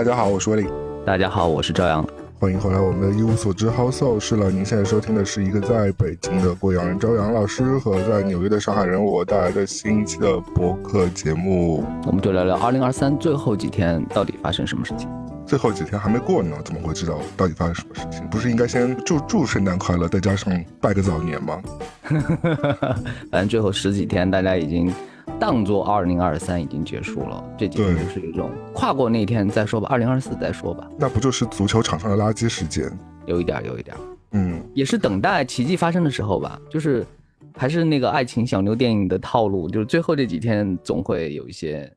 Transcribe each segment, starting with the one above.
大家好，我是威利。大家好，我是朝阳。欢迎回来，我们的一无所知 House 是了。您现在收听的是一个在北京的贵阳人朝阳老师和在纽约的上海人我带来的新一期的播客节目。我们就聊聊二零二三最后几天到底发生什么事情。最后几天还没过呢，怎么会知道到底发生什么事情？不是应该先祝祝圣诞快乐，再加上拜个早年吗？反正最后十几天，大家已经。当做二零二三已经结束了，这几天就是一种跨过那天再说吧，二零二四再说吧。那不就是足球场上的垃圾时间？有一点，有一点，嗯，也是等待奇迹发生的时候吧。就是还是那个爱情小妞电影的套路，就是最后这几天总会有一些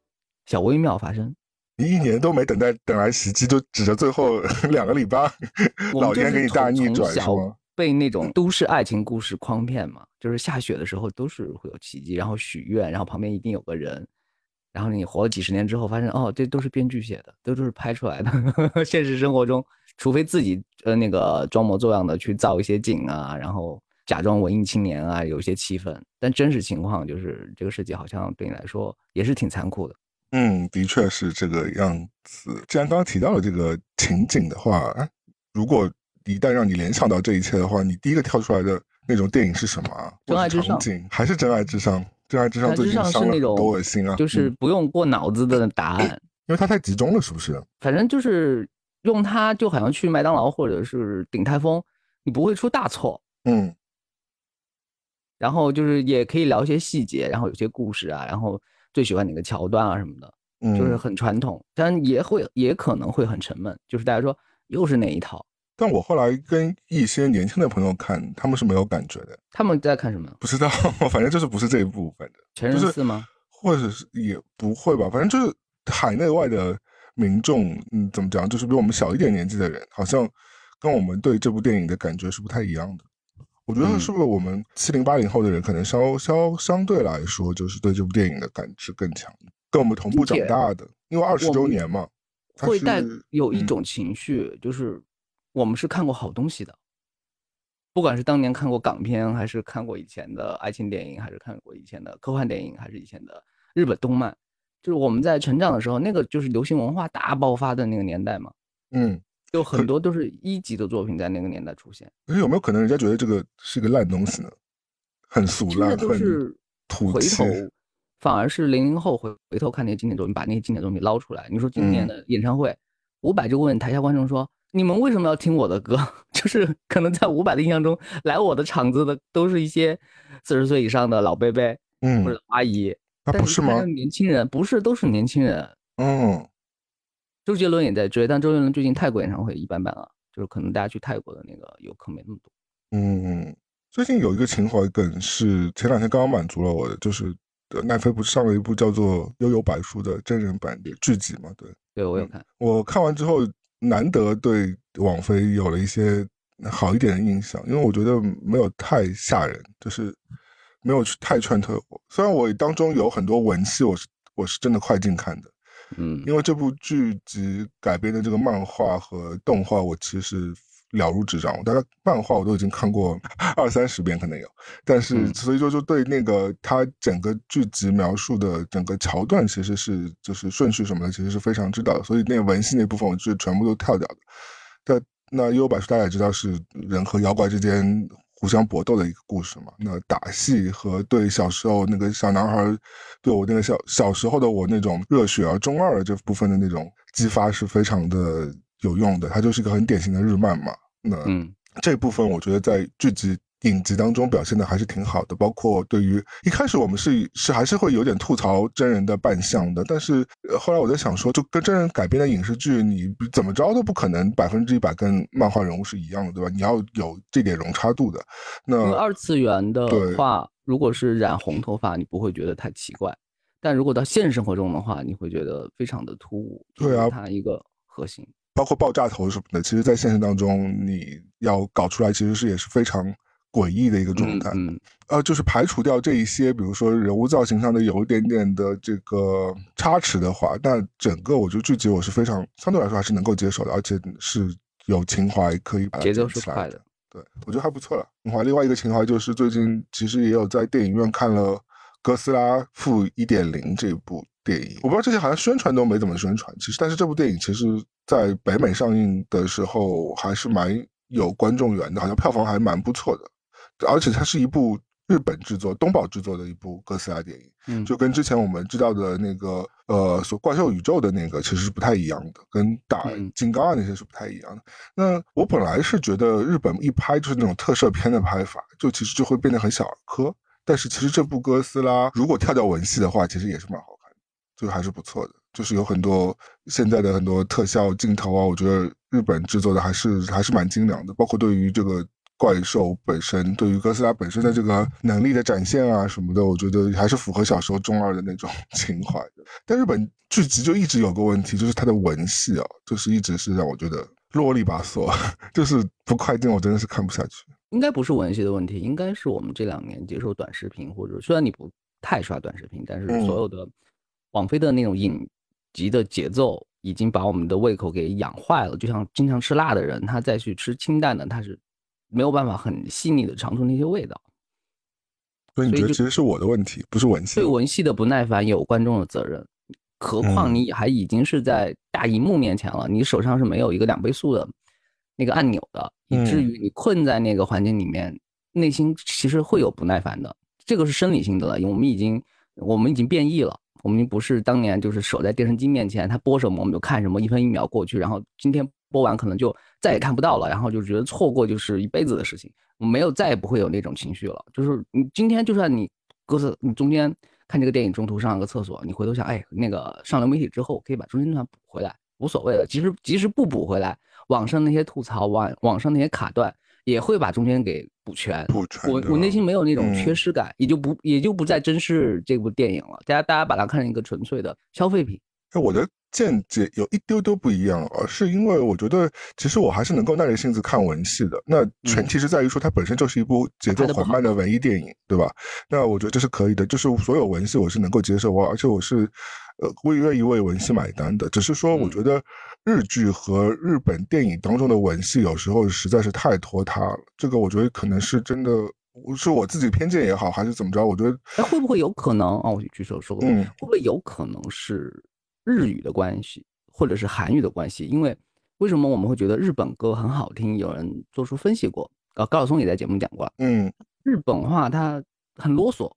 小微妙发生。你一年都没等待等来奇迹，就指着最后两个礼拜，老天给你大逆转是吗？被那种都市爱情故事诓骗嘛，就是下雪的时候都是会有奇迹，然后许愿，然后旁边一定有个人，然后你活了几十年之后发现，哦，这都是编剧写的，都都是拍出来的。现实生活中，除非自己呃那个装模作样的去造一些景啊，然后假装文艺青年啊，有一些气氛，但真实情况就是这个世界好像对你来说也是挺残酷的。嗯，的确是这个样子。既然刚刚提到了这个情景的话，如果。一旦让你联想到这一切的话，你第一个跳出来的那种电影是什么啊？真爱至上，还是真爱至上？真爱至上最近伤了多恶心啊！就是不用过脑子的答案，因为它太集中了，是不是？反正就是用它，就好像去麦当劳或者是顶泰丰，你不会出大错。嗯。然后就是也可以聊一些细节，然后有些故事啊，然后最喜欢哪个桥段啊什么的，就是很传统，但也会也可能会很沉闷，就是大家说又是哪一套。但我后来跟一些年轻的朋友看，他们是没有感觉的。他们在看什么？不知道，反正就是不是这一部，反正全人四吗？或者是也不会吧，反正就是海内外的民众，嗯，怎么讲？就是比我们小一点年纪的人，好像跟我们对这部电影的感觉是不太一样的。我觉得是不是我们七零八零后的人，可能稍稍相对来说，就是对这部电影的感知更强，跟我们同步长大的，因为二十周年嘛，会带有一种情绪，就是。我们是看过好东西的，不管是当年看过港片，还是看过以前的爱情电影，还是看过以前的科幻电影，还是以前的日本动漫，就是我们在成长的时候，那个就是流行文化大爆发的那个年代嘛。嗯，就很多都是一级的作品在那个年代出现。可是有没有可能人家觉得这个是个烂东西呢？很俗烂，很土气。反而是零零后回回头看那些经典作品，把那些经典作品捞出来。你说今年的演唱会，伍佰就问台下观众说。你们为什么要听我的歌？就是可能在伍佰的印象中，来我的场子的都是一些四十岁以上的老伯伯，嗯，或者阿姨。那不是吗？年轻人不是都是年轻人。嗯。周杰伦也在追，但周杰伦最近泰国演唱会一般般啊，就是可能大家去泰国的那个游客没那么多。嗯，最近有一个情怀梗是前两天刚刚满足了我的，就是奈飞不是上了一部叫做《悠悠白书》的真人版的剧集嘛？对，对我有看。我看完之后。难得对网飞有了一些好一点的印象，因为我觉得没有太吓人，就是没有去太劝退我。虽然我当中有很多文戏，我是我是真的快进看的，嗯，因为这部剧集改编的这个漫画和动画，我其实。了如指掌，我大概漫画我都已经看过 二三十遍，可能有。但是，所以说就对那个他整个剧集描述的整个桥段，其实是就是顺序什么的，其实是非常知道的。所以那个文戏那部分，我是全部都跳掉的。但那幽白书大家也知道是人和妖怪之间互相搏斗的一个故事嘛。那打戏和对小时候那个小男孩对我那个小小时候的我那种热血而中二的这部分的那种激发是非常的有用的。它就是一个很典型的日漫嘛。那嗯，这部分我觉得在剧集影集当中表现的还是挺好的，包括对于一开始我们是是还是会有点吐槽真人的扮相的，但是后来我在想说，就跟真人改编的影视剧，你怎么着都不可能百分之一百跟漫画人物是一样的，对吧？你要有这点容差度的。那二次元的话，如果是染红头发，你不会觉得太奇怪；但如果到现实生活中的话，你会觉得非常的突兀。对啊，它一个核心。包括爆炸头什么的，其实，在现实当中，你要搞出来，其实是也是非常诡异的一个状态。嗯，呃，就是排除掉这一些，比如说人物造型上的有一点点的这个差池的话，那整个我觉得剧集我是非常相对来说还是能够接受的，而且是有情怀可以把它节奏是快的。对，我觉得还不错了。情怀，另外一个情怀就是最近其实也有在电影院看了《哥斯拉负一点零》这一部。电影。我不知道这些好像宣传都没怎么宣传，其实但是这部电影其实在北美上映的时候还是蛮有观众缘的，好像票房还蛮不错的，而且它是一部。日本制作、东宝制作的一部哥斯拉电影，嗯，就跟之前我们知道的那个呃，所怪兽宇宙的那个其实是不太一样的，跟打金刚啊那些是不太一样的。那我本来是觉得日本一拍就是那种特摄片的拍法，就其实就会变得很小儿科。但是其实这部哥斯拉如果跳掉文戏的话，其实也是蛮好就还是不错的。就是有很多现在的很多特效镜头啊，我觉得日本制作的还是还是蛮精良的，包括对于这个。怪兽本身对于哥斯拉本身的这个能力的展现啊什么的，我觉得还是符合小时候中二的那种 情怀的。但日本剧集就一直有个问题，就是它的文戏啊，就是一直是让我觉得啰里吧嗦，就是不快进，我真的是看不下去。应该不是文戏的问题，应该是我们这两年接受短视频，或者虽然你不太刷短视频，但是所有的网飞的那种影集的节奏已经把我们的胃口给养坏了。就像经常吃辣的人，他再去吃清淡的，他是。没有办法很细腻的尝出那些味道，所以你觉得其实是我的问题，不是文戏。对文戏的不耐烦有观众的责任，何况你还已经是在大荧幕面前了，你手上是没有一个两倍速的那个按钮的，以至于你困在那个环境里面，内心其实会有不耐烦的。这个是生理性的了，因为我们已经我们已经变异了，我们不是当年就是守在电视机面前，他播什么我们就看什么，一分一秒过去，然后今天。播完可能就再也看不到了，然后就觉得错过就是一辈子的事情，没有再也不会有那种情绪了。就是你今天就算你歌词，你中间看这个电影中途上了个厕所，你回头想，哎，那个上流媒体之后可以把中间那段补回来，无所谓的。即使即使不补回来，网上那些吐槽，网网上那些卡段也会把中间给补全。补全。我我内心没有那种缺失感，也就不也就不再珍视这部电影了。大家大家把它看成一个纯粹的消费品。那我的。见解有一丢丢不一样，而是因为我觉得其实我还是能够耐着性子看文戏的。那前提是在于说它本身就是一部节奏缓慢的文艺电影，对吧？那我觉得这是可以的，就是所有文戏我是能够接受，而且我是呃我愿意为文戏买单的。只是说我觉得日剧和日本电影当中的文戏有时候实在是太拖沓了。这个我觉得可能是真的，是我自己偏见也好，还是怎么着？我觉得哎，会不会有可能啊？我举手说，嗯，会不会有可能是？日语的关系，或者是韩语的关系，因为为什么我们会觉得日本歌很好听？有人做出分析过，啊，高晓松也在节目讲过，嗯，日本话它很啰嗦，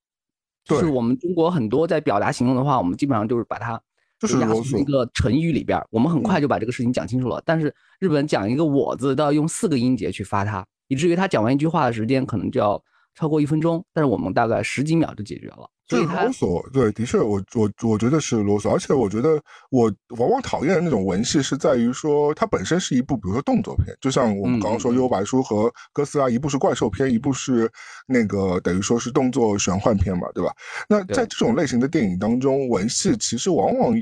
就是我们中国很多在表达形容的话，我们基本上就是把它就是压缩一个成语里边，我们很快就把这个事情讲清楚了。但是日本讲一个我字都要用四个音节去发它，以至于他讲完一句话的时间可能就要超过一分钟，但是我们大概十几秒就解决了。就是啰嗦，对，的确，我我我觉得是啰嗦，而且我觉得我往往讨厌的那种文戏是在于说，它本身是一部，比如说动作片，就像我们刚刚说《幽游白书》和《哥斯拉》，一部是怪兽片，一部是那个等于说是动作玄幻片嘛，对吧？那在这种类型的电影当中，文戏其实往往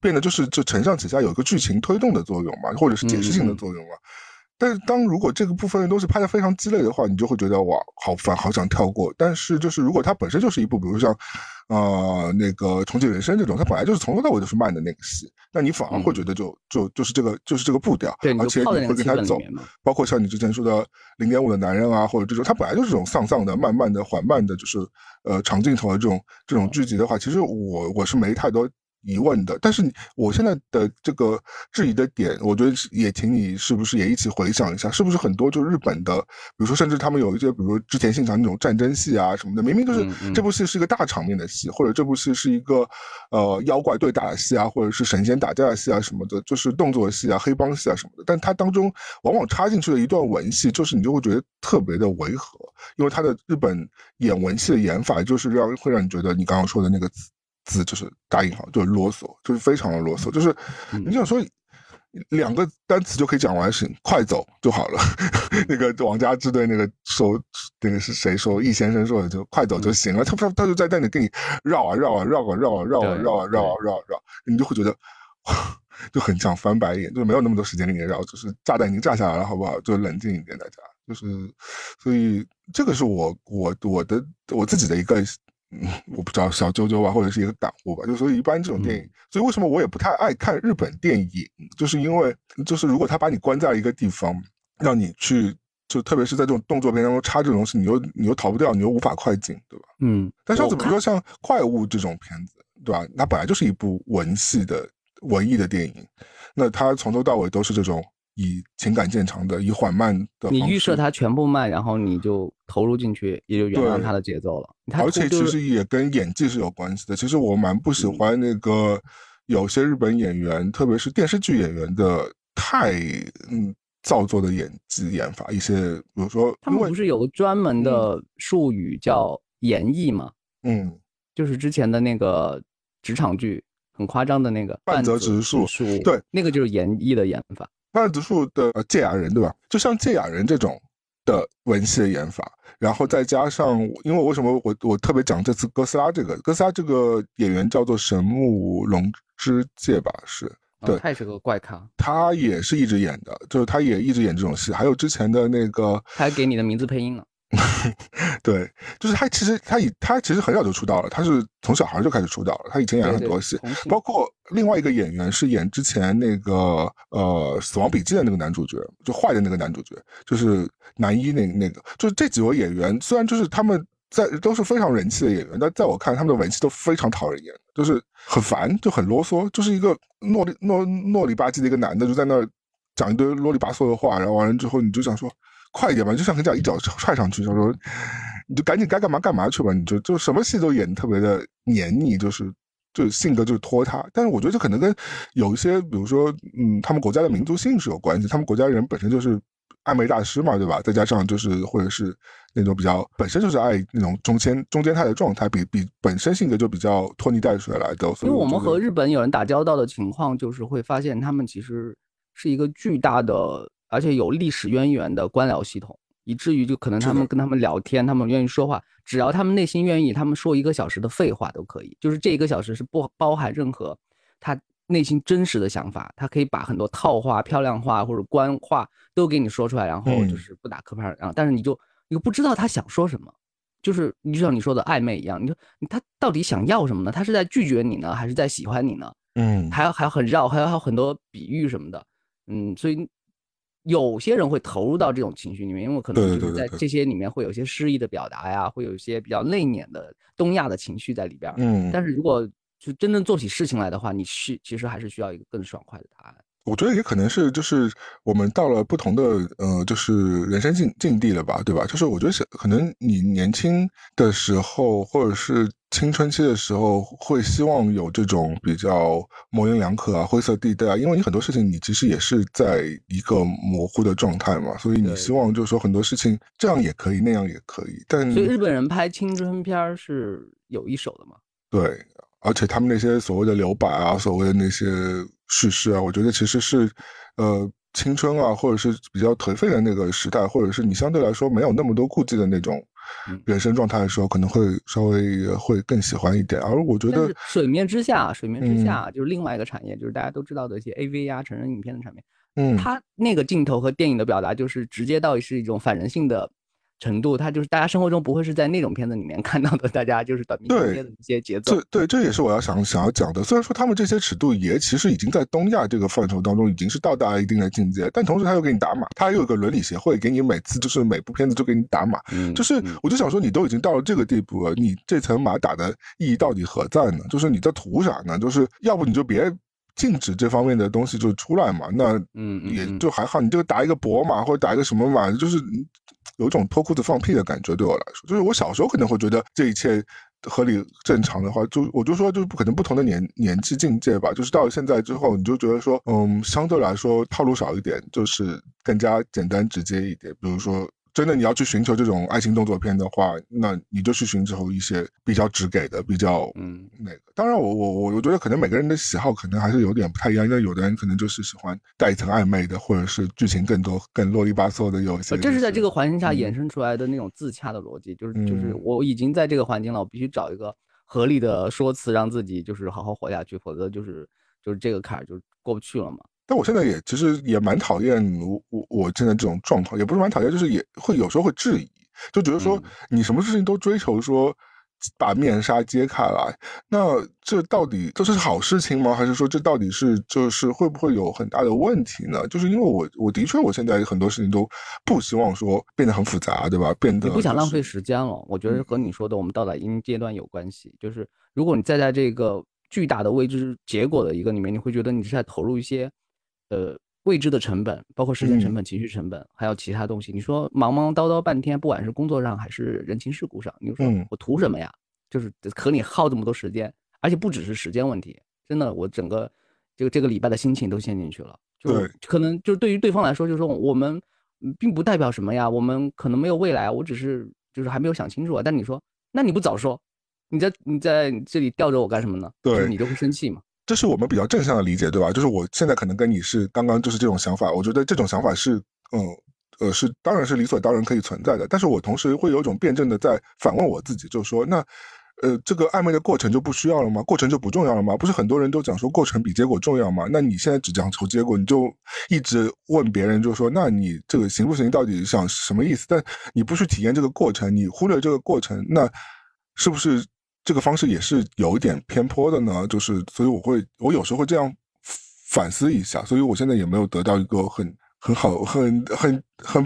变得就是就承上启下，有一个剧情推动的作用嘛，或者是解释性的作用嘛。但是，当如果这个部分的东西拍的非常鸡肋的话，你就会觉得哇，好烦，好想跳过。但是，就是如果它本身就是一部，比如像，呃，那个《重启人生》这种，它本来就是从头到尾都是慢的那个戏，那你反而会觉得就就就是这个就是这个步调，而且你会跟他走。包括像你之前说的《零点五的男人》啊，或者这种，它本来就是这种丧丧的、慢慢的、缓慢的，就是呃长镜头的这种这种剧集的话，其实我我是没太多。疑问的，但是我现在的这个质疑的点，我觉得也请你是不是也一起回想一下，是不是很多就日本的，比如说甚至他们有一些，比如说之前现场那种战争戏啊什么的，明明就是这部戏是一个大场面的戏，或者这部戏是一个呃妖怪对打的戏啊，或者是神仙打架的戏啊什么的，就是动作戏啊、黑帮戏啊什么的，但它当中往往插进去的一段文戏，就是你就会觉得特别的违和，因为它的日本演文戏的演法，就是让会让你觉得你刚刚说的那个词。字就是答引号，就是啰嗦，就是非常的啰嗦，就是你想说。两个单词就可以讲完，是快走就好了。那个王家支对那个说，那个是谁说？易先生说的，就快走就行了。他他他就在那里跟你绕啊绕啊绕啊绕啊绕啊绕啊绕啊绕绕，你就会觉得就很想翻白眼，就没有那么多时间跟你绕，就是炸弹已经炸下来了，好不好？就冷静一点，大家就是，所以这个是我我我的我自己的一个嗯，我不知道小啾啾吧，或者是一个感悟吧，就所以一般这种电影，所以为什么我也不太爱看日本电影，就是因为就是如果他把你关在一个地方，让你去，就特别是在这种动作片当中插这种东西，你又你又逃不掉，你又无法快进，对吧？嗯。但像怎么说像怪物这种片子，对吧？它本来就是一部文戏的文艺的电影，那它从头到尾都是这种以情感见长的，以缓慢的。你预设它全部慢，然后你就投入进去，也就原谅它的节奏了。而且其实也跟演技是有关系的。其实我蛮不喜欢那个有些日本演员，特别是电视剧演员的太嗯。造作的演技演法，一些比如说，他们不是有个专门的术语叫演绎吗？嗯，就是之前的那个职场剧，很夸张的那个半泽直树，对，那个就是演绎的演法。半泽直树的芥雅人，对吧？就像芥雅人这种的文戏的演法，然后再加上，因为我为什么我我特别讲这次哥斯拉这个哥斯拉这个演员叫做神木龙之介吧？是。对，他也是个怪咖，他也是一直演的，就是他也一直演这种戏。还有之前的那个，他还给你的名字配音了。对，就是他其实他以他其实很早就出道了，他是从小孩就开始出道了。他以前演了很多戏，包括另外一个演员是演之前那个呃《死亡笔记》的那个男主角，就坏的那个男主角，就是男一那那个，就是这几位演员，虽然就是他们。在都是非常人气的演员，但在我看，他们的文戏都非常讨人厌，就是很烦，就很啰嗦，就是一个诺里糯糯里吧唧的一个男的，就在那儿讲一堆啰里吧嗦的话，然后完了之后，你就想说快一点吧，就像很想一脚踹上去，就说你就赶紧该干嘛干嘛去吧，你就就什么戏都演特别的黏腻，就是就性格就是拖沓。但是我觉得这可能跟有一些，比如说嗯，他们国家的民族性是有关系，他们国家人本身就是。暧昧大师嘛，对吧？再加上就是或者是那种比较本身就是爱那种中间中间态的状态，比比本身性格就比较拖泥带水来的。因为我们和日本有人打交道的情况，就是会发现他们其实是一个巨大的而且有历史渊源的官僚系统，以至于就可能他们跟他们聊天，他们愿意说话，只要他们内心愿意，他们说一个小时的废话都可以，就是这一个小时是不包含任何他。内心真实的想法，他可以把很多套话、漂亮话或者官话都给你说出来，然后就是不打磕牌，然后但是你就你又不知道他想说什么，就是你就像你说的暧昧一样，你说他到底想要什么呢？他是在拒绝你呢，还是在喜欢你呢？嗯，还要还要很绕，还要还有很多比喻什么的，嗯，所以有些人会投入到这种情绪里面，因为可能就是在这些里面会有些诗意的表达呀，会有一些比较内敛的东亚的情绪在里边，嗯，但是如果就真正做起事情来的话，你是其实还是需要一个更爽快的答案。我觉得也可能是，就是我们到了不同的呃，就是人生境境地了吧，对吧？就是我觉得是可能你年轻的时候，或者是青春期的时候，会希望有这种比较模棱两可啊、灰色地带啊，因为你很多事情你其实也是在一个模糊的状态嘛，所以你希望就是说很多事情这样也可以，那样也可以。但所以日本人拍青春片是有一手的嘛？对。而且他们那些所谓的留白啊，所谓的那些叙事啊，我觉得其实是，呃，青春啊，或者是比较颓废的那个时代，或者是你相对来说没有那么多顾忌的那种人生状态的时候，可能会稍微会更喜欢一点。而我觉得水面之下，水面之下就是另外一个产业，就是大家都知道的一些 AV 啊、成人影片的产业。嗯，它那个镜头和电影的表达，就是直接到是一种反人性的。程度，它就是大家生活中不会是在那种片子里面看到的，大家就是短平快的一些节奏。对对，这也是我要想想要讲的。虽然说他们这些尺度也其实已经在东亚这个范畴当中已经是到达一定的境界，但同时他又给你打码，他又有个伦理协会给你每次就是每部片子就给你打码，就是我就想说你都已经到了这个地步了，你这层码打的意义到底何在呢？就是你在图啥呢？就是要不你就别禁止这方面的东西就出来嘛，那嗯也就还好，你就打一个博嘛或者打一个什么嘛，就是。有种脱裤子放屁的感觉，对我来说，就是我小时候可能会觉得这一切合理正常的话，就我就说，就是不可能不同的年年纪境界吧，就是到了现在之后，你就觉得说，嗯，相对来说套路少一点，就是更加简单直接一点，比如说。真的，你要去寻求这种爱情动作片的话，那你就去寻求一些比较直给的、比较嗯那个。当然，我我我我觉得可能每个人的喜好可能还是有点不太一样，因为有的人可能就是喜欢带一层暧昧的，或者是剧情更多、更啰里吧嗦的。有一些这是在这个环境下衍生出来的那种自洽的逻辑，就是就是我已经在这个环境了，我必须找一个合理的说辞，让自己就是好好活下去，否则就是就是这个坎儿就过不去了嘛。但我现在也其实也蛮讨厌我我我现在这种状况，也不是蛮讨厌，就是也会有时候会质疑，就觉得说你什么事情都追求说把面纱揭开来，那这到底这是好事情吗？还是说这到底是就是会不会有很大的问题呢？就是因为我我的确我现在很多事情都不希望说变得很复杂，对吧？变得不想浪费时间了。我觉得和你说的我们到达一定阶段有关系，就是如果你再在这个巨大的未知结果的一个里面，你会觉得你是在投入一些呃未知的成本，包括时间成本、情绪成本，还有其他东西。你说忙忙叨叨半天，不管是工作上还是人情世故上，你说我图什么呀？就是和你耗这么多时间，而且不只是时间问题，真的，我整个这个这个礼拜的心情都陷进去了。就可能就是对于对方来说，就是说我们并不代表什么呀，我们可能没有未来，我只是就是还没有想清楚啊。但你说，那你不早说，你在你在这里吊着我干什么呢？对，你就会生气嘛。这是我们比较正向的理解，对吧？就是我现在可能跟你是刚刚就是这种想法，我觉得这种想法是嗯呃是当然是理所当然可以存在的，但是我同时会有一种辩证的在反问我自己，就是说那。呃，这个暧昧的过程就不需要了吗？过程就不重要了吗？不是很多人都讲说过程比结果重要吗？那你现在只讲求结果，你就一直问别人，就是说那你这个行不行？到底想什么意思？但你不去体验这个过程，你忽略这个过程，那是不是这个方式也是有一点偏颇的呢？就是，所以我会，我有时候会这样反思一下。所以我现在也没有得到一个很很好、很很很。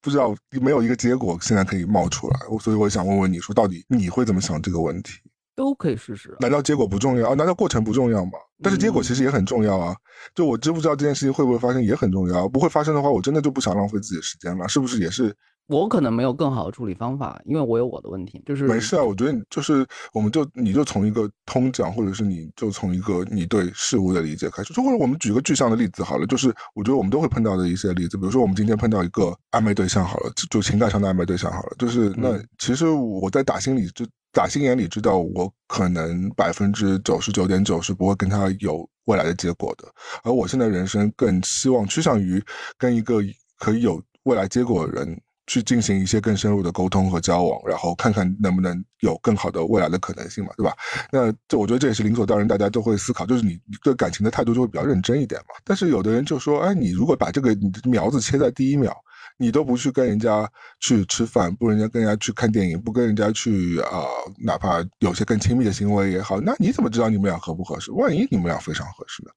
不知道没有一个结果现在可以冒出来，所以我想问问你说，到底你会怎么想这个问题？都可以试试。难道结果不重要啊？难道过程不重要吗？但是结果其实也很重要啊。就我知不知道这件事情会不会发生也很重要。不会发生的话，我真的就不想浪费自己的时间了，是不是也是？我可能没有更好的处理方法，因为我有我的问题，就是没事啊。我觉得就是，我们就你就从一个通讲，或者是你就从一个你对事物的理解开始，就或者我们举个具象的例子好了，就是我觉得我们都会碰到的一些例子，比如说我们今天碰到一个暧昧对象好了，就情感上的暧昧对象好了，就是那其实我在打心里就打心眼里知道，我可能百分之九十九点九是不会跟他有未来的结果的，而我现在人生更希望趋向于跟一个可以有未来结果的人。去进行一些更深入的沟通和交往，然后看看能不能有更好的未来的可能性嘛，对吧？那这我觉得这也是理所当然，大家都会思考，就是你对感情的态度就会比较认真一点嘛。但是有的人就说，哎，你如果把这个苗子切在第一秒，你都不去跟人家去吃饭，不人家跟人家去看电影，不跟人家去啊，哪怕有些更亲密的行为也好，那你怎么知道你们俩合不合适？万一你们俩非常合适呢？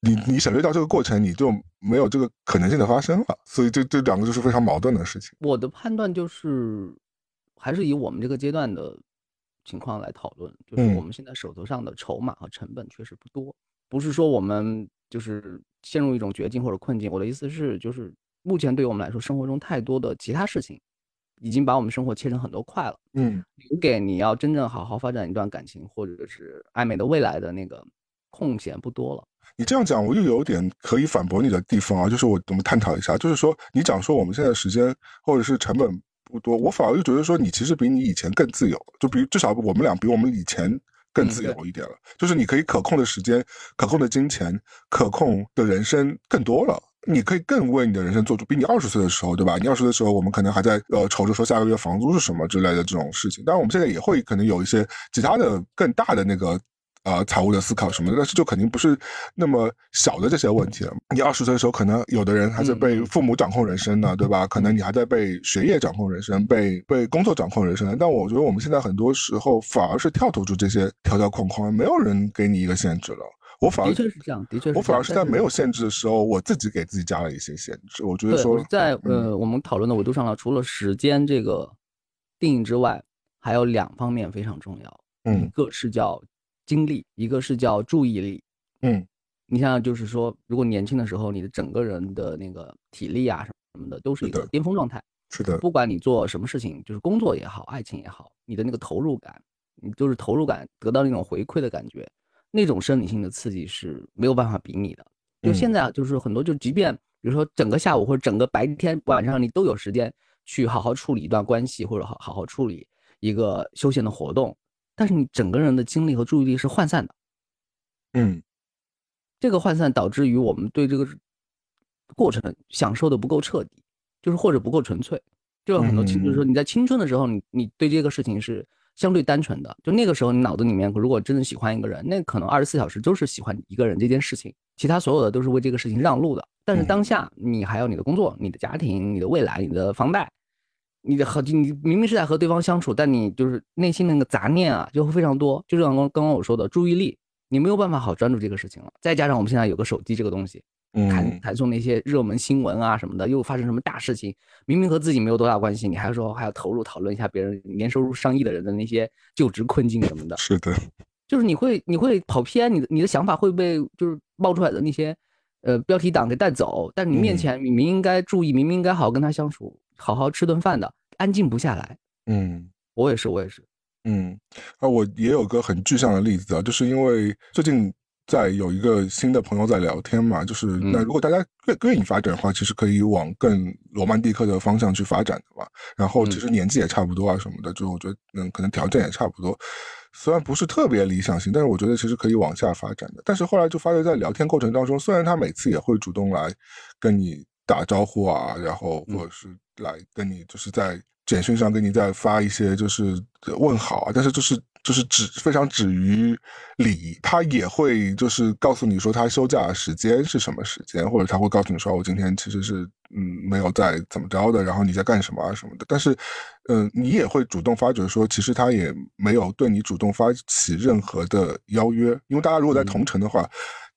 你你省略掉这个过程，你就没有这个可能性的发生了，所以这这两个就是非常矛盾的事情。我的判断就是，还是以我们这个阶段的情况来讨论，就是我们现在手头上的筹码和成本确实不多，不是说我们就是陷入一种绝境或者困境。我的意思是，就是目前对于我们来说，生活中太多的其他事情，已经把我们生活切成很多块了。嗯，留给你要真正好好发展一段感情或者是暧昧的未来的那个空闲不多了。你这样讲，我又有点可以反驳你的地方啊，就是我我们探讨一下，就是说你讲说我们现在时间或者是成本不多，我反而又觉得说你其实比你以前更自由，就比至少我们俩比我们以前更自由一点了，就是你可以可控的时间、可控的金钱、可控的人生更多了，你可以更为你的人生做出比你二十岁的时候，对吧？你二十岁的时候，我们可能还在呃愁着说下个月房租是什么之类的这种事情，当然我们现在也会可能有一些其他的更大的那个。啊，财务的思考什么的，但是就肯定不是那么小的这些问题了。你二十岁的时候，可能有的人还在被父母掌控人生呢，对吧？可能你还在被学业掌控人生，被被工作掌控人生。但我觉得我们现在很多时候反而是跳脱出这些条条框框，没有人给你一个限制了。我反而的确是这样，的确是，我反而是在没有限制的时候，我自己给自己加了一些限制。我觉得说，在呃我们讨论的维度上呢，除了时间这个定义之外，还有两方面非常重要。嗯，一个是叫。精力，一个是叫注意力，嗯，你像就是说，如果年轻的时候，你的整个人的那个体力啊什么的都是一个巅峰状态，是的，不管你做什么事情，就是工作也好，爱情也好，你的那个投入感，你就是投入感得到那种回馈的感觉，那种生理性的刺激是没有办法比拟的。就现在啊，就是很多，就即便比如说整个下午或者整个白天晚上，你都有时间去好好处理一段关系，或者好好好处理一个休闲的活动。但是你整个人的精力和注意力是涣散的，嗯，这个涣散导致于我们对这个过程享受的不够彻底，就是或者不够纯粹。就有很多青，就是说你在青春的时候，你你对这个事情是相对单纯的，就那个时候你脑子里面如果真的喜欢一个人，那可能二十四小时都是喜欢一个人这件事情，其他所有的都是为这个事情让路的。但是当下你还有你的工作、你的家庭、你的未来、你的房贷。你的和你明明是在和对方相处，但你就是内心那个杂念啊，就会非常多。就像刚刚刚我说的，注意力你没有办法好专注这个事情了。再加上我们现在有个手机这个东西，弹弹送那些热门新闻啊什么的，又发生什么大事情，明明和自己没有多大关系，你还说还要投入讨论一下别人年收入上亿的人的那些就职困境什么的。是的，就是你会你会跑偏，你的你的想法会被就是冒出来的那些呃标题党给带走。但是你面前明明应该注意，明明应该好好跟他相处，好好吃顿饭的，安静不下来。嗯，我也是，我也是。嗯，啊，我也有个很具象的例子啊，就是因为最近在有一个新的朋友在聊天嘛，就是那如果大家愿愿意发展的话，其实可以往更罗曼蒂克的方向去发展的嘛。然后其实年纪也差不多啊什么的，就我觉得嗯，可能条件也差不多。虽然不是特别理想型，但是我觉得其实可以往下发展的。但是后来就发觉，在聊天过程当中，虽然他每次也会主动来跟你打招呼啊，然后或者是来跟你就是在简讯上跟你再发一些就是问好啊，但是就是就是止非常止于礼。他也会就是告诉你说他休假时间是什么时间，或者他会告诉你说我今天其实是。嗯，没有在怎么着的，然后你在干什么啊什么的，但是，嗯，你也会主动发觉说，其实他也没有对你主动发起任何的邀约，因为大家如果在同城的话。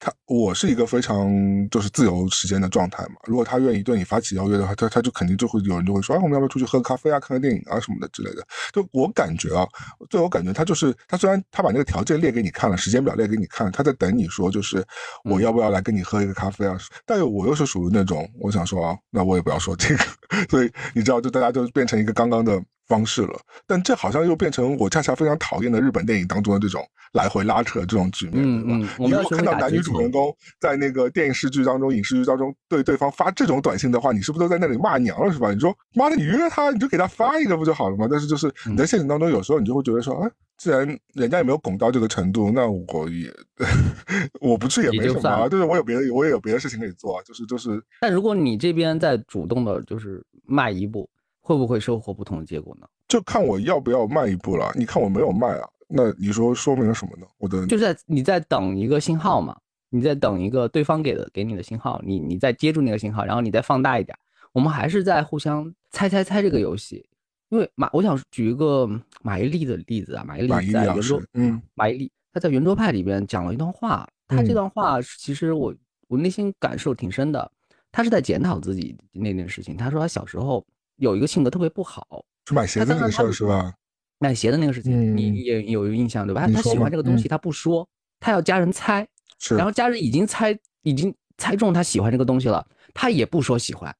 他我是一个非常就是自由时间的状态嘛。如果他愿意对你发起邀约的话，他他就肯定就会有人就会说，啊，我们要不要出去喝咖啡啊，看看电影啊什么的之类的。就我感觉啊，对我感觉他就是他虽然他把那个条件列给你看了，时间表列给你看了，他在等你说就是我要不要来跟你喝一个咖啡啊。但我又是属于那种我想说啊，那我也不要说这个，所以你知道，就大家就变成一个刚刚的。方式了，但这好像又变成我恰恰非常讨厌的日本电影当中的这种来回拉扯这种局面，对吧？你如果看到男女主人公在那个电视剧当中、影视剧当中对对方发这种短信的话，你是不是都在那里骂娘了，是吧？你说妈的，你约他，你就给他发一个不就好了吗？但是就是你在现实当中，有时候你就会觉得说，哎，既然人家也没有拱到这个程度，那我也 我不去也没什么啊，就是我有别的，我也有别的事情可以做啊，就是就是。但如果你这边在主动的，就是迈一步。会不会收获不同的结果呢？就看我要不要迈一步了。你看我没有迈啊，那你说说明了什么呢？我的就是在你在等一个信号嘛，你在等一个对方给的给你的信号，你你再接住那个信号，然后你再放大一点。我们还是在互相猜猜猜这个游戏。因为马，我想举一个马伊琍的例子啊，马伊琍在圆桌，嗯，马伊琍她在圆桌派里边讲了一段话，她这段话其实我我内心感受挺深的。她是在检讨自己那件事情。她说她小时候。有一个性格特别不好，是买鞋子那个事儿是吧？买鞋的那个事情，你也有印象对吧？他喜欢这个东西，他不说，他要家人猜，然后家人已经猜，已经猜中他喜欢这个东西了，他也不说喜欢，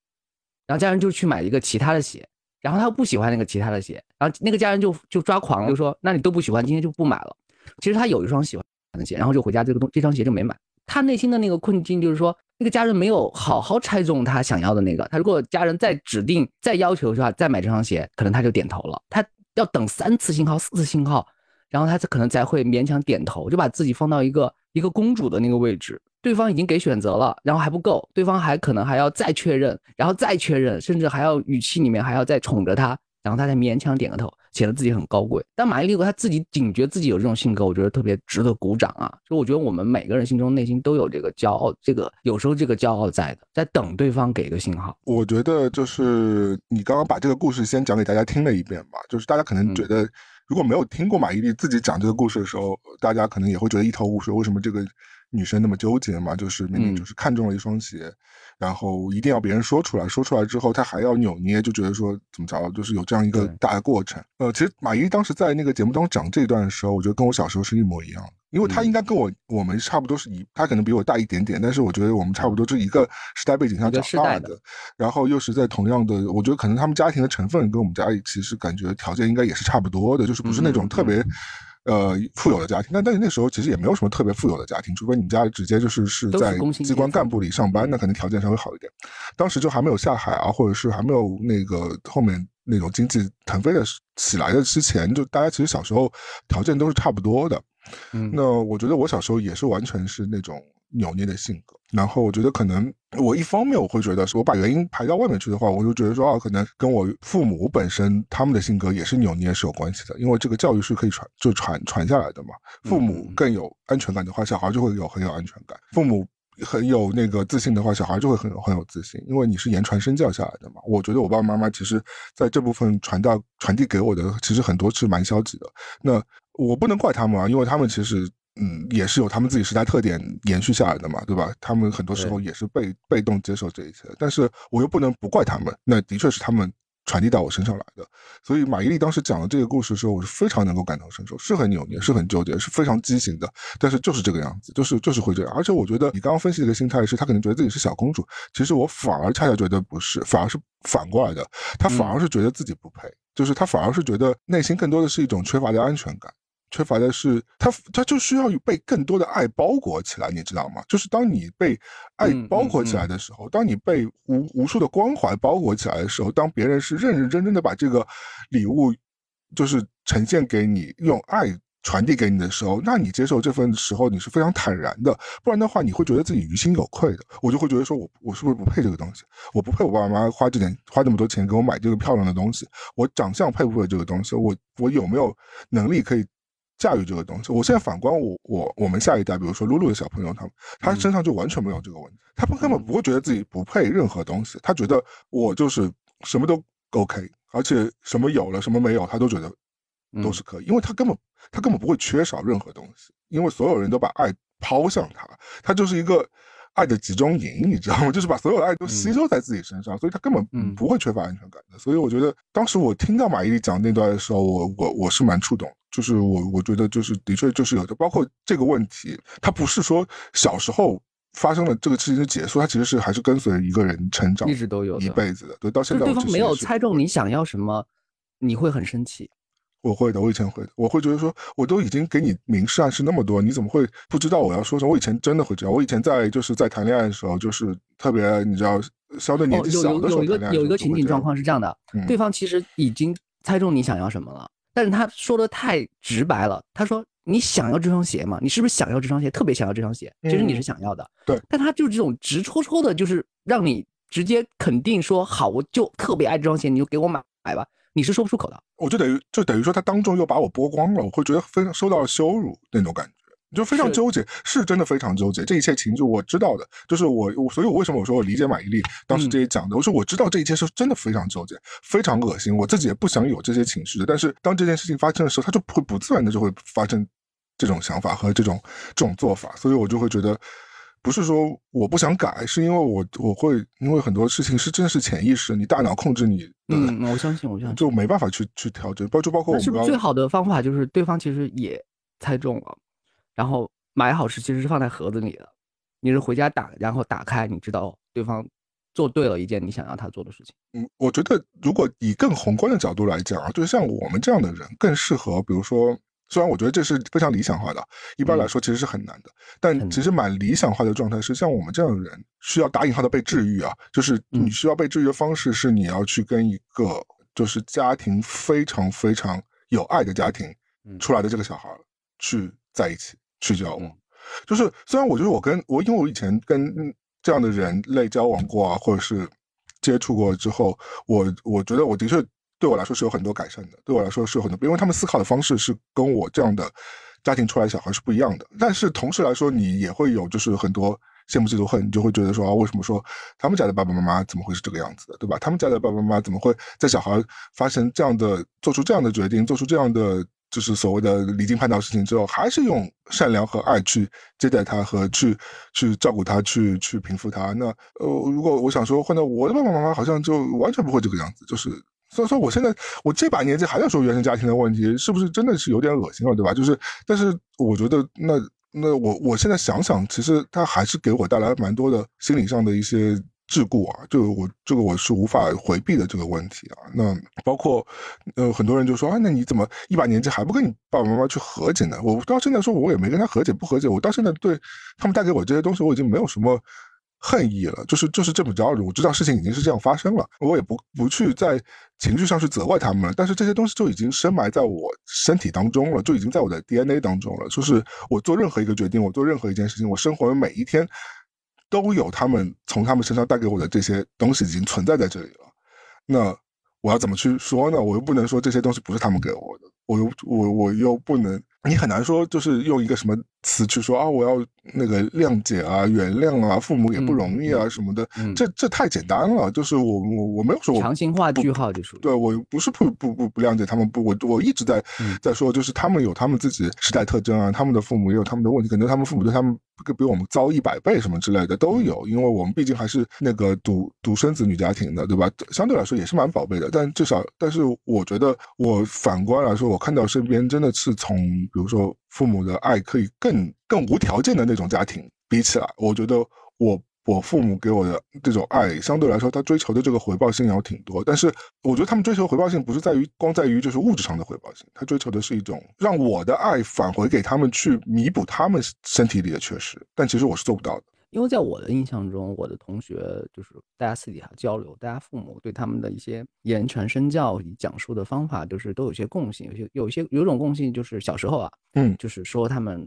然后家人就去买一个其他的鞋，然后他又不喜欢那个其他的鞋，然后那个家人就就抓狂了，就说那你都不喜欢，今天就不买了。其实他有一双喜欢的鞋，然后就回家这个东这双鞋就没买。他内心的那个困境就是说。那个家人没有好好猜中他想要的那个，他如果家人再指定、再要求的话，再买这双鞋，可能他就点头了。他要等三次信号、四次信号，然后他才可能才会勉强点头，就把自己放到一个一个公主的那个位置。对方已经给选择了，然后还不够，对方还可能还要再确认，然后再确认，甚至还要语气里面还要再宠着他，然后他才勉强点个头。显得自己很高贵，但马伊琍她自己警觉自己有这种性格，我觉得特别值得鼓掌啊！就我觉得我们每个人心中内心都有这个骄傲，这个有时候这个骄傲在的，在等对方给个信号。我觉得就是你刚刚把这个故事先讲给大家听了一遍吧，就是大家可能觉得如果没有听过马伊琍自己讲这个故事的时候，大家可能也会觉得一头雾水，为什么这个女生那么纠结嘛？就是明明就是看中了一双鞋。然后一定要别人说出来，说出来之后她还要扭捏，就觉得说怎么着，就是有这样一个大的过程。呃，其实马伊当时在那个节目当中讲这一段的时候，我觉得跟我小时候是一模一样的，因为她应该跟我我们差不多是一，她可能比我大一点点，但是我觉得我们差不多是一个时代背景下长大的，然后又是在同样的，我觉得可能他们家庭的成分跟我们家其实感觉条件应该也是差不多的，就是不是那种特别。呃，富有的家庭，但但是那时候其实也没有什么特别富有的家庭，除非你们家直接就是是在机关干部里上班，那可能条件稍微好一点。当时就还没有下海啊，或者是还没有那个后面那种经济腾飞的起来的之前，就大家其实小时候条件都是差不多的。嗯，那我觉得我小时候也是完全是那种。扭捏的性格，然后我觉得可能我一方面我会觉得是我把原因排到外面去的话，我就觉得说啊，可能跟我父母本身他们的性格也是扭捏是有关系的，因为这个教育是可以传就传传下来的嘛。父母更有安全感的话，小孩就会有很有安全感；父母很有那个自信的话，小孩就会很有很有自信，因为你是言传身教下来的嘛。我觉得我爸爸妈妈其实在这部分传达传递给我的，其实很多是蛮消极的。那我不能怪他们啊，因为他们其实。嗯，也是有他们自己时代特点延续下来的嘛，对吧？他们很多时候也是被被动接受这一切，但是我又不能不怪他们。那的确是他们传递到我身上来的。所以马伊琍当时讲的这个故事的时候，我是非常能够感同身受，是很扭捏，是很纠结，是非常畸形的，但是就是这个样子，就是就是会这样。而且我觉得你刚刚分析这个心态是，她可能觉得自己是小公主，其实我反而恰恰觉得不是，反而是反过来的，她反而是觉得自己不配，就是他反而是觉得内心更多的是一种缺乏的安全感。缺乏的是他，他就需要被更多的爱包裹起来，你知道吗？就是当你被爱包裹起来的时候，当你被无无数的关怀包裹起来的时候，当别人是认认真真的把这个礼物就是呈现给你，用爱传递给你的时候，那你接受这份时候你是非常坦然的，不然的话你会觉得自己于心有愧的。我就会觉得说我我是不是不配这个东西？我不配我爸爸妈妈花这点花这么多钱给我买这个漂亮的东西？我长相配不配这个东西？我我有没有能力可以？驾驭这个东西，我现在反观我我我们下一代，比如说露露的小朋友，他们他身上就完全没有这个问题，他们根本不会觉得自己不配任何东西，他觉得我就是什么都 OK，而且什么有了什么没有，他都觉得都是可以，因为他根本他根本不会缺少任何东西，因为所有人都把爱抛向他，他就是一个。爱的集中营，你知道吗？就是把所有的爱都吸收在自己身上，所以他根本不会缺乏安全感的。所以我觉得，当时我听到马伊琍讲那段的时候，我我我是蛮触动。就是我我觉得，就是的确就是有的，包括这个问题，它不是说小时候发生了这个事情的结束，它其实是还是跟随一个人成长，一直都有一辈子的。对，到现在对方没有猜中你想要什么，你会很生气。我会的，我以前会的，我会觉得说，我都已经给你明示暗示那么多，你怎么会不知道我要说什么？我以前真的会这样，我以前在就是在谈恋爱的时候，就是特别你知道，相对年纪小的时候有有有一个有一个情景状况是这样的，对方其实已经猜中你想要什么了，但是他说的太直白了，他说你想要这双鞋吗？你是不是想要这双鞋？特别想要这双鞋？其实你是想要的，对，但他就是这种直戳戳的，就是让你直接肯定说好，我就特别爱这双鞋，你就给我买买吧。你是说不出口的，我就等于就等于说他当众又把我剥光了，我会觉得非常受到了羞辱那种感觉，就非常纠结，是真的非常纠结。这一切情绪我知道的，就是我，所以我为什么我说我理解马伊琍当时这些讲的，我说我知道这一切是真的非常纠结，非常恶心，我自己也不想有这些情绪的。但是当这件事情发生的时候，他就会不自然的就会发生这种想法和这种这种做法，所以我就会觉得。不是说我不想改，是因为我我会因为很多事情是真的是潜意识，你大脑控制你。嗯，我相信，我相信就没办法去去调整，包就包括我们。是不是最好的方法就是对方其实也猜中了，然后买好是其实是放在盒子里的，你是回家打，然后打开，你知道对方做对了一件你想要他做的事情。嗯，我觉得如果以更宏观的角度来讲啊，就是像我们这样的人更适合，比如说。虽然我觉得这是非常理想化的，一般来说其实是很难的，但其实蛮理想化的状态是，像我们这样的人需要打引号的被治愈啊，就是你需要被治愈的方式是你要去跟一个就是家庭非常非常有爱的家庭出来的这个小孩去在一起去交往。就是虽然我觉得我跟我因为我以前跟这样的人类交往过啊，或者是接触过之后，我我觉得我的确。对我来说是有很多改善的，对我来说是有很多，因为他们思考的方式是跟我这样的家庭出来小孩是不一样的。但是同时来说，你也会有就是很多羡慕嫉妒恨，你就会觉得说啊，为什么说他们家的爸爸妈妈怎么会是这个样子的，对吧？他们家的爸爸妈妈怎么会在小孩发生这样的、做出这样的决定、做出这样的就是所谓的离经叛道事情之后，还是用善良和爱去接待他和去去照顾他、去去平复他？那呃，如果我想说，换到我的爸爸妈妈，好像就完全不会这个样子，就是。所以说，我现在我这把年纪还在说原生家庭的问题，是不是真的是有点恶心了，对吧？就是，但是我觉得，那那我我现在想想，其实他还是给我带来蛮多的心理上的一些桎梏啊，就我这个我是无法回避的这个问题啊。那包括呃很多人就说啊，那你怎么一把年纪还不跟你爸爸妈妈去和解呢？我到现在说我也没跟他和解，不和解，我到现在对他们带给我这些东西，我已经没有什么。恨意了，就是就是这么着。我知道事情已经是这样发生了，我也不不去在情绪上去责怪他们了。但是这些东西就已经深埋在我身体当中了，就已经在我的 DNA 当中了。就是我做任何一个决定，我做任何一件事情，我生活的每一天都有他们从他们身上带给我的这些东西已经存在在这里了。那我要怎么去说呢？我又不能说这些东西不是他们给我的。我又我我又不能，你很难说就是用一个什么词去说啊，我要那个谅解啊、原谅啊，父母也不容易啊什么的，这这太简单了。就是我我我没有说强行画句号就属于对我不是不不不不谅解他们，不我我一直在在说，就是他们有他们自己时代特征啊，他们的父母也有他们的问题，可能他们父母对他们比我们糟一百倍什么之类的都有，因为我们毕竟还是那个独独生子女家庭的，对吧？相对来说也是蛮宝贝的，但至少但是我觉得我反观来说，我看到身边真的是从比如说。父母的爱可以更更无条件的那种家庭比起来，我觉得我我父母给我的这种爱，相对来说他追求的这个回报性要挺多。但是我觉得他们追求回报性不是在于光在于就是物质上的回报性，他追求的是一种让我的爱返回给他们去弥补他们身体里的缺失。但其实我是做不到的。因为在我的印象中，我的同学就是大家私底下交流，大家父母对他们的一些言传身教以讲述的方法，就是都有些共性，有些有一些有种共性，就是小时候啊，嗯，就是说他们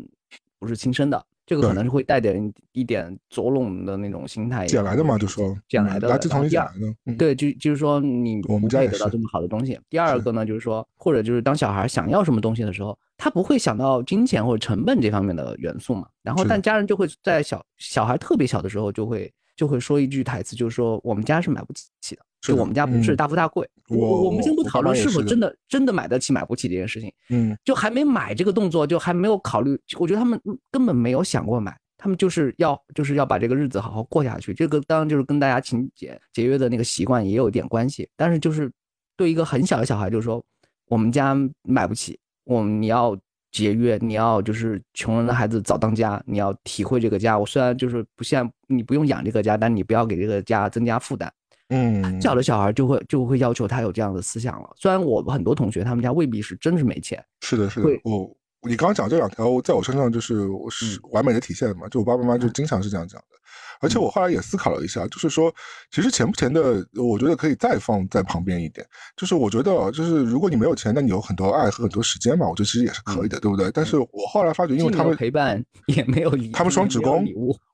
不是亲生的。这个可能是会带点一点捉弄的那种心态，捡来的嘛，就说捡来的，垃圾桶里捡来的。对，就就是说你我们家也得到这么好的东西。第二个呢，就是说，或者就是当小孩想要什么东西的时候，他不会想到金钱或者成本这方面的元素嘛。然后，但家人就会在小小孩特别小的时候就会就会说一句台词，就是说我们家是买不起的。就我们家不是大富大贵，我我们先不讨论是否真的真的买得起买不起这件事情，嗯，就还没买这个动作，就还没有考虑，我觉得他们根本没有想过买。他们就是要就是要把这个日子好好过下去，这个当然就是跟大家勤俭节约的那个习惯也有点关系。但是就是对一个很小的小孩，就是说我们家买不起，我们你要节约，你要就是穷人的孩子早当家，你要体会这个家。我虽然就是不像你不用养这个家，但你不要给这个家增加负担。嗯，小的小孩就会就会要求他有这样的思想了。虽然我很多同学他们家未必是真是没钱，是的，是的，我。你刚刚讲这两条，在我身上就是是完美的体现嘛？就我爸爸妈妈就经常是这样讲的，而且我后来也思考了一下，就是说，其实钱不钱的，我觉得可以再放在旁边一点。就是我觉得，就是如果你没有钱，那你有很多爱和很多时间嘛，我觉得其实也是可以的，对不对？但是我后来发觉，因为他们陪伴 也没有他们双职工，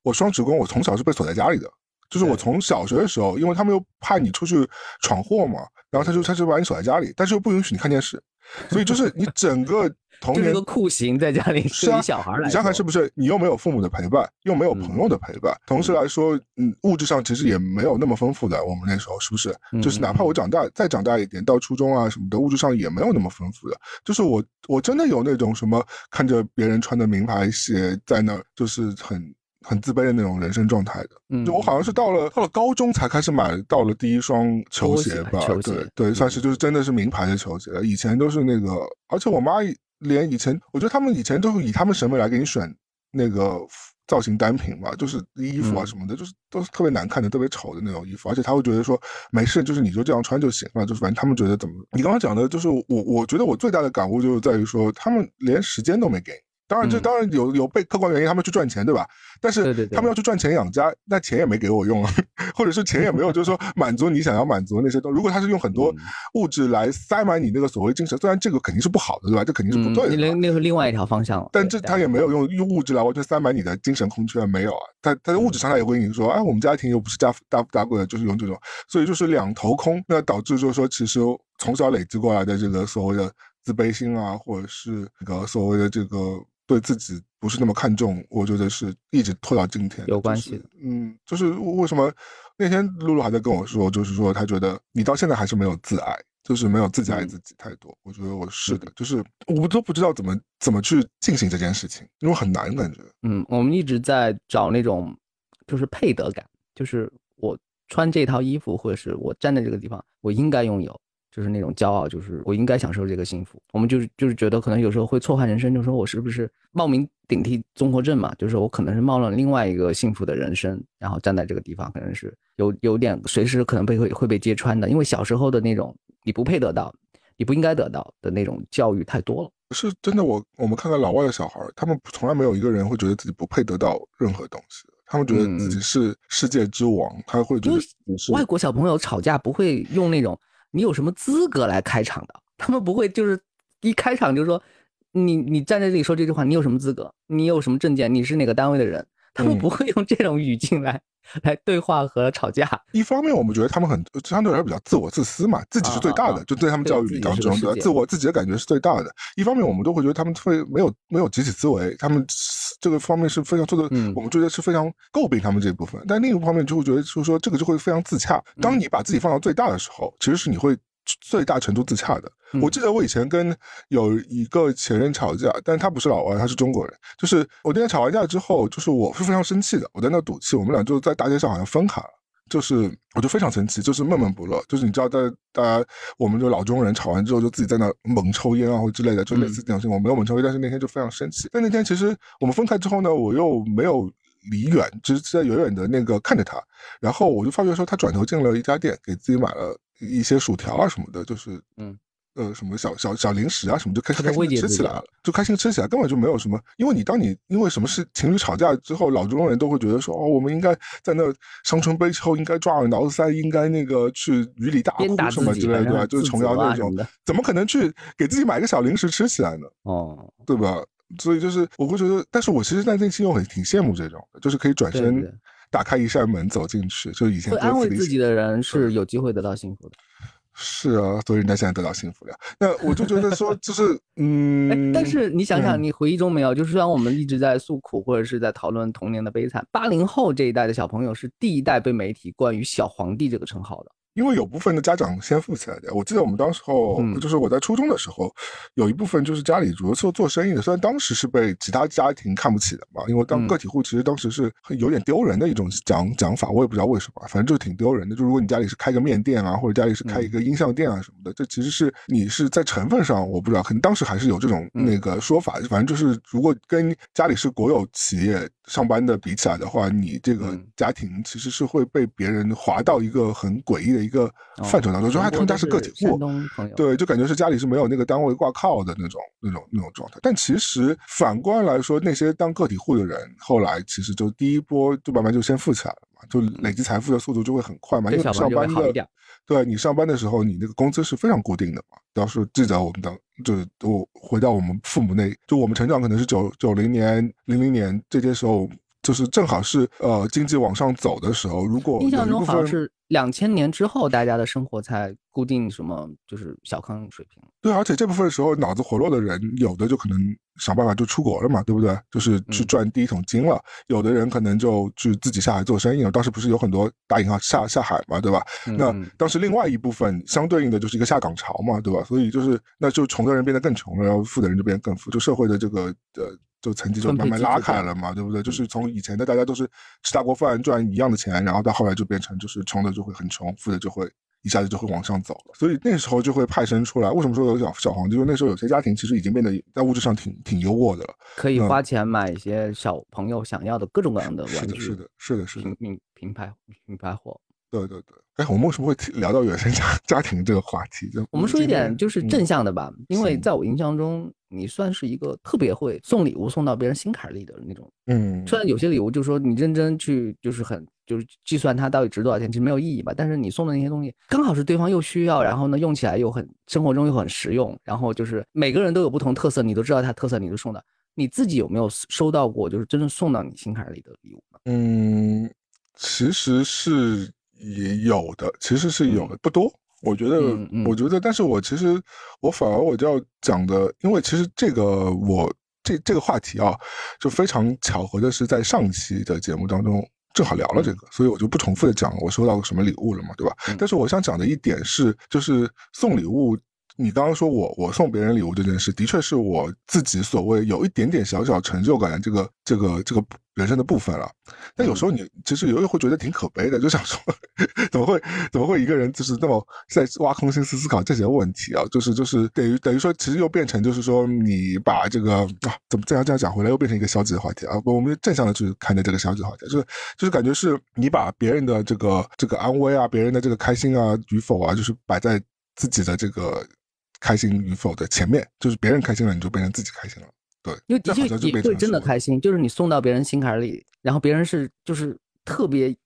我双职工，我从小是被锁在家里的，就是我从小学的时候，因为他们又怕你出去闯祸嘛，然后他就他就把你锁在家里，但是又不允许你看电视，所以就是你整个。童年个酷刑在家里 是啊，小孩来，你想想是不是？你又没有父母的陪伴，又没有朋友的陪伴，同时来说，嗯，物质上其实也没有那么丰富的。我们那时候是不是？就是哪怕我长大再长大一点，到初中啊什么的，物质上也没有那么丰富的。就是我我真的有那种什么看着别人穿的名牌鞋在那儿，就是很很自卑的那种人生状态的。嗯，就我好像是到了到了高中才开始买到了第一双球鞋吧，对对，算是就是真的是名牌的球鞋。以前都是那个，而且我妈。连以前，我觉得他们以前都是以他们审美来给你选那个造型单品嘛，就是衣服啊什么的，就是都是特别难看的、特别丑的那种衣服，而且他会觉得说没事，就是你就这样穿就行了，就是反正他们觉得怎么？你刚刚讲的就是我，我觉得我最大的感悟就是在于说，他们连时间都没给。当然，这当然有有被客观原因，他们去赚钱，对吧？但是他们要去赚钱养家，那钱也没给我用啊，或者是钱也没有，就是说满足你想要满足的那些东西。如果他是用很多物质来塞满你那个所谓精神，虽然这个肯定是不好的，对吧？这肯定是不对的。那那是另外一条方向。但这他也没有用用物质来完全塞满你的精神空缺，没有啊。他他的物质上他也会跟你说，哎，我们家庭又不是家大富大贵的，就是用这种，所以就是两头空，那导致就是说，其实从小累积过来的这个所谓的自卑心啊，或者是那个所谓的这个。对自己不是那么看重，我觉得是一直拖到今天有关系的。嗯，就是为什么那天露露还在跟我说，就是说她觉得你到现在还是没有自爱，就是没有自己爱自己太多。我觉得我是的，就是我都不知道怎么怎么去进行这件事情，因为很难感觉。嗯，我们一直在找那种就是配得感，就是我穿这套衣服或者是我站在这个地方，我应该拥有。就是那种骄傲，就是我应该享受这个幸福。我们就是就是觉得可能有时候会错换人生，就说我是不是冒名顶替综合症嘛？就是我可能是冒了另外一个幸福的人生，然后站在这个地方，可能是有有点随时可能被会会被揭穿的。因为小时候的那种你不配得到，你不应该得到的那种教育太多了。是真的，我我们看看老外的小孩，他们从来没有一个人会觉得自己不配得到任何东西，他们觉得自己是世界之王，他会觉得外国小朋友吵架不会用那种。你有什么资格来开场的？他们不会就是一开场就说你你站在这里说这句话，你有什么资格？你有什么证件？你是哪个单位的人？他们不会用这种语境来来对话和吵架。一方面，我们觉得他们很相对来说比较自我自私嘛，自己是最大的，就对他们教育当中，对自我自己的感觉是最大的。一方面，我们都会觉得他们会没有没有集体思维，他们这个方面是非常做的，我们觉得是非常诟病他们这一部分。但另一方面，就会觉得就是说这个就会非常自洽。当你把自己放到最大的时候，其实是你会。最大程度自洽的。我记得我以前跟有一个前任吵架，但他不是老外，他是中国人。就是我那天吵完架之后，就是我是非常生气的，我在那赌气，我们俩就在大街上好像分开了。就是我就非常生气，就是闷闷不乐。就是你知道，在大家我们就老中人吵完之后，就自己在那猛抽烟啊或之类的，就类似这种情况。我没有猛抽烟，但是那天就非常生气。但那天其实我们分开之后呢，我又没有离远，只是在远远的那个看着他。然后我就发觉说，他转头进了一家店，给自己买了。一些薯条啊什么的，就是嗯呃什么小小小零食啊什么，就开始开心吃起来了，就开心吃起来，根本就没有什么。因为你当你因为什么事情侣吵架之后，老中国人都会觉得说哦，我们应该在那伤春悲秋，应该抓耳挠腮，应该那个去雨里大哭什么之类的，就是琼瑶那种，怎么可能去给自己买个小零食吃起来呢？哦，对吧？所以就是我会觉得，但是我其实在内心又很挺羡慕这种，就是可以转身。打开一扇门走进去，就以前会安慰自己的人是有机会得到幸福的。是啊，所以人家现在得到幸福了。那我就觉得说，就是嗯，但是你想想，你回忆中没有？就是虽然我们一直在诉苦，或者是在讨论童年的悲惨，八零后这一代的小朋友是第一代被媒体冠于“小皇帝”这个称号的。因为有部分的家长先富起来的，我记得我们当时候，就是我在初中的时候，有一部分就是家里主要是做生意的，虽然当时是被其他家庭看不起的嘛，因为当个体户其实当时是有点丢人的一种讲讲法，我也不知道为什么，反正就是挺丢人的。就如果你家里是开个面店啊，或者家里是开一个音像店啊什么的，这其实是你是在成分上，我不知道，可能当时还是有这种那个说法，反正就是如果跟家里是国有企业上班的比起来的话，你这个家庭其实是会被别人划到一个很诡异的一个范畴。当中，就还他们家是个体户，对，就感觉是家里是没有那个单位挂靠的那种、那种、那种状态。但其实反观来说，那些当个体户的人，后来其实就第一波就慢慢就先富起来了嘛，就累积财富的速度就会很快嘛。因为上班的，对你上班的时候，你那个工资是非常固定的嘛。要是记得我们的，就是我回到我们父母那，就我们成长可能是九九零年、零零年这些时候。就是正好是呃经济往上走的时候，如果印象中好像是两千年之后，大家的生活才固定什么就是小康水平。对，而且这部分时候脑子活络的人，有的就可能想办法就出国了嘛，对不对？就是去赚第一桶金了。有的人可能就去自己下海做生意了。当时不是有很多大银行下下海嘛，对吧？那当时另外一部分相对应的就是一个下岗潮嘛，对吧？所以就是那就穷的人变得更穷了，然后富的人就变得更富，就社会的这个呃。就层级就慢慢拉开了嘛，对不对？就是从以前的大家都是吃大锅饭赚一样的钱，然后到后来就变成就是穷的就会很穷，富的就会一下子就会往上走了。所以那时候就会派生出来。为什么说有小小黄？就是那时候有些家庭其实已经变得在物质上挺挺优渥的了，可以花钱买一些小朋友想要的各种各样的玩具，是的，是的，是的，品品牌品牌货。对对对，哎，我们为什么会聊到原生家家庭这个话题？就我们说一点就是正向的吧，因为在我印象中，你算是一个特别会送礼物送到别人心坎里的那种。嗯，虽然有些礼物就是说你认真去就是很就是计算它到底值多少钱，其实没有意义吧。但是你送的那些东西刚好是对方又需要，然后呢用起来又很生活中又很实用，然后就是每个人都有不同特色，你都知道它特色，你就送的。你自己有没有收到过就是真正送到你心坎里的礼物呢？嗯，其实是。也有的，其实是有的，不多。我觉得，我觉得，但是我其实，我反而我就要讲的，因为其实这个我这这个话题啊，就非常巧合的是在上期的节目当中正好聊了这个，所以我就不重复的讲我收到什么礼物了嘛，对吧？但是我想讲的一点是，就是送礼物。你刚刚说我我送别人礼物这件事，的确是我自己所谓有一点点小小成就感的这个这个这个人生的部分了。但有时候你其实有时候会觉得挺可悲的，就想说 怎么会怎么会一个人就是那么在挖空心思思考这些问题啊？就是就是等于等于说，其实又变成就是说你把这个啊怎么这样这样讲回来，又变成一个消极的话题啊？我们正向的去看待这个消极话题，就是就是感觉是你把别人的这个这个安危啊，别人的这个开心啊与否啊，就是摆在自己的这个。开心与否的前面，就是别人开心了，你就变成自己开心了。对，因为的确也会真的开心，就是你送到别人心坎里，然后别人是就是特别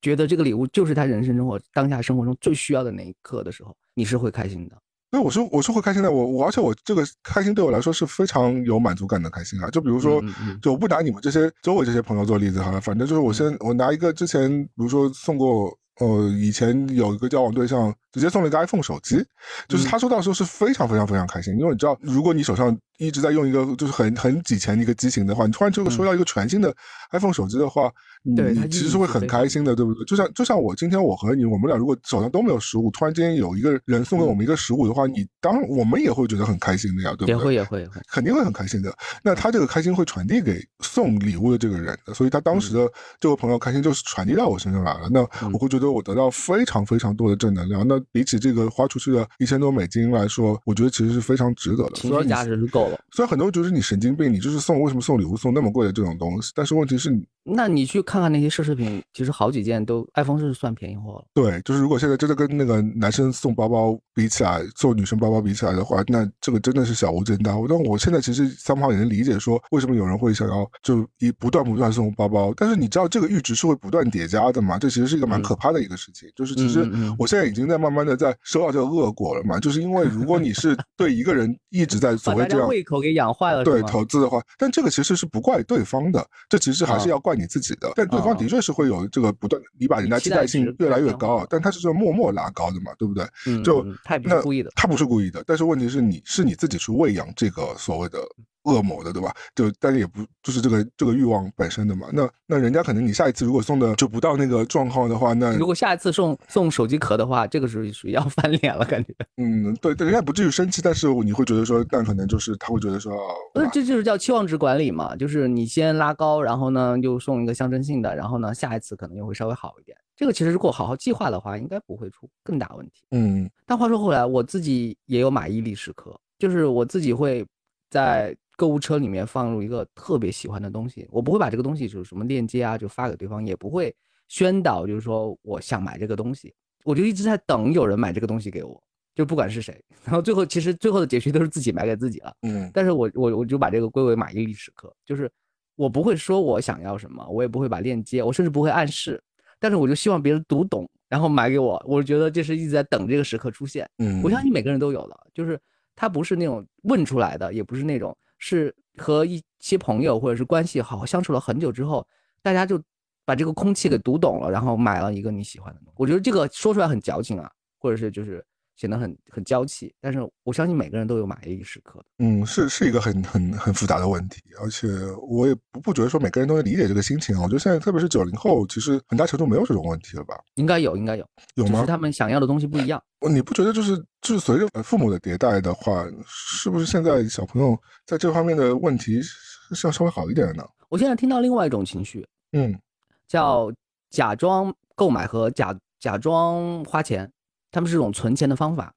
觉得这个礼物就是他人生中或当下生活中最需要的那一刻的时候，你是会开心的。对，我是我是会开心的，我我而且我这个开心对我来说是非常有满足感的开心啊。就比如说，就我不拿你们这些周围这些朋友做例子哈，反正就是我先我拿一个之前，比如说送过。呃，以前有一个交往对象，直接送了一个 iPhone 手机，就是他收到的时候是非常非常非常开心，因为你知道，如果你手上一直在用一个就是很很几钱的一个机型的话，你突然就收到一个全新的 iPhone 手机的话。你其实是会很开心的，对不对？就像就像我今天我和你，我们俩如果手上都没有食物，突然间有一个人送给我们一个食物的话，你当然我们也会觉得很开心的呀，对不对？也会也会也会，肯定会很开心的。那他这个开心会传递给送礼物的这个人的，所以他当时的这位朋友开心就是传递到我身上来了。那我会觉得我得到非常非常多的正能量。那比起这个花出去的一千多美金来说，我觉得其实是非常值得的。情绪价值是够了。虽然很多人觉得你神经病，你就是送为什么送礼物送那么贵的这种东西？但是问题是你。那你去看看那些奢侈品，其实好几件都 iPhone 是算便宜货了。对，就是如果现在真的跟那个男生送包包比起来，送女生包包比起来的话，那这个真的是小巫见大巫。但我现在其实三炮也能理解说，为什么有人会想要就一不断不断送包包。但是你知道这个阈值是会不断叠加的嘛？这其实是一个蛮可怕的一个事情。就是其实我现在已经在慢慢的在收到这个恶果了嘛。就是因为如果你是 对一个人一直在所谓这样胃口给养坏了，对投资的话，但这个其实是不怪对方的，这其实还是要怪。你自己的，但对方的确是会有这个不断，你把人家期待性越来越高，但他是这默默拉高的嘛，对不对？就他不是故意的，他不是故意的，但是问题是你是你自己去喂养这个所谓的。恶魔的，对吧？就但是也不就是这个这个欲望本身的嘛。那那人家可能你下一次如果送的就不到那个状况的话，那如果下一次送送手机壳的话，这个是属于要翻脸了，感觉。嗯，对对，人家不至于生气，但是你会觉得说，但可能就是他会觉得说，那这就是叫期望值管理嘛，就是你先拉高，然后呢又送一个象征性的，然后呢下一次可能又会稍微好一点。这个其实如果好好计划的话，应该不会出更大问题。嗯，但话说回来，我自己也有马伊利时刻，就是我自己会在。购物车里面放入一个特别喜欢的东西，我不会把这个东西就是什么链接啊就发给对方，也不会宣导，就是说我想买这个东西，我就一直在等有人买这个东西给我，就不管是谁，然后最后其实最后的结局都是自己买给自己了。嗯，但是我我我就把这个归为马伊琍时刻，就是我不会说我想要什么，我也不会把链接，我甚至不会暗示，但是我就希望别人读懂，然后买给我，我觉得这是一直在等这个时刻出现。嗯，我相信每个人都有的，就是他不是那种问出来的，也不是那种。是和一些朋友或者是关系好相处了很久之后，大家就把这个空气给读懂了，然后买了一个你喜欢的东西。我觉得这个说出来很矫情啊，或者是就是显得很很娇气。但是我相信每个人都有买一个时刻。嗯，是是一个很很很复杂的问题，而且我也不不觉得说每个人都能理解这个心情啊。我觉得现在特别是九零后，其实很大程度没有这种问题了吧？应该有，应该有，有吗？他们想要的东西不一样。你不觉得就是就是随着父母的迭代的话，是不是现在小朋友在这方面的问题是要稍微好一点的呢？我现在听到另外一种情绪，嗯，叫假装购买和假假装花钱，他们是一种存钱的方法，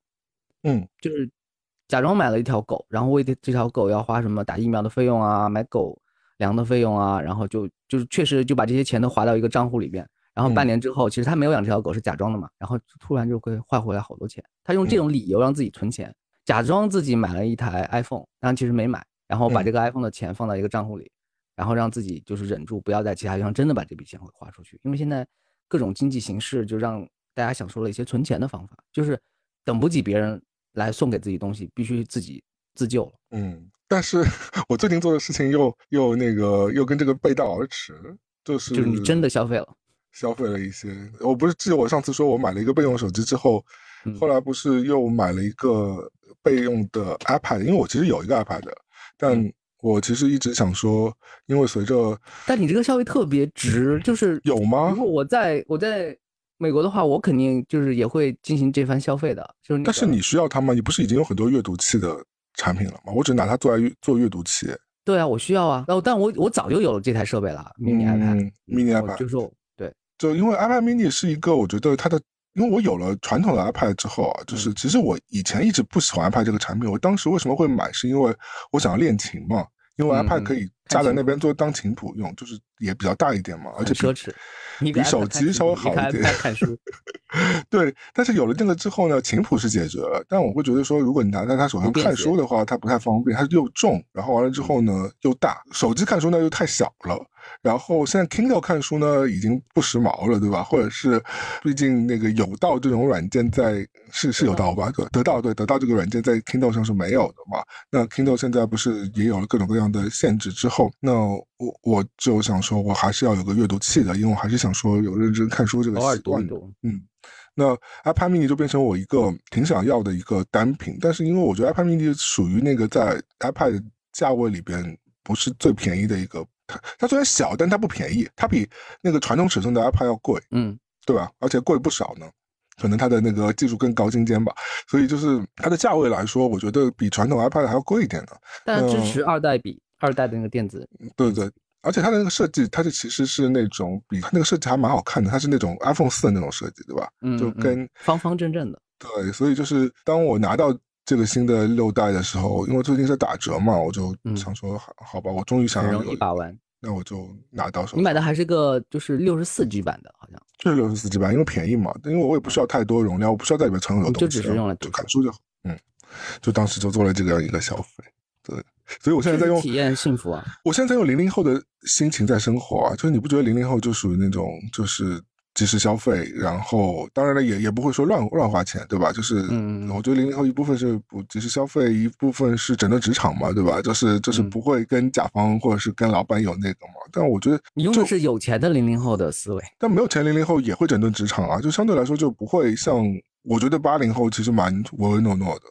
嗯，就是假装买了一条狗，然后为这这条狗要花什么打疫苗的费用啊，买狗粮的费用啊，然后就就是确实就把这些钱都划到一个账户里边。然后半年之后，其实他没有养这条狗，是假装的嘛。然后突然就会换回来好多钱。他用这种理由让自己存钱，假装自己买了一台 iPhone，但其实没买。然后把这个 iPhone 的钱放到一个账户里，然后让自己就是忍住，不要在其他地方真的把这笔钱会花出去。因为现在各种经济形势就让大家想出了一些存钱的方法，就是等不及别人来送给自己东西，必须自己自救了。嗯，但是 我最近做的事情又又那个又跟这个背道而驰，就是就是你真的消费了。消费了一些，我不是记得我上次说我买了一个备用手机之后，后来不是又买了一个备用的 iPad，因为我其实有一个 iPad，但我其实一直想说，因为随着，但你这个消费特别值，就是有吗？如果我在我在美国的话，我肯定就是也会进行这番消费的，就是。但是你需要它吗？你不是已经有很多阅读器的产品了吗？我只拿它做来做阅读器。对啊，我需要啊，然后但我我早就有了这台设备了，mini iPad，mini iPad，就是。就因为 iPad mini 是一个，我觉得它的，因为我有了传统的 iPad 之后啊，就是其实我以前一直不喜欢 iPad 这个产品。我当时为什么会买，是因为我想要练琴嘛，因为 iPad 可以架在那边做当琴谱用，就是也比较大一点嘛，而且奢侈。比手机稍微好一点。看书。对，但是有了这个之后呢，琴谱是解决了，但我会觉得说，如果你拿在他手上看书的话，它不太方便，它又重，然后完了之后呢又大，手机看书呢又太小了。然后现在 Kindle 看书呢已经不时髦了，对吧？或者是，毕竟那个有道这种软件在是是有道吧？对，得到对得到这个软件在 Kindle 上是没有的嘛？那 Kindle 现在不是也有了各种各样的限制之后，那我我就想说，我还是要有个阅读器的，因为我还是想说有认真看书这个习惯的。嗯，那 iPad Mini 就变成我一个挺想要的一个单品，但是因为我觉得 iPad Mini 属于那个在 iPad 价位里边不是最便宜的一个。它它虽然小，但它不便宜，它比那个传统尺寸的 iPad 要贵，嗯，对吧？而且贵不少呢，可能它的那个技术更高精尖吧，所以就是它的价位来说，我觉得比传统 iPad 还要贵一点的。但支持二代比二代的那个电子，对对，而且它的那个设计，它就其实是那种比它那个设计还蛮好看的，它是那种 iPhone 四的那种设计，对吧？嗯，就跟方方正正的。对，所以就是当我拿到。这个新的六代的时候，因为最近在打折嘛，我就想说好好吧，我终于想要有一把玩，那我就拿到手。你买的还是个就是六十四 G 版的，好像就是六十四 G 版，因为便宜嘛，因为我也不需要太多容量，我不需要在里面存很多东西，就只是用来就看书就好。嗯，就当时就做了这样一个消费，对，所以我现在在用体验幸福啊，我现在在用零零后的心情在生活啊，就是你不觉得零零后就属于那种就是。及时消费，然后当然了，也也不会说乱乱花钱，对吧？就是，嗯，我觉得零零后一部分是不及时消费，一部分是整顿职场嘛，对吧？就是就是不会跟甲方或者是跟老板有那个嘛。但我觉得你用的是有钱的零零后的思维，但没有钱零零后也会整顿职场啊，就相对来说就不会像我觉得八零后其实蛮唯唯诺诺的，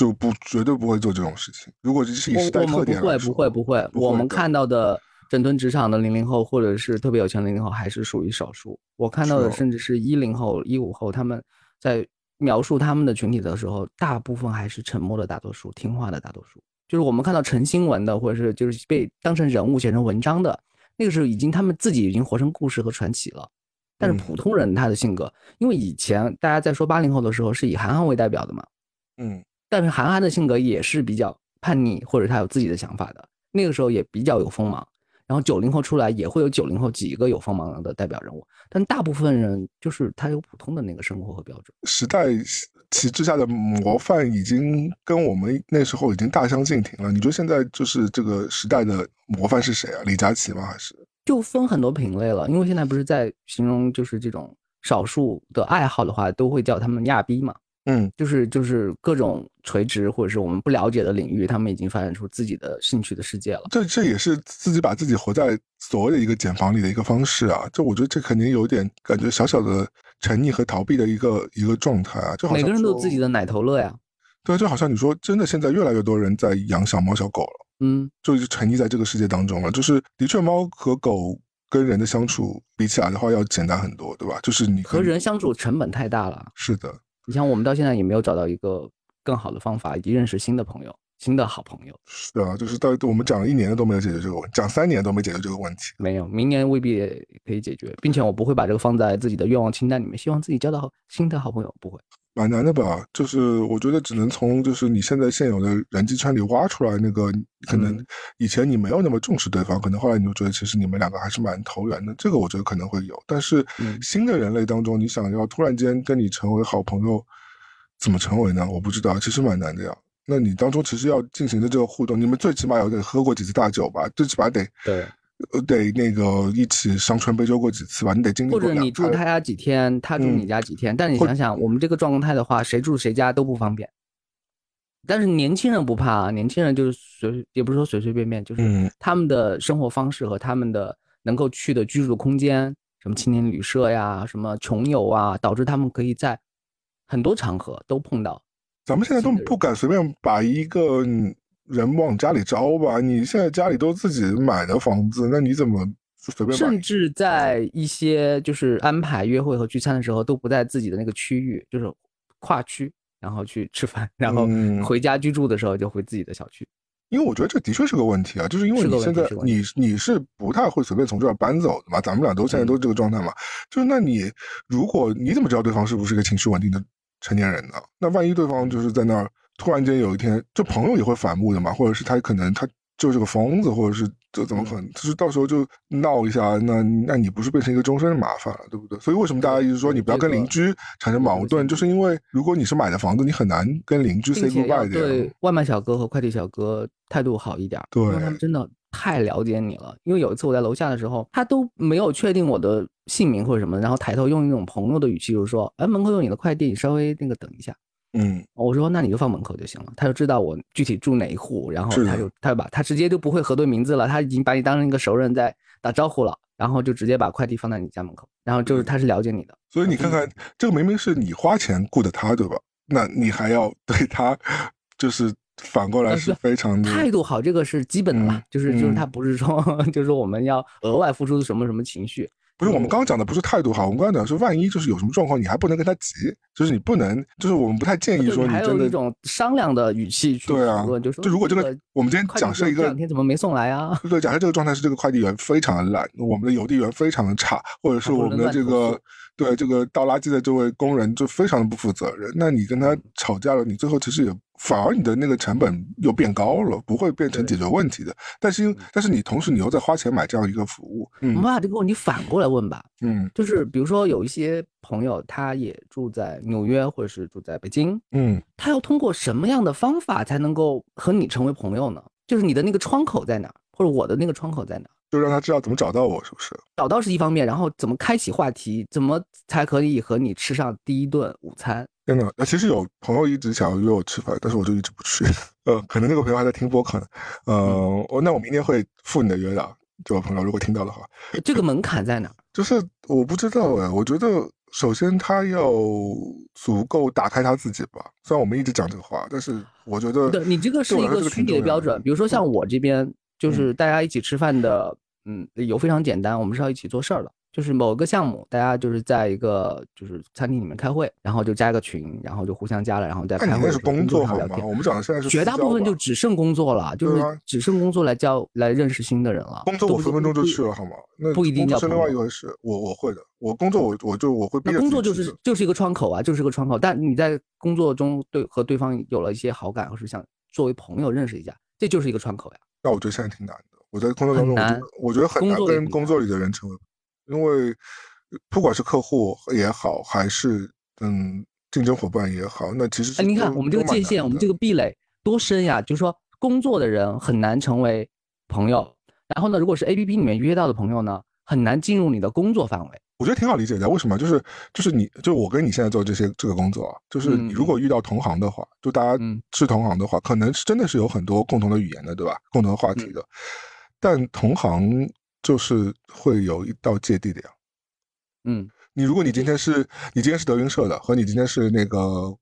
就不绝对不会做这种事情。如果这是以时代特点来说，不会不会不会，我们看到的。整顿职场的零零后，或者是特别有钱的零零后，还是属于少数。我看到的甚至是一零后、一五后，他们在描述他们的群体的时候，大部分还是沉默的大多数，听话的大多数。就是我们看到成新闻的，或者是就是被当成人物写成文章的，那个时候已经他们自己已经活成故事和传奇了。但是普通人他的性格，因为以前大家在说八零后的时候是以韩寒为代表的嘛，嗯，但是韩寒的性格也是比较叛逆，或者他有自己的想法的，那个时候也比较有锋芒。然后九零后出来也会有九零后几个有锋芒的代表人物，但大部分人就是他有普通的那个生活和标准。时代旗帜下的模范已经跟我们那时候已经大相径庭了。你觉得现在就是这个时代的模范是谁啊？李佳琦吗？还是就分很多品类了？因为现在不是在形容就是这种少数的爱好的话，都会叫他们亚逼嘛。嗯，就是就是各种垂直或者是我们不了解的领域，他们已经发展出自己的兴趣的世界了。这这也是自己把自己活在所谓的一个茧房里的一个方式啊！就我觉得这肯定有点感觉小小的沉溺和逃避的一个一个状态啊！就好像每个人都有自己的奶头乐呀。对，就好像你说，真的现在越来越多人在养小猫小狗了。嗯，就沉溺在这个世界当中了。就是的确，猫和狗跟人的相处比起来的话，要简单很多，对吧？就是你和人相处成本太大了。是的。你像我们到现在也没有找到一个更好的方法，以及认识新的朋友、新的好朋友。是啊，就是到我们讲了一年都没有解决这个问题，讲三年都没解决这个问题。没有，明年未必可以解决，并且我不会把这个放在自己的愿望清单里面，希望自己交到新的好朋友，不会。蛮难的吧？就是我觉得只能从就是你现在现有的人际圈里挖出来那个，可能以前你没有那么重视对方，可能后来你就觉得其实你们两个还是蛮投缘的。这个我觉得可能会有，但是新的人类当中，你想要突然间跟你成为好朋友，怎么成为呢？我不知道，其实蛮难的呀。那你当中其实要进行的这个互动，你们最起码有得喝过几次大酒吧，最起码得对。呃，得那个一起伤春悲秋过几次吧，你得经历或者你住他家几天，他住你家几天。但你想想，我们这个状态的话，谁住谁家都不方便。但是年轻人不怕啊，年轻人就是随，也不是说随随便便，就是他们的生活方式和他们的能够去的居住空间，什么青年旅社呀，什么穷游啊，导致他们可以在很多场合都碰到。咱们现在都不敢随便把一个。人往家里招吧，你现在家里都自己买的房子，那你怎么随便？甚至在一些就是安排约会和聚餐的时候，都不在自己的那个区域，就是跨区，然后去吃饭，然后回家居住的时候就回自己的小区。因为我觉得这的确是个问题啊，就是因为你现在你你是不太会随便从这儿搬走的嘛，咱们俩都现在都这个状态嘛，就是那你如果你怎么知道对方是不是一个情绪稳定的成年人呢？那万一对方就是在那儿。突然间有一天，就朋友也会反目的嘛，或者是他可能他就是个疯子，或者是这怎么可能？就是到时候就闹一下，那那你不是变成一个终身的麻烦了，对不对？所以为什么大家一直说你不要跟邻居产生矛盾，就是因为如果你是买的房子，你很难跟邻居 say goodbye 的。对外卖小哥和快递小哥态度好一点，对，因为他们真的太了解你了。因为有一次我在楼下的时候，他都没有确定我的姓名或者什么，然后抬头用一种朋友的语气，就是说：“哎，门口有你的快递，你稍微那个等一下。”嗯，我说那你就放门口就行了，他就知道我具体住哪一户，然后他就他就把他直接就不会核对名字了，他已经把你当成一个熟人在打招呼了，然后就直接把快递放在你家门口，然后就是他是了解你的，所以你看看这个明明是你花钱雇的他，对吧？那你还要对他就是反过来是非常的态度好，这个是基本的嘛，就是就是他不是说 就是说我们要额外付出什么什么情绪。不是我们刚刚讲的不是态度好，我们刚刚讲是万一就是有什么状况，你还不能跟他急，就是你不能，就是我们不太建议说你真的一种商量的语气去对啊，就就如果这个我们今天假设一个这两天怎么没送来啊？对对，假设这个状态是这个快递员非常的懒，我们的邮递员非常的差，或者是我们的这个对这个倒垃圾的这位工人就非常的不负责任，那你跟他吵架了，你最后其实也。反而你的那个成本又变高了，不会变成解决问题的。但是，但是你同时你又在花钱买这样一个服务。我们把这个问题反过来问吧。嗯，就是比如说有一些朋友，他也住在纽约或者是住在北京。嗯，他要通过什么样的方法才能够和你成为朋友呢？就是你的那个窗口在哪，或者我的那个窗口在哪？就让他知道怎么找到我，是不是？找到是一方面，然后怎么开启话题，怎么才可以和你吃上第一顿午餐？真的，其实有朋友一直想要约我吃饭，但是我就一直不去。呃，可能那个朋友还在听播客呢。呃，我那我明天会赴你的约的，这位朋友如果听到的话。这个门槛在哪？就是我不知道哎，我觉得首先他要足够打开他自己吧。虽然我们一直讲这个话，但是我觉得，对你这个是一个虚拟的标准。比如说像我这边，就是大家一起吃饭的，嗯，理由非常简单，我们是要一起做事儿的。就是某个项目，大家就是在一个就是餐厅里面开会，然后就加一个群，然后就互相加了，然后再开会。那是工作好吗？我们讲的现在是绝大部分就只剩工作了，就是只剩工作来交来认识新的人了。工作我分分钟就去了好吗？那不一定是另外一回事。我我会的，我工作我我就我会。工作就是就是一个窗口啊，就是个窗口。但你在工作中对和对方有了一些好感，或是想作为朋友认识一下，这就是一个窗口呀。那我觉得现在挺难的。我在工作当中，我觉得很难跟工作里的人成为，因为。不管是客户也好，还是嗯竞争伙伴也好，那其实哎，您看我们这个界限，我们这个壁垒多深呀？就是说，工作的人很难成为朋友，然后呢，如果是 A P P 里面约到的朋友呢，很难进入你的工作范围。我觉得挺好理解的，为什么？就是就是你就我跟你现在做这些这个工作，就是你如果遇到同行的话，就大家是同行的话，可能是真的是有很多共同的语言的，对吧？共同的话题的，但同行就是会有一道芥蒂的呀。嗯，你如果你今天是你今天是德云社的，和你今天是那个，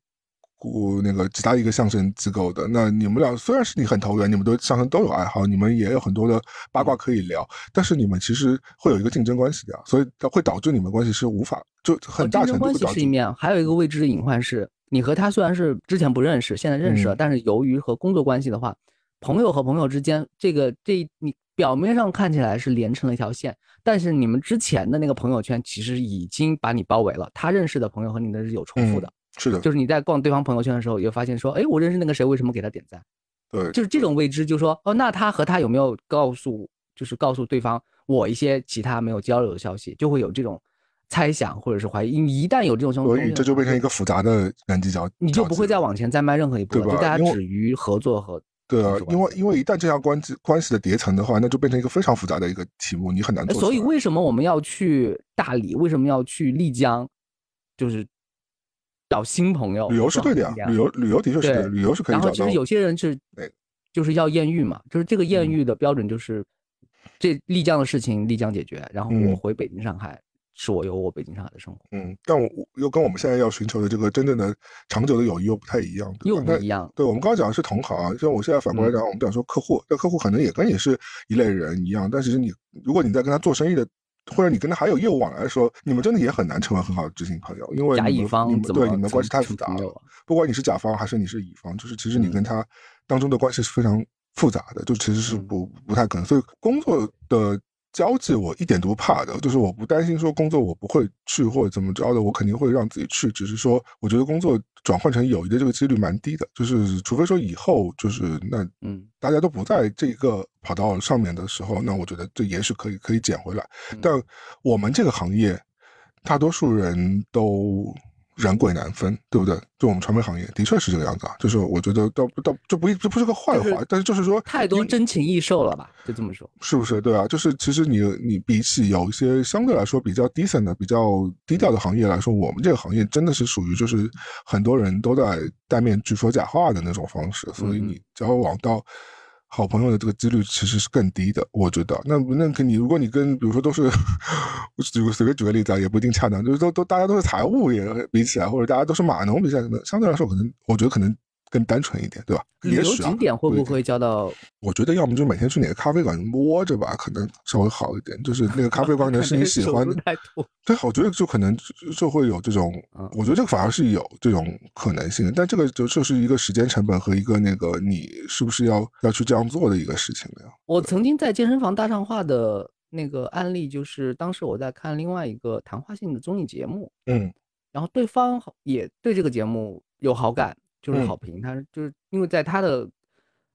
故那个其他一个相声机构的，那你们俩虽然是你很投缘，你们都相声都有爱好，你们也有很多的八卦可以聊，但是你们其实会有一个竞争关系的，所以会导致你们关系是无法就很大程度关系是一面，还有一个未知的隐患是，你和他虽然是之前不认识，现在认识了，但是由于和工作关系的话，朋友和朋友之间，这个这你表面上看起来是连成了一条线。但是你们之前的那个朋友圈其实已经把你包围了，他认识的朋友和你的是有重复的，是的，就是你在逛对方朋友圈的时候，也发现说，哎，我认识那个谁，为什么给他点赞？对，就是这种未知，就是说，哦，那他和他有没有告诉，就是告诉对方我一些其他没有交流的消息，就会有这种猜想或者是怀疑。你一旦有这种情况，所以这就变成一个复杂的人际交，你就不会再往前再迈任何一步了，就大家止于合作和。对啊，因为因为一旦这样关系关系的叠层的话，那就变成一个非常复杂的一个题目，你很难做。所以为什么我们要去大理？为什么要去丽江？就是找新朋友。旅游是对的呀，旅游旅游的确是旅游是可以找到。然后其实有些人是，就是要艳遇嘛，就是这个艳遇的标准就是，这丽江的事情丽江解决，然后我回北京上海。是我有我北京上海的生活，嗯，但我又跟我们现在要寻求的这个真正的长久的友谊又不太一样，又不一样。对我们刚刚讲的是同行啊，像我现在反过来讲，我们讲说客户，那客户可能也跟你是一类人一样，但其实你如果你在跟他做生意的，或者你跟他还有业务往来的时候，你们真的也很难成为很好的知心朋友，因为甲乙方你们对你们关系太复杂了。不管你是甲方还是你是乙方，就是其实你跟他当中的关系是非常复杂的，就其实是不不太可能。所以工作的。交际我一点都不怕的，就是我不担心说工作我不会去或者怎么着的，我肯定会让自己去。只是说，我觉得工作转换成友谊的这个几率蛮低的，就是除非说以后就是那嗯大家都不在这个跑道上面的时候，那我觉得这也许可以可以捡回来。但我们这个行业，大多数人都。人鬼难分，对不对？就我们传媒行业的确是这个样子啊。就是我觉得，倒倒这不这不是个坏话，但是就是说太多真情易售了吧？就这么说，是不是？对啊，就是其实你你比起有一些相对来说比较 decent 的、比较低调的行业来说，我们这个行业真的是属于就是很多人都在戴面具说假话的那种方式，所以你交往到。好朋友的这个几率其实是更低的，我觉得。那那可你，如果你跟比如说都是，我举个随便举个例子啊，也不一定恰当，就是都都大家都是财务也比起来，或者大家都是码农比起来，可能相对来说可能，我觉得可能。更单纯一点，对吧？旅游景点会不会交到？我觉得要么就每天去哪个咖啡馆摸着吧，可能稍微好一点。就是那个咖啡馆可能是你喜欢的，对，我觉得就可能就会有这种，我觉得这个反而是有这种可能性。但这个就就是一个时间成本和一个那个你是不是要要去这样做的一个事情了呀。我曾经在健身房大上话的那个案例，就是当时我在看另外一个谈话性的综艺节目，嗯，然后对方也对这个节目有好感。就是好评，他就是因为在他的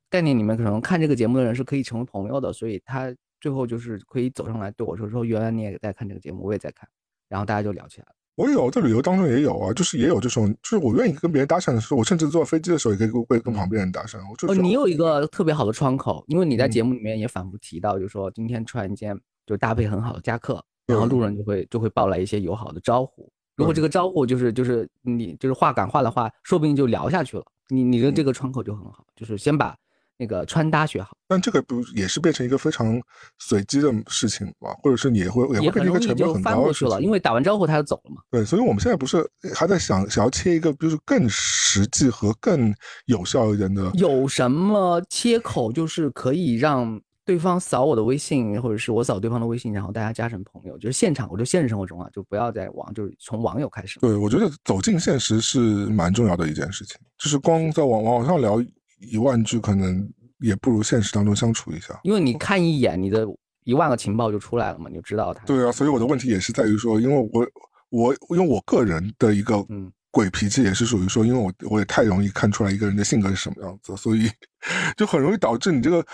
概念里面，可能看这个节目的人是可以成为朋友的，所以他最后就是可以走上来对我说：“说原来你也在看这个节目，我也在看。”然后大家就聊起来了。我有在旅游当中也有啊，就是也有这种，就是我愿意跟别人搭讪的时候，我甚至坐飞机的时候也可以会跟旁边人搭讪。我就哦，你有一个特别好的窗口，因为你在节目里面也反复提到，就是说今天穿一件就搭配很好的夹克，然后路人就会就会报来一些友好的招呼。如果这个招呼就是就是你就是话赶话的话，说不定就聊下去了。你你的这个窗口就很好，就是先把那个穿搭学好。但这个不也是变成一个非常随机的事情吗？或者是你也会也会变成一个成本很高的事情？因为打完招呼他就走了嘛。对，所以我们现在不是还在想想要切一个就是更实际和更有效一点的？有什么切口就是可以让？对方扫我的微信，或者是我扫对方的微信，然后大家加成朋友，就是现场，我就现实生活中啊，就不要在网，就是从网友开始。对，我觉得走进现实是蛮重要的一件事情，就是光在网网上聊一万句，可能也不如现实当中相处一下。因为你看一眼，你的一万个情报就出来了嘛，你就知道他。对啊，所以我的问题也是在于说，因为我我因为我个人的一个嗯鬼脾气，也是属于说，因为我我也太容易看出来一个人的性格是什么样子，所以 就很容易导致你这个。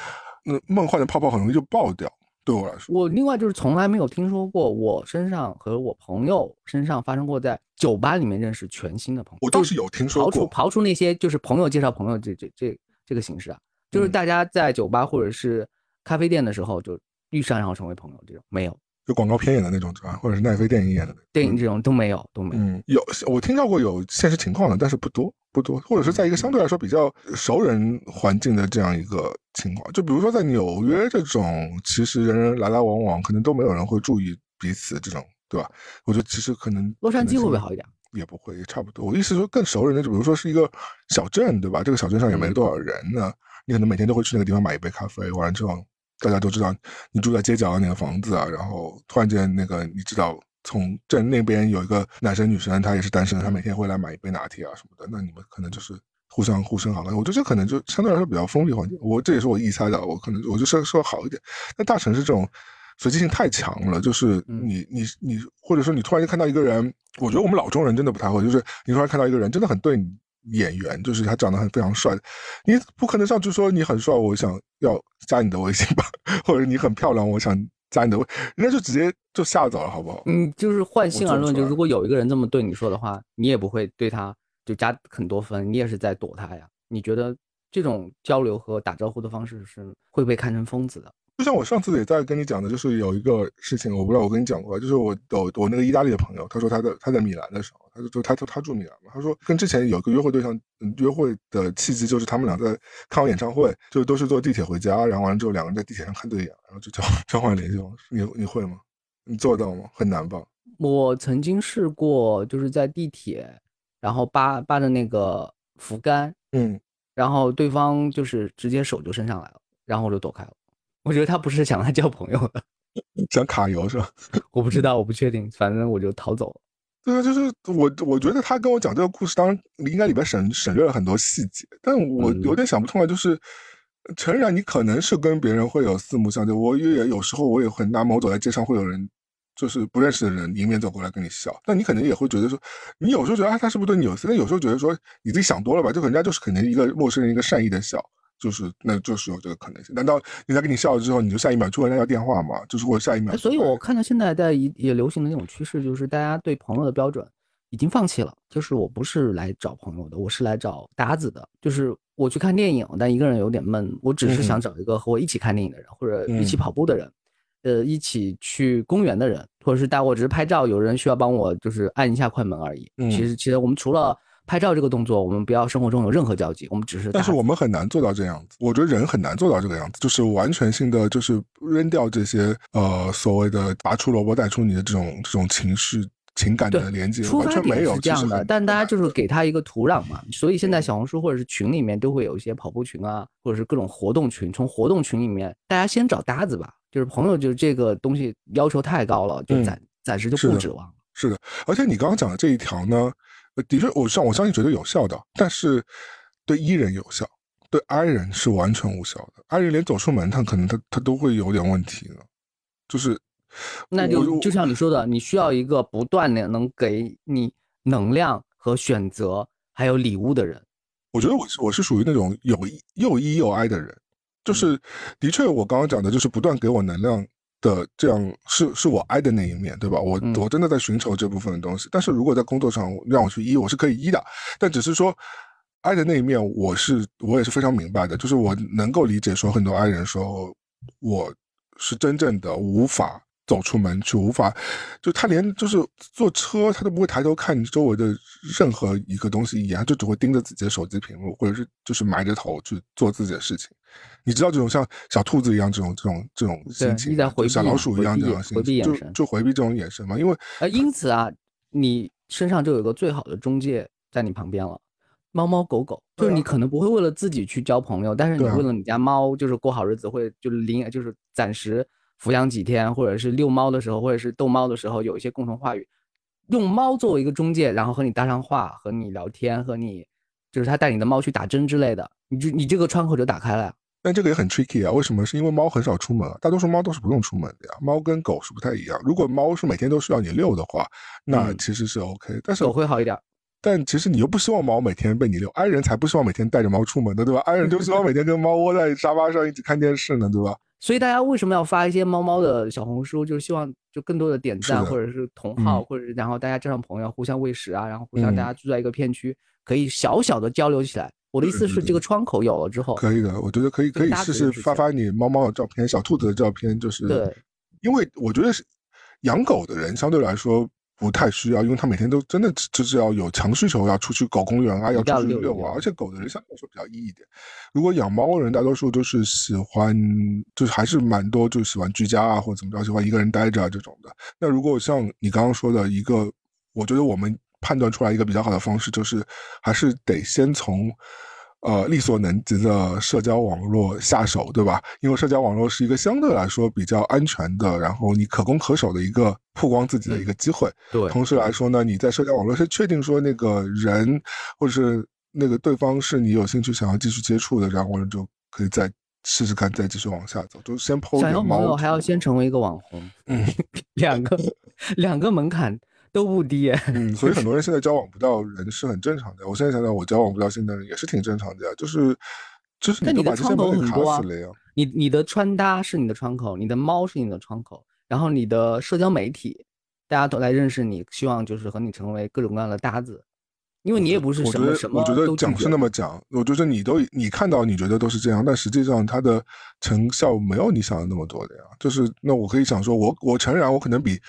那梦幻的泡泡很容易就爆掉，对我来说。我另外就是从来没有听说过我身上和我朋友身上发生过在酒吧里面认识全新的朋友。我就是有听说过。刨除刨除那些就是朋友介绍朋友这这这这个形式啊，就是大家在酒吧或者是咖啡店的时候就遇上然后成为朋友这种没有。就广告片演的那种是吧？或者是奈飞电影演的电影这种都没有，都没有。嗯，有我听到过有现实情况的，但是不多不多，或者是在一个相对来说比较熟人环境的这样一个情况。就比如说在纽约这种，其实人人来来往往，可能都没有人会注意彼此这种，对吧？我觉得其实可能洛杉矶会不会好一点？也不会，也差不多。我意思说更熟人的，就比如说是一个小镇，对吧？这个小镇上也没多少人呢，你可能每天都会去那个地方买一杯咖啡，完了之后。大家都知道你住在街角的那个房子啊，然后突然间那个你知道从镇那边有一个男生女生，他也是单身，他每天会来买一杯拿铁啊什么的，那你们可能就是互相互生好了。我觉得这可能就相对来说比较封闭环境，我这也是我臆猜的，我可能我就说说好一点。那大城市这种随机性太强了，就是你你你或者说你突然间看到一个人，我觉得我们老中人真的不太会，就是你突然看到一个人真的很对你。演员就是他长得很非常帅，你不可能上去说你很帅，我想要加你的微信吧，或者你很漂亮，我想加你的微，人家就直接就吓走了，好不好？嗯，就是换性而论，就如果有一个人这么对你说的话，你也不会对他就加很多分，你也是在躲他呀？你觉得这种交流和打招呼的方式是会被看成疯子的？就像我上次也在跟你讲的，就是有一个事情，我不知道我跟你讲过，就是我我我那个意大利的朋友，他说他在他在米兰的时候，他就就他就他住米兰嘛，他说跟之前有个约会对象约会的契机，就是他们俩在看完演唱会，就都是坐地铁回家，然后完了之后两个人在地铁上看对眼，然后就交交换联系方式。你你会吗？你做到吗？很难吧？我曾经试过，就是在地铁，然后扒扒着那个扶杆，嗯，然后对方就是直接手就伸上来了，然后我就躲开了。我觉得他不是想来交朋友的，想卡油是吧？我不知道，我不确定，反正我就逃走了。对啊，就是我，我觉得他跟我讲这个故事，当然应该里边省省略了很多细节，但我有点想不通啊，就是诚然，你可能是跟别人会有四目相对，我也有时候我也很纳闷，我走在街上会有人就是不认识的人迎面走过来跟你笑，那你可能也会觉得说，你有时候觉得啊他是不是对你有意思，但有时候觉得说你自己想多了吧，就人家就是可能一个陌生人一个善意的笑，就是那就是有这个可能性。难道人家跟你笑了之后，你就下一秒就问要电话吗？就是或者下一秒？所以我看到现在在也也流行的那种趋势，就是大家对朋友的标准。已经放弃了，就是我不是来找朋友的，我是来找搭子的。就是我去看电影，但一个人有点闷，我只是想找一个和我一起看电影的人，或者一起跑步的人，呃，一起去公园的人，或者是带我只是拍照，有人需要帮我就是按一下快门而已。其实，其实我们除了拍照这个动作，我们不要生活中有任何交集，我们只是。但是我们很难做到这样子，我觉得人很难做到这个样子，就是完全性的，就是扔掉这些呃所谓的拔出萝卜带出泥的这种这种情绪。情感的连接完全没有这样的，但大家就是给他一个土壤嘛，所以现在小红书或者是群里面都会有一些跑步群啊，或者是各种活动群。从活动群里面，大家先找搭子吧，就是朋友，就是这个东西要求太高了，就暂暂时就不指望。是的，而且你刚刚讲的这一条呢，的确，我相我相信绝对有效的，但是对 E 人有效，对 I 人是完全无效的。I 人连走出门，他可能他他都会有点问题的，就是。那就就像你说的，你需要一个不断的能给你能量和选择，还有礼物的人。我觉得我是我是属于那种有又 E 又 I 的人，就是的确我刚刚讲的就是不断给我能量的这样是是我 I 的那一面对吧？我我真的在寻求这部分的东西。但是如果在工作上让我去医我是可以医的，但只是说 I 的那一面，我是我也是非常明白的，就是我能够理解说很多爱人说我是真正的无法。走出门去无法，就他连就是坐车，他都不会抬头看周围的任何一个东西一眼，他就只会盯着自己的手机屏幕，或者是就是埋着头去做自己的事情。你知道这种像小兔子一样这种这种这种心情，小老鼠一样这种心情，就就回避这种眼神嘛。因为呃，因此啊，你身上就有个最好的中介在你旁边了，猫猫狗狗，就是你可能不会为了自己去交朋友，但是你为了你家猫就是过好日子，会就是领就是暂时。抚养几天，或者是遛猫的时候，或者是逗猫的时候，有一些共同话语，用猫作为一个中介，然后和你搭上话，和你聊天，和你就是他带你的猫去打针之类的，你就你这个窗口就打开了。但这个也很 tricky 啊，为什么？是因为猫很少出门，大多数猫都是不用出门的呀。猫跟狗是不太一样，如果猫是每天都需要你遛的话，那其实是 OK。但是狗会好一点。但其实你又不希望猫每天被你遛，爱人才不希望每天带着猫出门的，对吧？爱人就希望每天跟猫窝在沙发上一起看电视呢，对吧？所以大家为什么要发一些猫猫的小红书？就是希望就更多的点赞，或者是同号，或者是然后大家交上朋友，互相喂食啊，然后互相大家住在一个片区，可以小小的交流起来。我的意思是，这个窗口有了之后，可以的。我觉得可以，可以试试发发你猫猫的照片、小兔子的照片，就是对，因为我觉得是养狗的人相对来说。不太需要，因为他每天都真的就是要有强需求，要出去狗公园啊，要出去遛啊。而且狗的人相对来说比较易一点。如果养猫的人，大多数都是喜欢，就是还是蛮多，就喜欢居家啊，或者怎么着，喜欢一个人待着啊这种的。那如果像你刚刚说的一个，我觉得我们判断出来一个比较好的方式，就是还是得先从。呃，力所能及的社交网络下手，对吧？因为社交网络是一个相对来说比较安全的，然后你可攻可守的一个曝光自己的一个机会。对，同时来说呢，你在社交网络是确定说那个人或者是那个对方是你有兴趣想要继续接触的，然后就可以再试试看，再继续往下走，就先抛。想要朋友还要先成为一个网红，嗯，两个两个门槛。都不低，嗯，所以很多人现在 交往不到人是很正常的。我现在想想，我交往不到现在人也是挺正常的呀，就是就是。那你的窗口很多啊，你你的穿搭是你的窗口，你的猫是你的窗口，然后你的社交媒体，大家都来认识你，希望就是和你成为各种各样的搭子，因为你也不是什么什么我觉得讲是那么讲，我觉得你都你看到你觉得都是这样，但实际上它的成效没有你想的那么多的呀。就是那我可以想说，我我承认我可能比。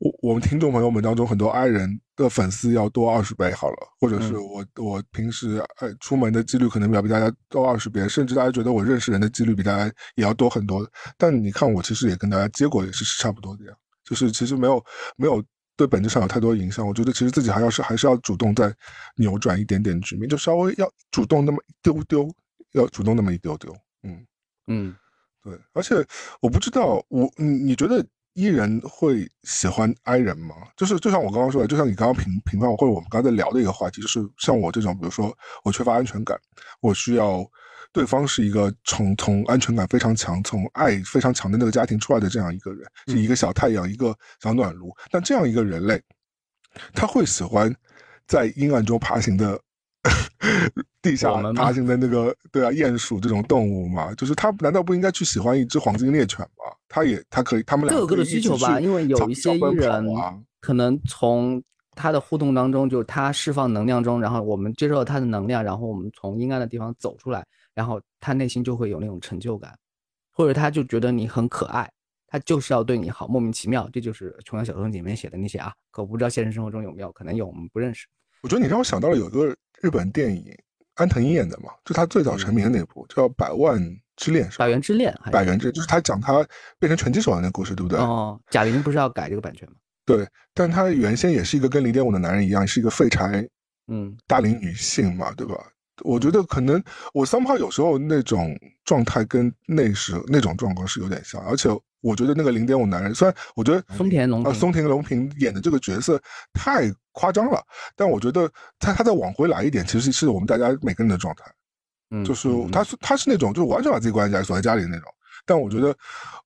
我我们听众朋友们当中很多爱人的粉丝要多二十倍好了，或者是我我平时呃出门的几率可能要比大家多二十倍，甚至大家觉得我认识人的几率比大家也要多很多。但你看我其实也跟大家结果也是差不多的呀，就是其实没有没有对本质上有太多影响。我觉得其实自己还要是还是要主动再扭转一点点局面，就稍微要主动那么一丢丢，要主动那么一丢丢。嗯嗯，对，而且我不知道我你你觉得？依人会喜欢 I 人吗？就是就像我刚刚说的，就像你刚刚评评判或者我们刚才聊的一个话题，就是像我这种，比如说我缺乏安全感，我需要对方是一个从从安全感非常强、从爱非常强的那个家庭出来的这样一个人，是一个小太阳、一个小暖炉。但这样一个人类，他会喜欢在阴暗中爬行的 地下爬行的那个对啊鼹鼠这种动物嘛？就是他难道不应该去喜欢一只黄金猎犬吗？他也他可以，他们各有各的需求吧。因为有一些艺人可能从。他的互动当中，就是他释放能量中，然后我们接受了他的能量，然后我们从阴暗的地方走出来，然后他内心就会有那种成就感，或者他就觉得你很可爱，他就是要对你好，莫名其妙，这就是琼瑶小说里面写的那些啊，可不知道现实生活中有没有，可能有，我们不认识。我觉得你让我想到了有一个日本电影，安藤樱演的嘛，就他最早成名的那部叫《百万之恋》，百元之恋，百元之，就是他讲他变成拳击手的那故事，对不对？哦，贾玲不是要改这个版权吗？对，但他原先也是一个跟零点五的男人一样，是一个废柴，嗯，大龄女性嘛，对吧？我觉得可能我三炮有时候那种状态跟那时那种状况是有点像，而且我觉得那个零点五男人，虽然我觉得松田龙啊松田龙平演的这个角色太夸张了，但我觉得他他再往回来一点，其实是我们大家每个人的状态，嗯，就是他是他是那种就是完全把自己关在家里锁在家里的那种，但我觉得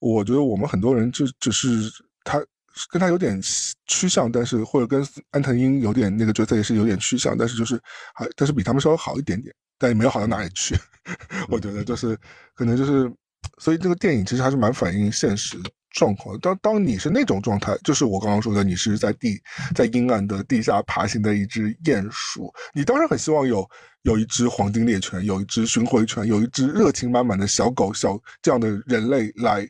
我觉得我们很多人就只是他。跟他有点趋向，但是或者跟安藤英有点那个角色也是有点趋向，但是就是还但是比他们稍微好一点点，但也没有好到哪里去。我觉得就是可能就是，所以这个电影其实还是蛮反映现实状况。当当你是那种状态，就是我刚刚说的，你是在地在阴暗的地下爬行的一只鼹鼠，你当然很希望有有一只黄金猎犬，有一只巡回犬，有一只热情满满的小狗小这样的人类来。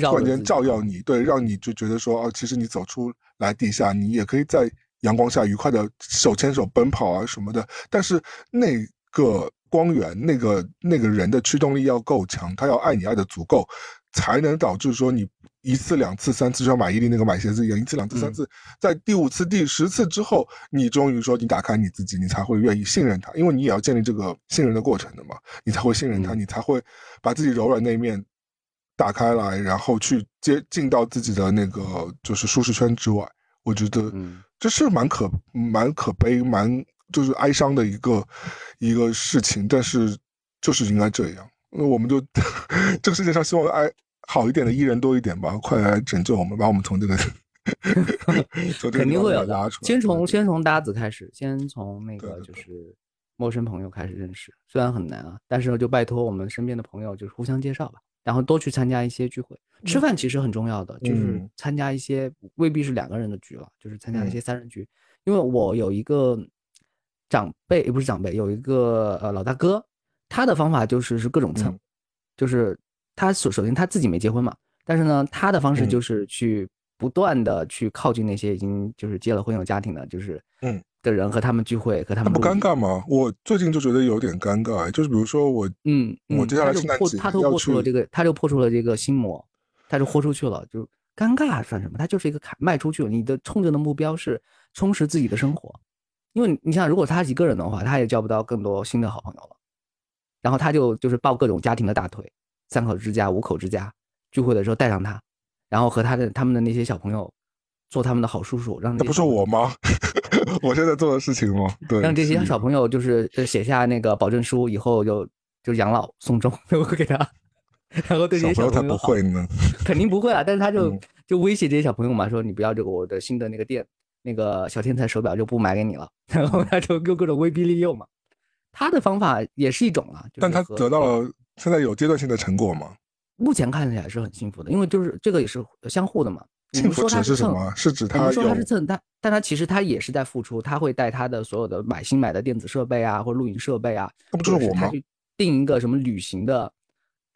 突然间照耀你，对，让你就觉得说，哦，其实你走出来地下，你也可以在阳光下愉快的手牵手奔跑啊什么的。但是那个光源，那个那个人的驱动力要够强，他要爱你爱的足够，才能导致说你一次两次三次，就像马伊琍那个买鞋子一样，一次两次三次，在第五次第十次之后，你终于说你打开你自己，你才会愿意信任他，因为你也要建立这个信任的过程的嘛，你才会信任他，你才会把自己柔软那一面。打开来，然后去接进到自己的那个就是舒适圈之外，我觉得这是蛮可蛮可悲、蛮就是哀伤的一个一个事情，但是就是应该这样。那我们就 这个世界上希望哀好一点的艺人多一点吧，快来拯救我们，把我们从这个 肯定会有的。先从先从搭子开始，先从那个就是陌生朋友开始认识，虽然很难啊，但是就拜托我们身边的朋友就是互相介绍吧。然后多去参加一些聚会，吃饭其实很重要的，就是参加一些未必是两个人的局了，就是参加一些三人局。因为我有一个长辈，也不是长辈，有一个呃老大哥，他的方法就是是各种蹭，就是他首首先他自己没结婚嘛，但是呢，他的方式就是去不断的去靠近那些已经就是结了婚有家庭的，就是嗯。的人和他们聚会，和他们不尴尬吗？我最近就觉得有点尴尬，就是比如说我，嗯，我接下来圣诞节他都破出了这个，他就破出了这个心魔，他就豁出去了，就尴尬算什么？他就是一个坎迈出去了。你的冲着的目标是充实自己的生活，因为你像如果他一个人的话，他也交不到更多新的好朋友了。然后他就就是抱各种家庭的大腿，三口之家、五口之家聚会的时候带上他，然后和他的他们的那些小朋友做他们的好叔叔，让那不是我吗？我现在做的事情吗？对，让这些小朋友就是写下那个保证书，以后就就养老送终，都会给他。然后对这些小朋友他不会呢，肯定不会啊。但是他 就就威胁这些小朋友嘛，说你不要这个我的新的那个店那个小天才手表就不买给你了。然后他就用各种威逼利诱嘛。他的方法也是一种啊，但他得到了现在有阶段性的成果吗？目前看起来是很幸福的，因为就是这个也是相互的嘛。幸福指是什么？是指他说他是蹭，但但他其实他也是在付出，他会带他的所有的买新买的电子设备啊，或者录影设备啊，那不就是我吗？定一个什么旅行的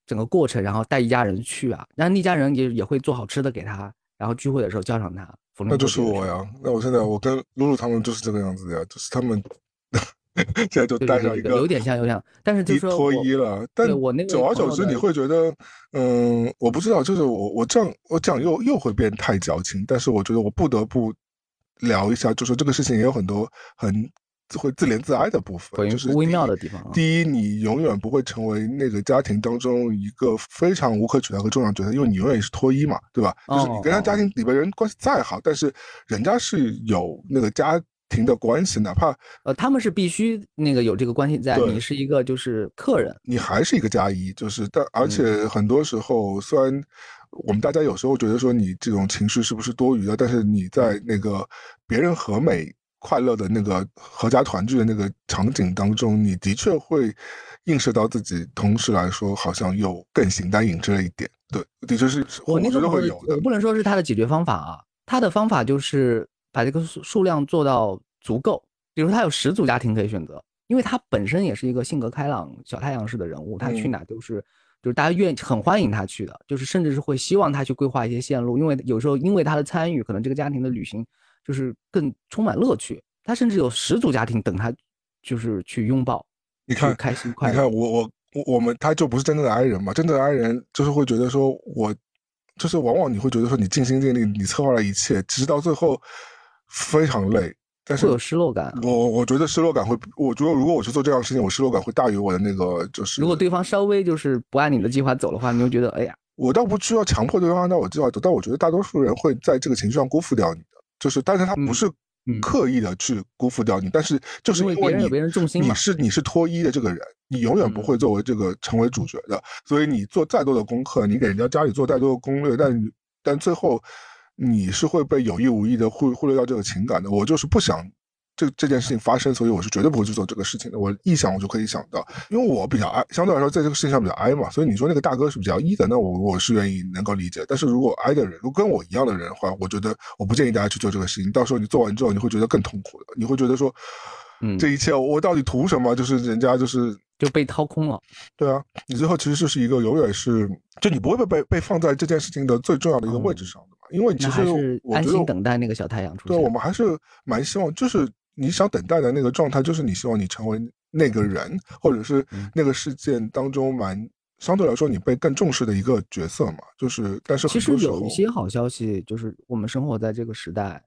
整个过程，然后带一家人去啊，然后那家人也也会做好吃的给他，然后聚会的时候叫上他。那就是我呀，那我现在我跟露露他们就是这个样子的呀，就是他们。现在就带上一个，有点像，有点像，但是就说脱衣了。但我那个久而久之，你会觉得，嗯，我不知道，就是我我这样我讲又又会变太矫情。但是我觉得我不得不聊一下，就说这个事情也有很多很会自怜自哀的部分，就是微妙的地方。第一，你永远不会成为那个家庭当中一个非常无可取代和重要角色，因为你永远是脱衣嘛，对吧？就是你跟他家庭里边人关系再好，但是人家是有那个家。庭的关系，哪怕呃他们是必须那个有这个关系在，你是一个就是客人，你还是一个加一，就是但而嗯且很多时候，虽然我们大家有时候觉得说你这种情绪是不是多余的，但是你在那个别人和美快乐的那个合家团聚的那个场景当中，你的确会映射到自己，同时来说好像又更形单影只了一点。对，的确是，觉我那个朋友得会有的我。不能说是他的解决方法啊，他的方法就是把这个数数量做到足够，比如说他有十组家庭可以选择，因为他本身也是一个性格开朗、小太阳式的人物，他去嗯哪都是。就是大家愿很欢迎他去的，就是甚至是会希望他去规划一些线路，因为有时候因为他的参与，可能这个家庭的旅行就是更充满乐趣。他甚至有十组家庭等他，就是去拥抱，你看开心快乐。你看我我我我们他就不是真正的爱人嘛，真正的爱人就是会觉得说我，就是往往你会觉得说你尽心尽力，你策划了一切，其实到最后非常累，但是会有失落感啊。我我觉得失落感会，我觉得如果我去做这样的事情，我失落感会大于我的那个就是。如果对方稍微就是不按你的计划走的话，你就觉得哎呀，我倒不需要强迫对方按照我计划走，但我觉得大多数人会在这个情绪上辜负掉你的，就是但是他不是嗯刻意的去辜负掉你，但是就是因为你别人别人重心嘛你是你是脱衣的这个人，你永远不嗯会作为这个成为主角的，所以你做再多的功课，你给人家家里做再多的攻略，但但最后你是会被有意无意的忽忽略掉这个情感的。我就是不想这这件事情发生，所以我是绝对不会去做这个事情的。我一想我就可以想到，因为我比较 I，相对来说在这个事情上比较 I 嘛，所以你说那个大哥是比较 E 的，那我我是愿意能够理解。但是如果 I 的人，如果跟我一样的人的话，我觉得我不建议大家去做这个事情。到时候你做完之后，你会觉得更痛苦的，你会觉得说，嗯这一切我到底图什么？就是人家就是就被掏空了。对啊，你最后其实就是一个永远是，就你不会被被被放在这件事情的最重要的一个位置上的嘛，因为其实那还是我觉得安心等待那个小太阳出现对，我们还是蛮希望，就是你想等待的那个状态，就是你希望你成为那个人，或者是嗯那个事件当中蛮相对来说你被更重视的一个角色嘛。就是，但是其实有一些好消息，就是我们生活在这个时代，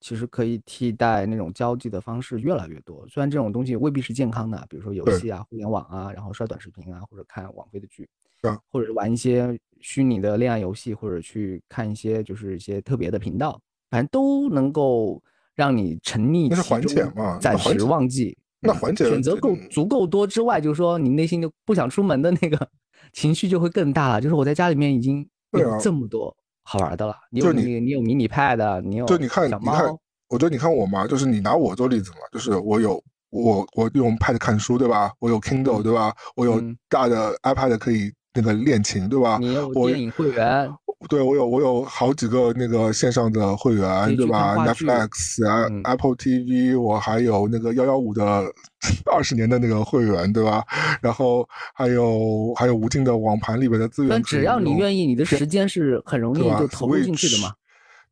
其实可以替代那种交际的方式越来越多。虽然这种东西未必是健康的，比如说游戏啊、互联网啊，然后刷短视频啊，或者看网飞的剧，啊或者是玩一些虚拟的恋爱游戏，或者去看一些就是一些特别的频道，反正都能够让你沉溺那是缓其中解嘛暂时忘记。嗯那缓解选择够嗯足够多之外，就是说你内心就不想出门的那个 情绪就会更大了。就是我在家里面已经有这么多好玩的了，你有你你有迷你 pad，你有就你看，你看，，我觉得你看我嘛，就是你拿我做例子嘛，就是我有我我用 Pad 看书对吧？我有 Kindle 对吧？我有嗯大的 iPad 可以那个恋情对吧？你有我电影会员，对我有我有好几个那个线上的会员对吧？Netflix 啊、嗯 Apple TV，我还有那个幺幺五的 二十年的那个会员对吧？然后还有还有无尽的网盘里边的资源只要你愿意，你的时间是很容易就投入进去的嘛。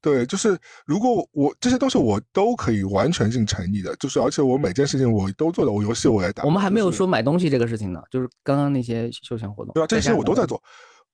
对，就是如果我这些东西我都可以完全尽诚意的，就是而且我每件事情我都做的，我游戏我也打，我们还没有说买东西这个事情呢，就是刚刚那些休闲活动。对啊，这些我都在做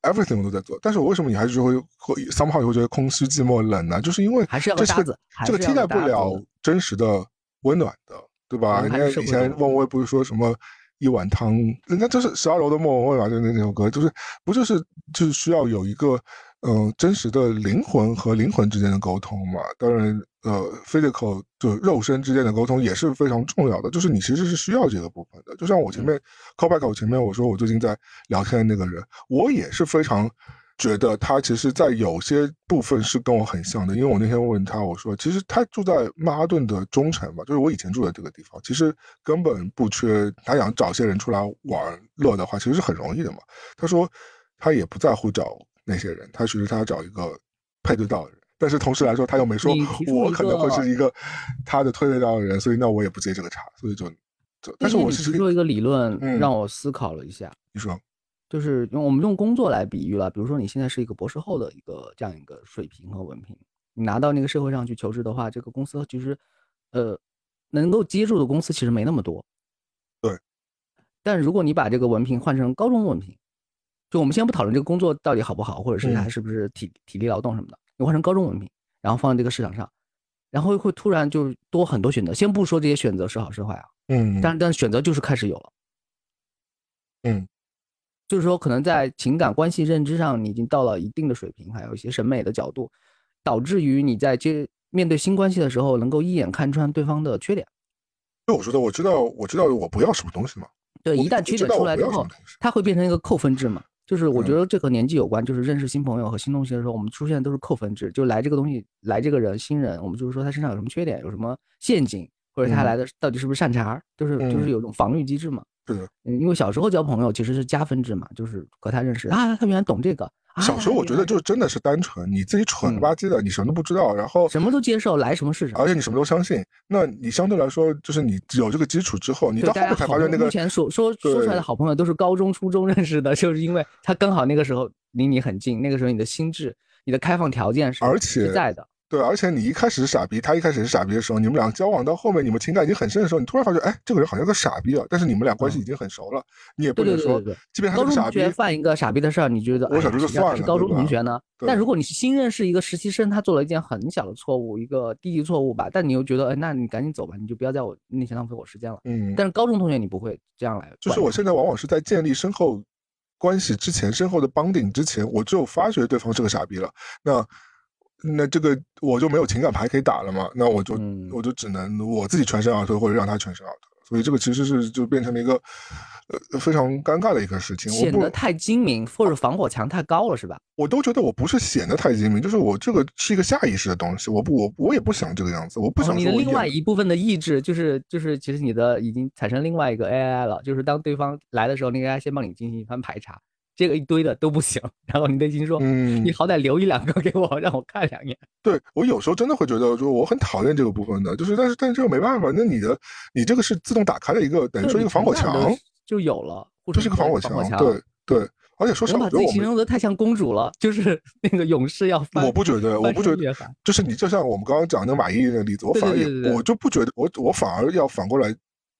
，everything 我都在做。但是我为什么你还是会会 somehow 你会觉得空虚、寂寞、冷呢？就是因为还是要个个搭子这个替代不了真实的温暖的，对吧？人家以前社会动物莫文蔚不是说什么一碗汤，人家就是十二楼的莫文蔚嘛，就那那首歌，就是不就是就是需要有一个嗯、呃真实的灵魂和灵魂之间的沟通嘛？当然，呃，physical 就肉身之间的沟通也是非常重要的，就是你其实是需要这个部分的。就像我前面 call back 我前面我说我最近在聊天的那个人，我也是非常。觉得他其实，在有些部分是跟我很像的，因为我那天问他，我说，其实他住在曼哈顿的中城嘛，就是我以前住的这个地方，其实根本不缺，他想找些人出来玩乐的话，其实是很容易的嘛。他说，他也不在乎找那些人，他其实他要找一个配对到的人，但是同时来说，他又没说我可能会是一个他的配对到的人，所以那我也不接这个茬，所以就就，但是我其实提出一个理论，嗯让我思考了一下。你说，就是用我们用工作来比喻了，比如说你现在是一个博士后的一个这样一个水平和文凭，你拿到那个社会上去求职的话，这个公司其实，呃，能够接住的公司其实没那么多。对。但如果你把这个文凭换成高中文凭，就我们先不讨论这个工作到底好不好，或者是嗯它是不是体体力劳动什么的，你换成高中文凭，然后放在这个市场上，然后会突然就多很多选择。先不说这些选择是好是坏啊，嗯，但但选择就是开始有了。嗯，就是说，可能在情感关系认知上，你已经到了一定的水平，还有一些审美的角度，导致于你在接面对新关系的时候，能够一眼看穿对方的缺点。就我说的，我知道，我知道我不要什么东西嘛。对，一旦缺点出来之后，它会变成一个扣分制嘛。就是我觉得这和年纪有关，就是认识新朋友和新东西的时候，我们出现都是扣分制。就来这个东西，来这个人新人，我们就是说他身上有什么缺点，有什么陷阱，或者他来的到底是不是善茬，就是就是有种防御机制嘛。对的，嗯，因为小时候交朋友其实是加分制嘛，就是和他认识啊，他原来懂这个。小时候我觉得就真的是单纯，你自己蠢吧唧的，你什么都不知道，然后什么都接受，来什么是什么，而且你什么都相信。那你相对来说，就是你有这个基础之后，你到后面才发现那个。目前说说说出来的好朋友都是高中、初中认识的，就是因为他刚好那个时候离你很近，那个时候你的心智、你的开放条件是而且在的。对，而且你一开始是傻逼，他一开始是傻逼的时候，你们俩交往到后面，你们情感已经很深的时候，你突然发觉，哎，这个人好像个傻逼啊！但是你们俩关系已经很熟了，你也不能说，即便他是傻逼，犯一个傻逼的事儿，你觉得我小时候就算了，是高中同学呢？但如果你是新认识一个实习生，他做了一件很小的错误，一个低级错误吧，但你又觉得，哎，那你赶紧走吧，你就不要在我面前浪费我时间了。嗯。但是高中同学你不会这样来，就是我现在往往是在建立深厚关系之前，深厚的帮顶之前，我就发觉对方是个傻逼了。那。那这个我就没有情感牌可以打了嘛？那我就我就只能我自己全身而退，或者让他全身而退。所以这个其实是就变成了一个呃非常尴尬的一个事情。显得太精明或者防火墙太高了，是吧？我都觉得我不是显得太精明，就是我这个是一个下意识的东西。我不我我也不想这个样子，我不想。你的另外一部分的意志就是就是其实你的已经产生另外一个 AI 了，就是当对方来的时候，那个 AI 先帮你进行一番排查。这个一堆的都不行，然后你内心说，嗯，你好歹留一两个给我，让我看两眼。对我有时候真的会觉得，就我很讨厌这个部分的，就是但是但是这个没办法，那你的你这个是自动打开了一个，等于说一个防火墙就有了，这是一个防火墙，对对。而且说实话，我自己形容的太像公主了，就是 那个勇士要翻。我不觉得，我不觉得，就是你就像我们刚刚讲的马伊琍的例子，我反而我就不觉得，我我反而要反过来。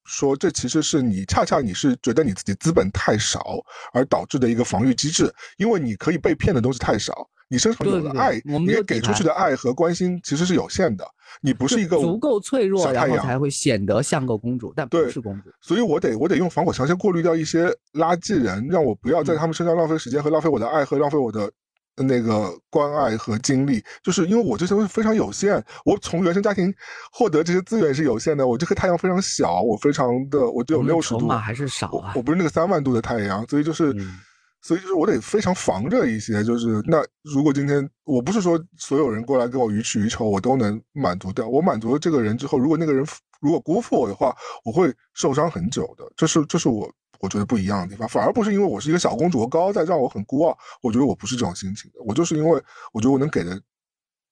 说这其实是你恰恰你是觉得你自己资本太少而导致的一个防御机制，因为你可以被骗的东西太少，你身上有的爱，你给出去的爱和关心其实是有限的，你不是一个足够脆弱，然后才会显得像个公主，但不是公主。所以我得我得用防火墙先过滤掉一些垃圾人，让我不要在他们身上浪费时间和浪费我的爱和浪费我的。那个关爱和精力，就是因为我这些东西非常有限，我从原生家庭获得这些资源是有限的。我这颗太阳非常小，我非常的我只有六十度，还是少啊？我不是那个三万度的太阳，所以就是，所以就是我得非常防着一些。就是那如果今天我不是说所有人过来跟我予取予求，我都能满足掉。我满足了这个人之后，如果那个人如果辜负我的话，我会受伤很久的。这是这是我。我觉得不一样的地方，反而不是因为我是一个小公主，我高高在上，我很孤傲。我觉得我不是这种心情的，我就是因为我觉得我能给的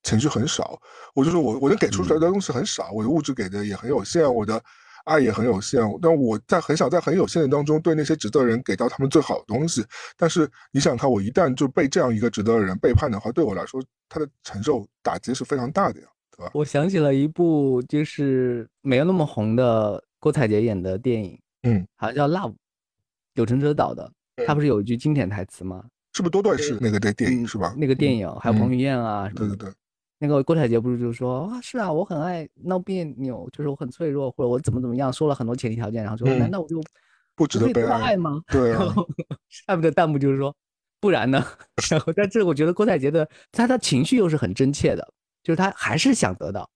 情绪很少，我就是我我能给出来的东西很少，我的物质给的也很有限，我的爱也很有限。但我在很想在很有限的当中，对那些值得的人给到他们最好的东西。但是你想看，我一旦就被这样一个值得的人背叛的话，对我来说，他的承受打击是非常大的呀，对吧？我想起了一部就是没有那么红的郭采洁演的电影，嗯，好像叫《Love》。柳承哲导的，他不是有一句经典台词吗？是不是多段式那个电电影是吧？那个电影还有彭于晏啊什么？对对对。那个郭采洁不是就说啊，是啊，我很爱闹别扭，就是我很脆弱，或者我怎么怎么样，说了很多前提条件，然后说难道我就不值得被爱吗？对啊。下面的弹幕就是说，不然呢？然后但是我觉得郭采洁的她的情绪又是很真切的，就是她还是想得到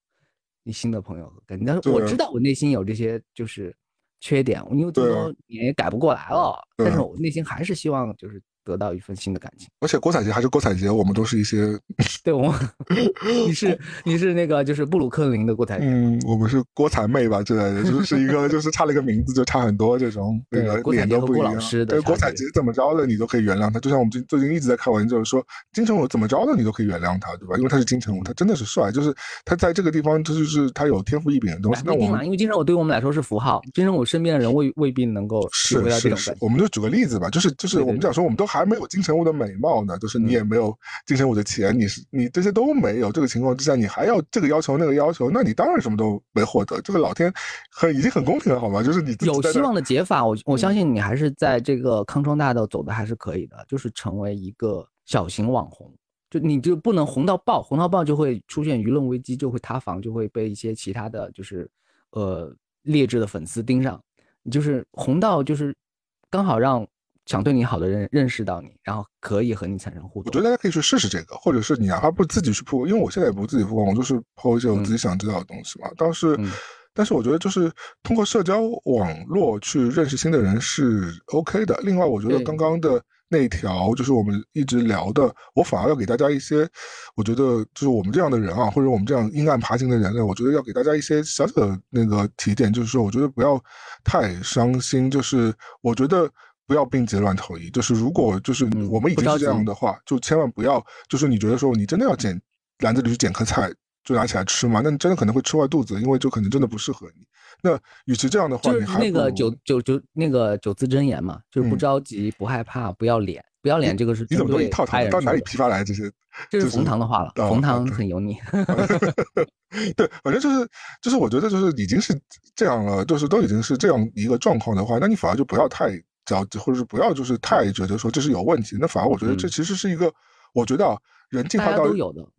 你新的朋友和感觉。我知道我内心有这些就是。缺点，因为这么多年也改不过来了，但是我内心还是希望就是。得到一份新的感情，而且郭采洁还是郭采洁，我们都是一些，对，我 你是你是那个就是布鲁克林的郭采洁，嗯，我们是郭采妹吧之类的，就 是一个就是差了一个名字就差很多这种，那个脸都不一样。对，郭采洁怎么着的你都可以原谅他，就像我们最最近一直在开玩笑说金城武怎么着的你都可以原谅他，对吧？因为他是金城武，他真的是帅，就是他在这个地方他就是他有天赋异禀的东西。那我们因为金城武对于我们来说是符号，金城武身边的人未未必能够是是是，我们就举个例子吧，就是就是我们讲说我们都还没有金城武的。美貌呢，就是你也没有金城武的钱，你是你这些都没有，这个情况之下，你还要这个要求那个要求，那你当然什么都没获得。这个老天很已经很公平了，好吗？就是你有希望的解法，我我相信你还是在这个康庄大道走的还是可以的，就是成为一个小型网红，就你就不能红到爆，红到爆就会出现舆论危机，就会塌房，就会被一些其他的就是呃劣质的粉丝盯上。你就是红到就是刚好让。想对你好的人认识到你，然后可以和你产生互动。我觉得大家可以去试试这个，或者是你哪怕不自己去铺，因为我现在也不自己铺，我就是抛一些我自己想知道的东西嘛。但是，但是我觉得就是通过社交网络去认识新的人是 OK 的。另外，我觉得刚刚的那条就是我们一直聊的，我反而要给大家一些，我觉得就是我们这样的人啊，或者我们这样阴暗爬行的人类，我觉得要给大家一些小小的那个提点，就是说，我觉得不要太伤心，就是我觉得。不要病急乱投医，就是如果就是我们已经是这样的话，就千万不要，就是你觉得说你真的要捡篮子里去捡颗菜就拿起来吃嘛？那你真的可能会吃坏肚子，因为就可能真的不适合你。那与其这样的话，就是那个九九九那个九字真言嘛，就是不着急、不害怕、不要脸，不要脸这个是你怎么都一套套到哪里批发来这些？这是冯唐的话了，冯唐很油腻。对，反正就是就是我觉得就是已经是这样了，就是都已经是这样一个状况的话，那你反而就不要太。或者是不要，就是太觉得说这是有问题。那反而我觉得这其实是一个，我觉得啊，人进化到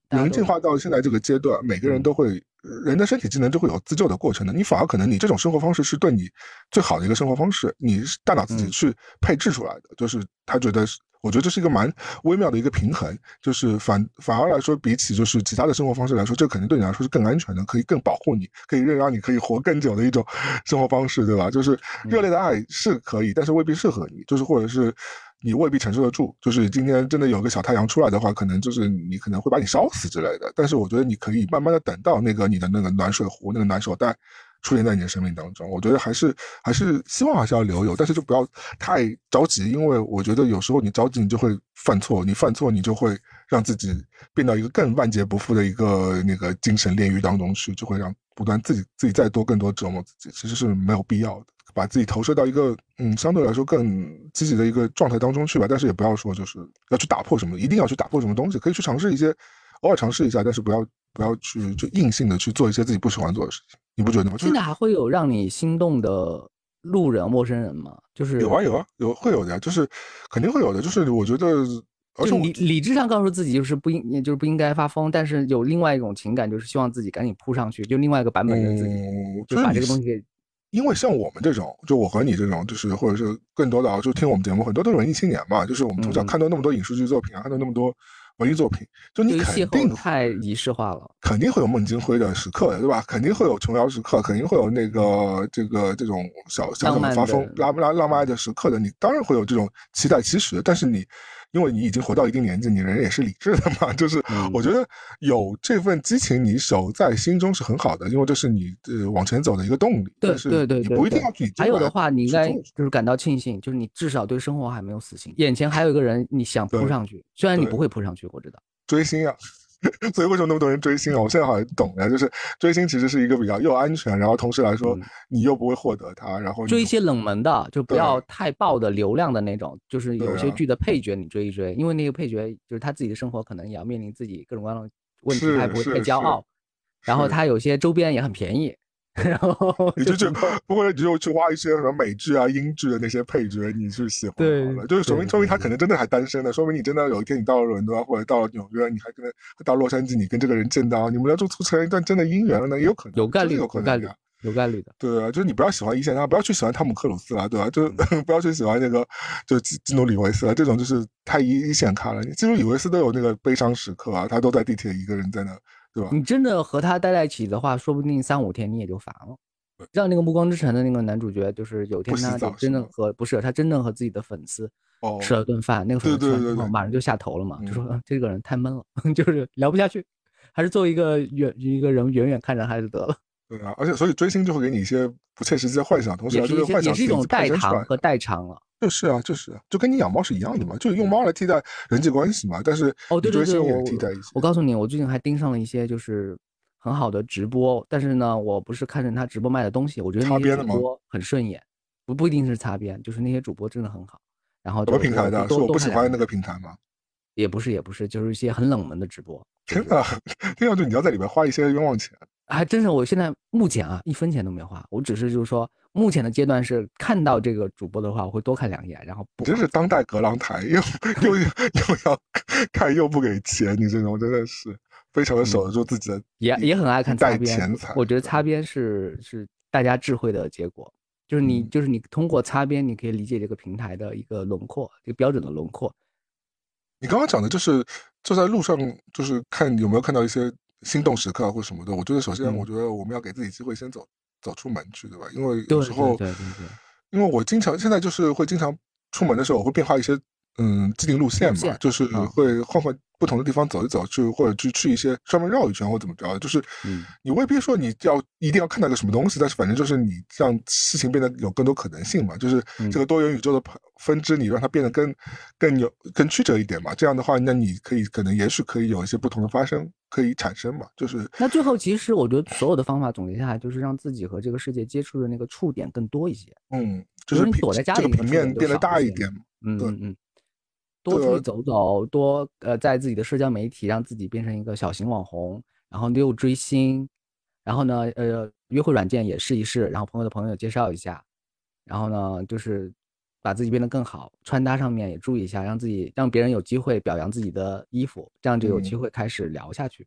人进化到现在这个阶段，每个人都会，人的身体机能都会有自救的过程的。你反而可能你这种生活方式是对你最好的一个生活方式，你大脑自己去配置出来的，就是他觉得是。我觉得这是一个蛮微妙的一个平衡，就是反反而来说，比起就是其他的生活方式来说，这肯定对你来说是更安全的，可以更保护你，可以让你可以活更久的一种生活方式，对吧？就是热烈的爱是可以，但是未必适合你，就是或者是你未必承受得住。就是今天真的有个小太阳出来的话，可能就是你可能会把你烧死之类的。但是我觉得你可以慢慢的等到那个你的那个暖水壶、那个暖手袋。出现在你的生命当中，我觉得还是还是希望还是要留有，但是就不要太着急，因为我觉得有时候你着急，你就会犯错，你犯错，你就会让自己变到一个更万劫不复的一个那个精神炼狱当中去，就会让不断自己自己再多更多折磨自己，其实是没有必要的，把自己投射到一个嗯相对来说更积极的一个状态当中去吧，但是也不要说就是要去打破什么，一定要去打破什么东西，可以去尝试一些，偶尔尝试一下，但是不要不要去就硬性的去做一些自己不喜欢做的事情。你不觉得吗？现在还会有让你心动的路人、陌生人吗？就是有啊有啊有会有的呀，就是肯定会有的。就是我觉得，而且理理智上告诉自己就是不应，就是不应该发疯，但是有另外一种情感，就是希望自己赶紧扑上去，就另外一个版本的自己，就把这个东西给。因为像我们这种，就我和你这种，就是或者是更多的啊，就听我们节目，很多都是文艺青年嘛，就是我们从小看到那么多影视剧作品啊，看到那么多。文艺作品，就你肯定太仪式化了，肯定会有孟京辉的时刻的，对吧？肯定会有琼瑶时刻，肯定会有那个这个这种小小小发疯、拉拉浪漫爱的时刻的。你当然会有这种期待期许，但是你。因为你已经活到一定年纪，你人也是理智的嘛。就是我觉得有这份激情，你守在心中是很好的，因为这是你呃往前走的一个动力。对对对，你不一定要去。还有的话，你应该就是感到庆幸，就是你至少对生活还没有死心，眼前还有一个人你想扑上去，虽然你不会扑上去，我知道。追星啊。所以为什么那么多人追星啊？我现在好像懂了，就是追星其实是一个比较又安全，然后同时来说你又不会获得它，然后追一些冷门的，就不要太爆的流量的那种，就是有些剧的配角你追一追，因为那个配角就是他自己的生活可能也要面临自己各种各样的问题，他不会太骄傲，然后他有些周边也很便宜。然后你就去，不会你就去挖一些什么美剧啊、英剧的那些配角，你是喜欢对，就是说明说明他可能真的还单身呢，说明你真的有一天你到了伦敦或者到了纽约，你还跟到洛杉矶，你跟这个人见到，你们俩就促成一段真的姻缘了呢，也有可能，有概率，有概率，有概率的。对啊，就是你不要喜欢一线，然后不要去喜欢汤姆克鲁斯了，对吧？就 不要去喜欢那个就基基努里维斯了，这种就是太一一线看了。基努里维斯都有那个悲伤时刻啊，他都在地铁一个人在那，对吧？你真的和他待在一起的话，说不定三五天你也就烦了。让那个《暮光之城》的那个男主角，就是有天他就真的和不是他真的和自己的粉丝吃了顿饭，那个粉丝马上就下头了嘛，就说这个人太闷了，就是聊不下去，还是做一个远一个人远远看着他就得了。对啊，而且所以追星就会给你一些不切实际的幻想，同时这个幻想也是一种代偿和代偿了。就是啊，就是就跟你养猫是一样的嘛，就是用猫来替代人际关系嘛。但是哦，对对对，我替代一些。我告诉你，我最近还盯上了一些就是。很好的直播，但是呢，我不是看着他直播卖的东西，我觉得那些主播很顺眼，不不一定是擦边，就是那些主播真的很好。然后什么平台的？是我不喜欢那个平台吗？也不是，也不是，就是一些很冷门的直播。真的，听上去你要在里面花一些冤枉钱。还真是，我现在目前啊，一分钱都没花，我只是就是说，目前的阶段是看到这个主播的话，我会多看两眼，然后。你真是当代格朗台，又 又又要看又不给钱，你这种真的是。非常的守得住自己的，也也很爱看擦边。我觉得擦边是是大家智慧的结果。就是你就是你通过擦边，你可以理解这个平台的一个轮廓，一个标准的轮廓。你刚刚讲的就是就在路上，就是看有没有看到一些心动时刻或什么的。我觉得首先，我觉得我们要给自己机会先走走出门去，对吧？因为有时候，对对对，因为我经常现在就是会经常出门的时候，我会变化一些嗯既定路线嘛，就是会换换。不同的地方走一走，去或者去去一些专门绕一圈或怎么着，就是你未必说你要一定要看到个什么东西，但是反正就是你让事情变得有更多可能性嘛，就是这个多元宇宙的分支，你让它变得更更有更曲折一点嘛。这样的话，那你可以可能也许可以有一些不同的发生可以产生嘛。就是那最后其实我觉得所有的方法总结下来，就是让自己和这个世界接触的那个触点更多一些。嗯，就是你躲在家里，这个平面变得大一点。嗯嗯嗯。多出去。走走，多呃，在自己的社交媒体让自己变成一个小型网红，然后又追星，然后呢，呃，约会软件也试一试，然后朋友的朋友介绍一下，然后呢，就是把自己变得更好，穿搭上面也注意一下，让自己让别人有机会表扬自己的衣服，这样就有机会开始聊下去。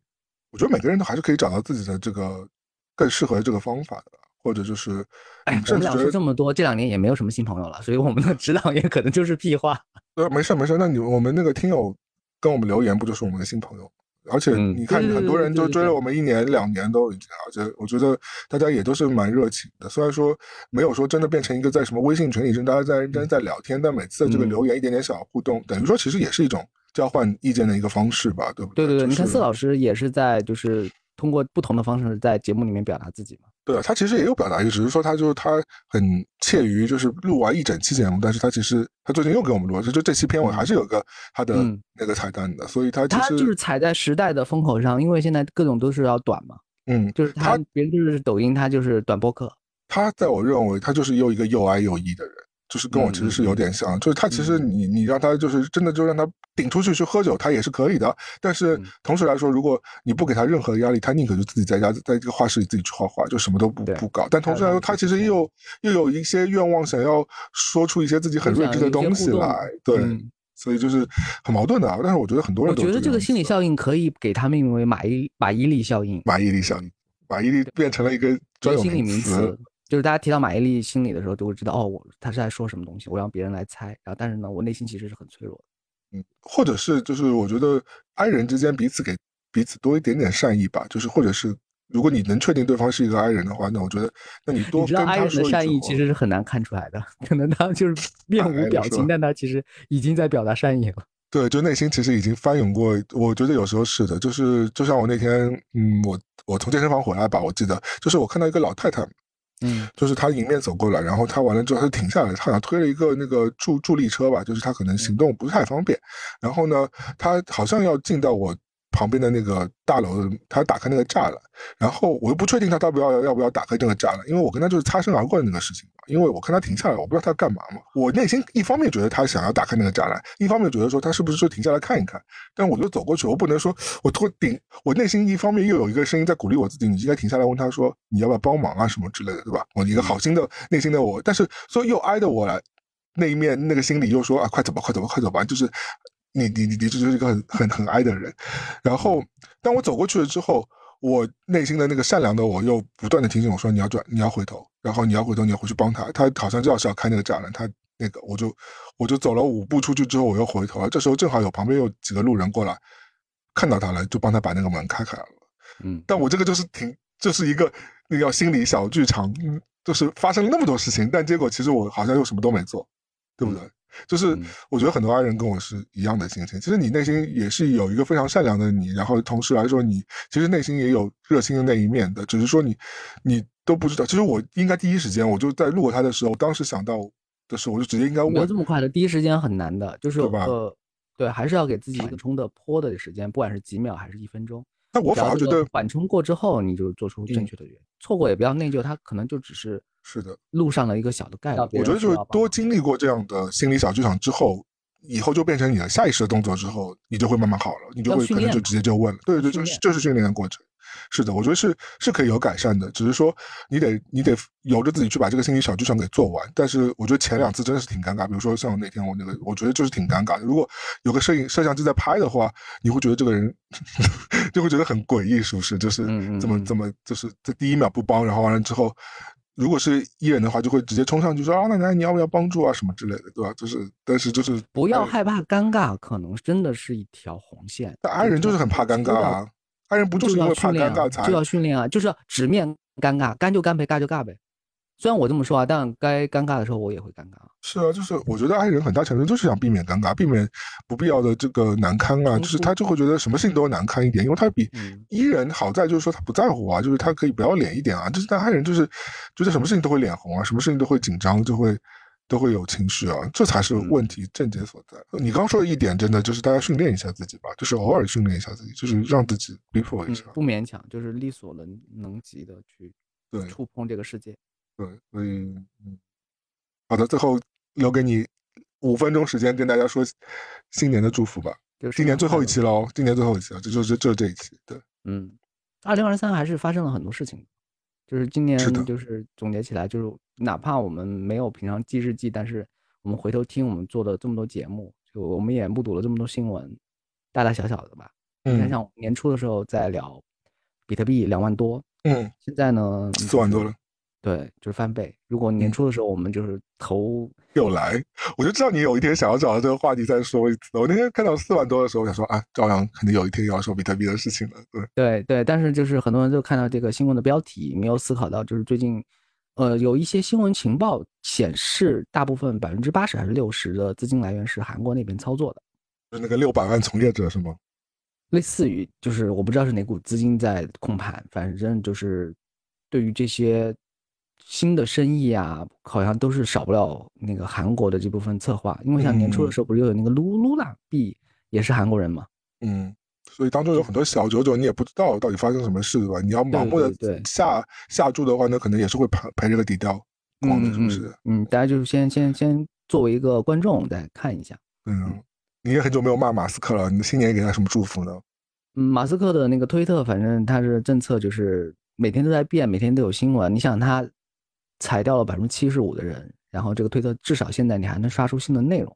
我觉得每个。人都还是可以找到自己的这个更适合这个方法的，或者就是，哎，我们俩说这么多，这两年也没有什么新朋友了，所以我们的指导也可能就是屁话。呃，没事没事，那你我们那个听友跟我们留言，不就是我们的新朋友？而且你看，很多人就追了我们一年两年都已经，而且我觉得大家也都是蛮热情的。虽然说没有说真的变成一个在什么微信群里，真大家在认真在聊天，但每次的这个留言一点点小互动，等于说其实也是一种交换意见的一个方式吧，对不对？对对对，你看四老师也是在就是通过不同的方式在节目里面表达自己嘛。对，他其实也有表达意，只是说他就是他很怯于就是录完一整期节目，但是他其实他最近又给我们录，就就这期片尾还是有个他的那个彩蛋的，所以他他就是踩在时代的风口上，因为现在各种都是要短嘛，嗯，就是他别人就是抖音，他就是短播客，他在我认为他就是又一个又爱又义的人。就是跟我其实是有点像，就是他其实你你让他就是真的就让他顶出去去喝酒，他也是可以的。但是同时来说，如果你不给他任何压力，他宁可就自己在家在这个画室里自己去画画，就什么都不不搞。但同时来说，他其实又又有一些愿望，想要说出一些自己很睿智的东西来。对，所以就是很矛盾的。但是我觉得很多人我觉得这个心理效应可以给他命名为马伊马伊琍效应。马伊琍效应，马伊琍变成了一个专有名词。就是大家提到马伊琍心理的时候，就会知道哦，我他是在说什么东西，我让别人来猜。然后，但是呢，我内心其实是很脆弱的。嗯，或者是就是我觉得爱人之间彼此给彼此多一点点善意吧。就是或者是如果你能确定对方是一个爱人的话，那我觉得那你多跟他说的善意其实是很难看出来的，可能他就是 面无表情，但他其实已经在表达善意了。对，就内心其实已经翻涌过。我觉得有时候是的，就是就像我那天，嗯，我我从健身房回来吧，我记得就是我看到一个老太太。嗯，就是他迎面走过来，然后他完了之后，他就停下来，他好像推了一个那个助助力车吧，就是他可能行动不是太方便，然后呢，他好像要进到我。旁边的那个大楼，他打开那个栅栏，然后我又不确定他到不要要不要打开这个栅栏，因为我跟他就是擦身而过的那个事情。因为我看他停下来，我不知道他要干嘛嘛。我内心一方面觉得他想要打开那个栅栏，一方面觉得说他是不是说停下来看一看。但我就走过去，我不能说我拖顶，我内心一方面又有一个声音在鼓励我自己，你应该停下来问他说你要不要帮忙啊什么之类的，对吧？我一个好心的内心的我，但是说又挨着我来那一面那个心里又说啊快走吧快走吧快走吧，就是。你你你你这就是一个很很很哀的人，然后当我走过去了之后，我内心的那个善良的我又不断的提醒我说你要转你要回头，然后你要回头你要回去帮他，他好像就要是要开那个栅栏，他那个我就我就走了五步出去之后我又回头了，这时候正好有旁边有几个路人过来，看到他了就帮他把那个门开开了，嗯，但我这个就是挺就是一个那叫心理小剧场，就是发生了那么多事情，但结果其实我好像又什么都没做，对不对？就是我觉得很多爱人跟我是一样的心情。其实你内心也是有一个非常善良的你，然后同时来说，你其实内心也有热心的那一面的，只是说你你都不知道。其实我应该第一时间，我就在录他的时候，当时想到的时候，我就直接应该问。没有这么快的，第一时间很难的，就是呃，对，还是要给自己一个冲的坡的时间，不管是几秒还是一分钟。那我反而觉得缓冲过之后，你就做出正确的决定。错过也不要内疚，他可能就只是。是的，路上的一个小的概率。我觉得就是多经历过这样的心理小剧场之后，以后就变成你的下意识的动作之后，你就会慢慢好了，你就会可能就直接就问了。对对，就是就是训练的过程。是的，我觉得是是可以有改善的，只是说你得你得由着自己去把这个心理小剧场给做完。但是我觉得前两次真的是挺尴尬，比如说像那天我那个，我觉得就是挺尴尬的。如果有个摄影摄像机在拍的话，你会觉得这个人 就会觉得很诡异，是不是？就是怎么怎么就是在第一秒不帮，然后完了之后。如果是艺人的话，就会直接冲上去说啊，那那你要不要帮助啊什么之类的，对吧？就是，但是就是不要害怕尴尬，可能真的是一条红线。但爱人就是很怕尴尬啊，爱人不就是因为怕尴尬才就要训练啊，就是要直面尴尬，干就干呗，尬就尬呗。虽然我这么说啊，但该尴尬的时候我也会尴尬。是啊，就是我觉得爱人很大程度就是想避免尴尬，避免不必要的这个难堪啊。就是他就会觉得什么事情都要难堪一点，因为他比伊人好在就是说他不在乎啊，就是他可以不要脸一点啊。就是但爱人就是觉得什么事情都会脸红啊，什么事情都会紧张，就会都会有情绪啊，这才是问题症结所在。你刚说的一点真的就是大家训练一下自己吧，就是偶尔训练一下自己，就是让自己逼迫一下，不勉强，就是力所能能及的去对触碰这个世界。对，所以嗯，好的，最后留给你五分钟时间，跟大家说新年的祝福吧。就是今年最后一期喽，今年最后一期了，这就是就是这一期。对，嗯，二零二三还是发生了很多事情，就是今年就是总结起来，就是哪怕我们没有平常记日记，但是我们回头听我们做的这么多节目，就我们也目睹了这么多新闻，大大小小的吧。你看，像年初的时候在聊比特币两万多，嗯，现在呢四万多了。对，就是翻倍。如果年初的时候我们就是投又来，我就知道你有一天想要找到这个话题再说一次。我那天看到四万多的时候，我想说啊，朝阳肯定有一天要说比特币的事情了。对，对，对。但是就是很多人就看到这个新闻的标题，没有思考到就是最近，呃，有一些新闻情报显示，大部分百分之八十还是六十的资金来源是韩国那边操作的，就那个六百万从业者是吗？类似于，就是我不知道是哪股资金在控盘，反正就是对于这些。新的生意啊，好像都是少不了那个韩国的这部分策划，因为像年初的时候不是又有那个撸撸啦币，也是韩国人嘛。嗯，所以当中有很多小九九，你也不知道到底发生什么事，对吧？你要盲目的下下注的话，那可能也是会赔赔这个底掉光的，是不是？嗯，大家就是先先先作为一个观众再看一下。嗯，你也很久没有骂马斯克了，你的新年给他什么祝福呢？嗯，马斯克的那个推特，反正他是政策就是每天都在变，每天都有新闻。你想他。裁掉了百分之七十五的人，然后这个推特至少现在你还能刷出新的内容，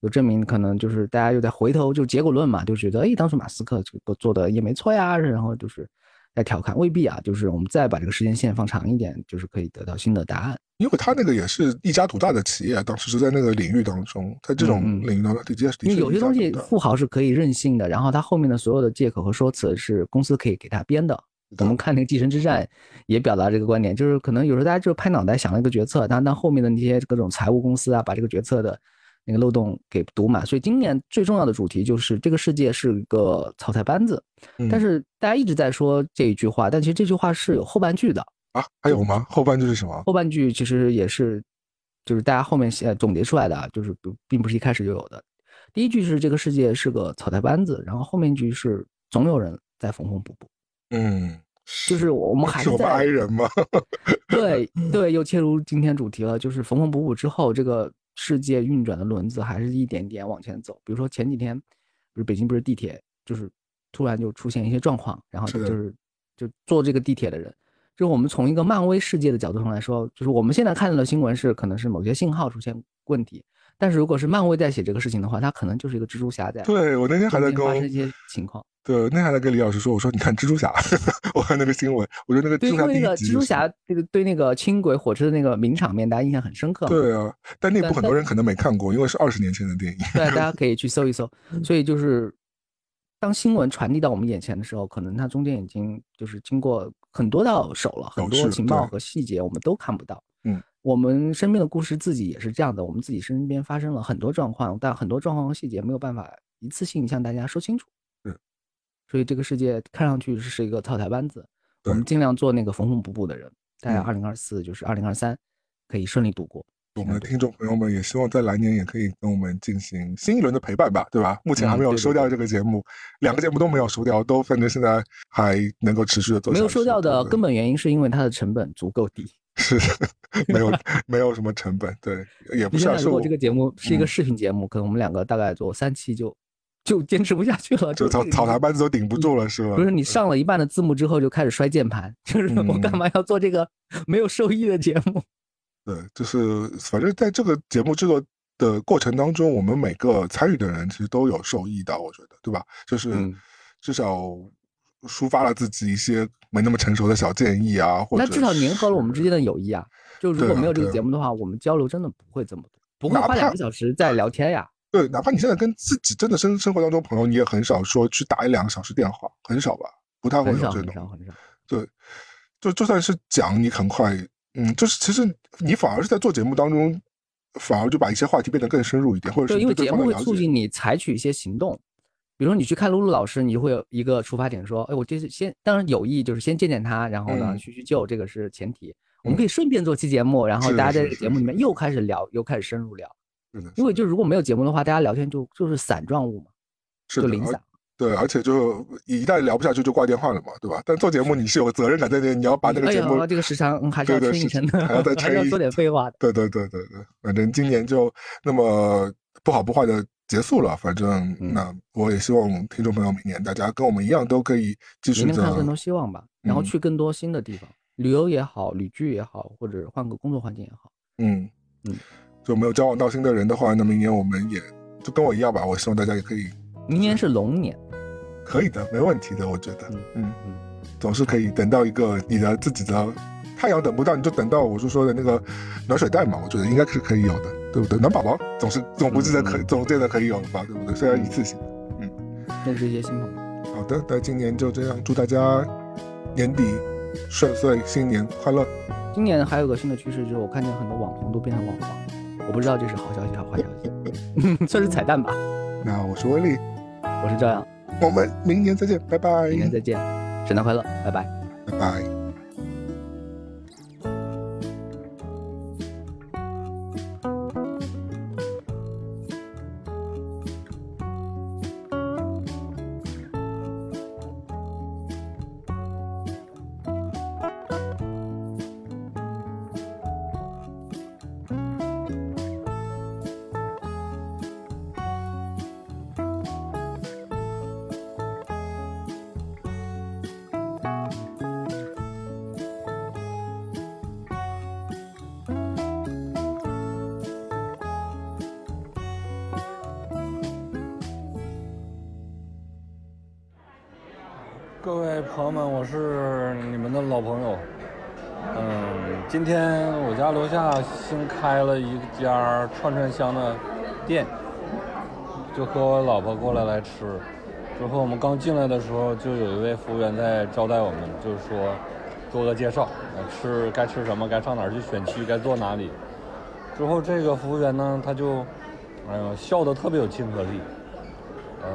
就证明可能就是大家又在回头就结果论嘛，就觉得哎，当初马斯克这个做的也没错呀，然后就是在调侃，未必啊，就是我们再把这个时间线放长一点，就是可以得到新的答案。因为他那个也是一家独大的企业，当时是在那个领域当中，在这种领域当中，的确是。因为有些东西富豪是可以任性的，然后他后面的所有的借口和说辞是公司可以给他编的。我们看那个《继承之战》，也表达这个观点，就是可能有时候大家就拍脑袋想了一个决策，但但后面的那些各种财务公司啊，把这个决策的那个漏洞给堵满。所以今年最重要的主题就是这个世界是个草台班子。但是大家一直在说这一句话，但其实这句话是有后半句的啊？还有吗？后半句是什么？后半句其实也是，就是大家后面写总结出来的，就是并不是一开始就有的。第一句是这个世界是个草台班子，然后后面一句是总有人在缝缝补补。嗯，就是我们还是在挨人吗？对对，又切入今天主题了，就是缝缝补补之后，这个世界运转的轮子还是一点点往前走。比如说前几天，不是北京不是地铁，就是突然就出现一些状况，然后就是就坐这个地铁的人，就是我们从一个漫威世界的角度上来说，就是我们现在看到的新闻是可能是某些信号出现问题，但是如果是漫威在写这个事情的话，他可能就是一个蜘蛛侠在。对我那天还在跟发生一些情况。对，那天还在跟李老师说，我说你看蜘蛛侠，我看那个新闻，我觉得那个蜘蛛侠那个蜘蛛侠这个对那个轻轨火车的那个名场面，大家印象很深刻。对啊，但那部很多人可能没看过，因为是二十年前的电影。对，大家 可以去搜一搜。所以就是当新闻传递到我们眼前的时候，可能它中间已经就是经过很多道手了，很多情报和细节我们都看不到。嗯，我们身边的故事自己也是这样的，我们自己身边发生了很多状况，但很多状况和细节没有办法一次性向大家说清楚。嗯所以这个世界看上去是一个草台班子，我们尽量做那个缝缝补补的人。大家二零二四就是二零二三，可以顺利度过。我们的听众朋友们也希望在来年也可以跟我们进行新一轮的陪伴吧，对吧？目前还没有收掉这个节目，两个节目都没有收掉，都反正现在还能够持续的做。没有收掉的根本原因是因为它的成本足够低。是，没有没有什么成本，对，也不需要。如果这个节目是一个视频节目，可能我们两个大概做三期就。就坚持不下去了，就草草台班子都顶不住了，是吧？不是你上了一半的字幕之后就开始摔键盘，就是我干嘛要做这个没有收益的节目？对，就是反正在这个节目制作的过程当中，我们每个参与的人其实都有受益的，我觉得，对吧？就是至少抒发了自己一些没那么成熟的小建议啊，或者那至少粘合了我们之间的友谊啊。就如果没有这个节目的话，我们交流真的不会这么多，不会花两个小时在聊天呀。对，哪怕你现在跟自己真的生生活当中朋友，你也很少说去打一两个小时电话，很少吧，不太会有这种。很少很少。对，就就算是讲，你很快，嗯，就是其实你反而是在做节目当中，反而就把一些话题变得更深入一点，或者是因为节目会促进你采取一些行动。比如说你去看露露老师，你就会有一个出发点，说，哎，我就是先，当然有意就是先见见他，然后呢叙叙旧，这个是前提。我们可以顺便做期节目，然后大家在这个节目里面又开始聊，又开始深入聊。因为就如果没有节目的话，大家聊天就就是散状物嘛，就零散。对，而且就一旦聊不下去就挂电话了嘛，对吧？但做节目你是有责任感在那，你要把那个节目这个时长还是要撑一撑的，还要再撑一说点废话。对对对对对，反正今年就那么不好不坏的结束了。反正那我也希望听众朋友明年大家跟我们一样都可以继续看更多希望吧，然后去更多新的地方。旅游也好，旅居也好，或者换个工作环境也好，嗯嗯，就没有交往到新的人的话，那明年我们也就跟我一样吧。我希望大家也可以。明年是龙年，可以的，没问题的，我觉得，嗯嗯，总是可以等到一个你的自己的太阳等不到，你就等到我是说的那个暖水袋嘛，我觉得应该是可以有的，对不对？暖宝宝总是总不记得可总记得可以有的吧，对不对？虽然一次性，嗯，认识一些新朋友。好的，那今年就这样，祝大家年底。顺遂，新年快乐！今年还有个新的趋势，就是我看见很多网红都变成网黄，我不知道这是好消息还是坏消息，算是彩蛋吧。那我是威力，我是赵阳，我们明年再见，拜拜！明年再见，圣诞快乐，拜拜，拜拜。开了一家串串香的店，就和我老婆过来来吃。之后我们刚进来的时候，就有一位服务员在招待我们，就是说做个介绍，吃该吃什么，该上哪儿去选区，该坐哪里。之后这个服务员呢，他就，哎呦，笑得特别有亲和力。嗯。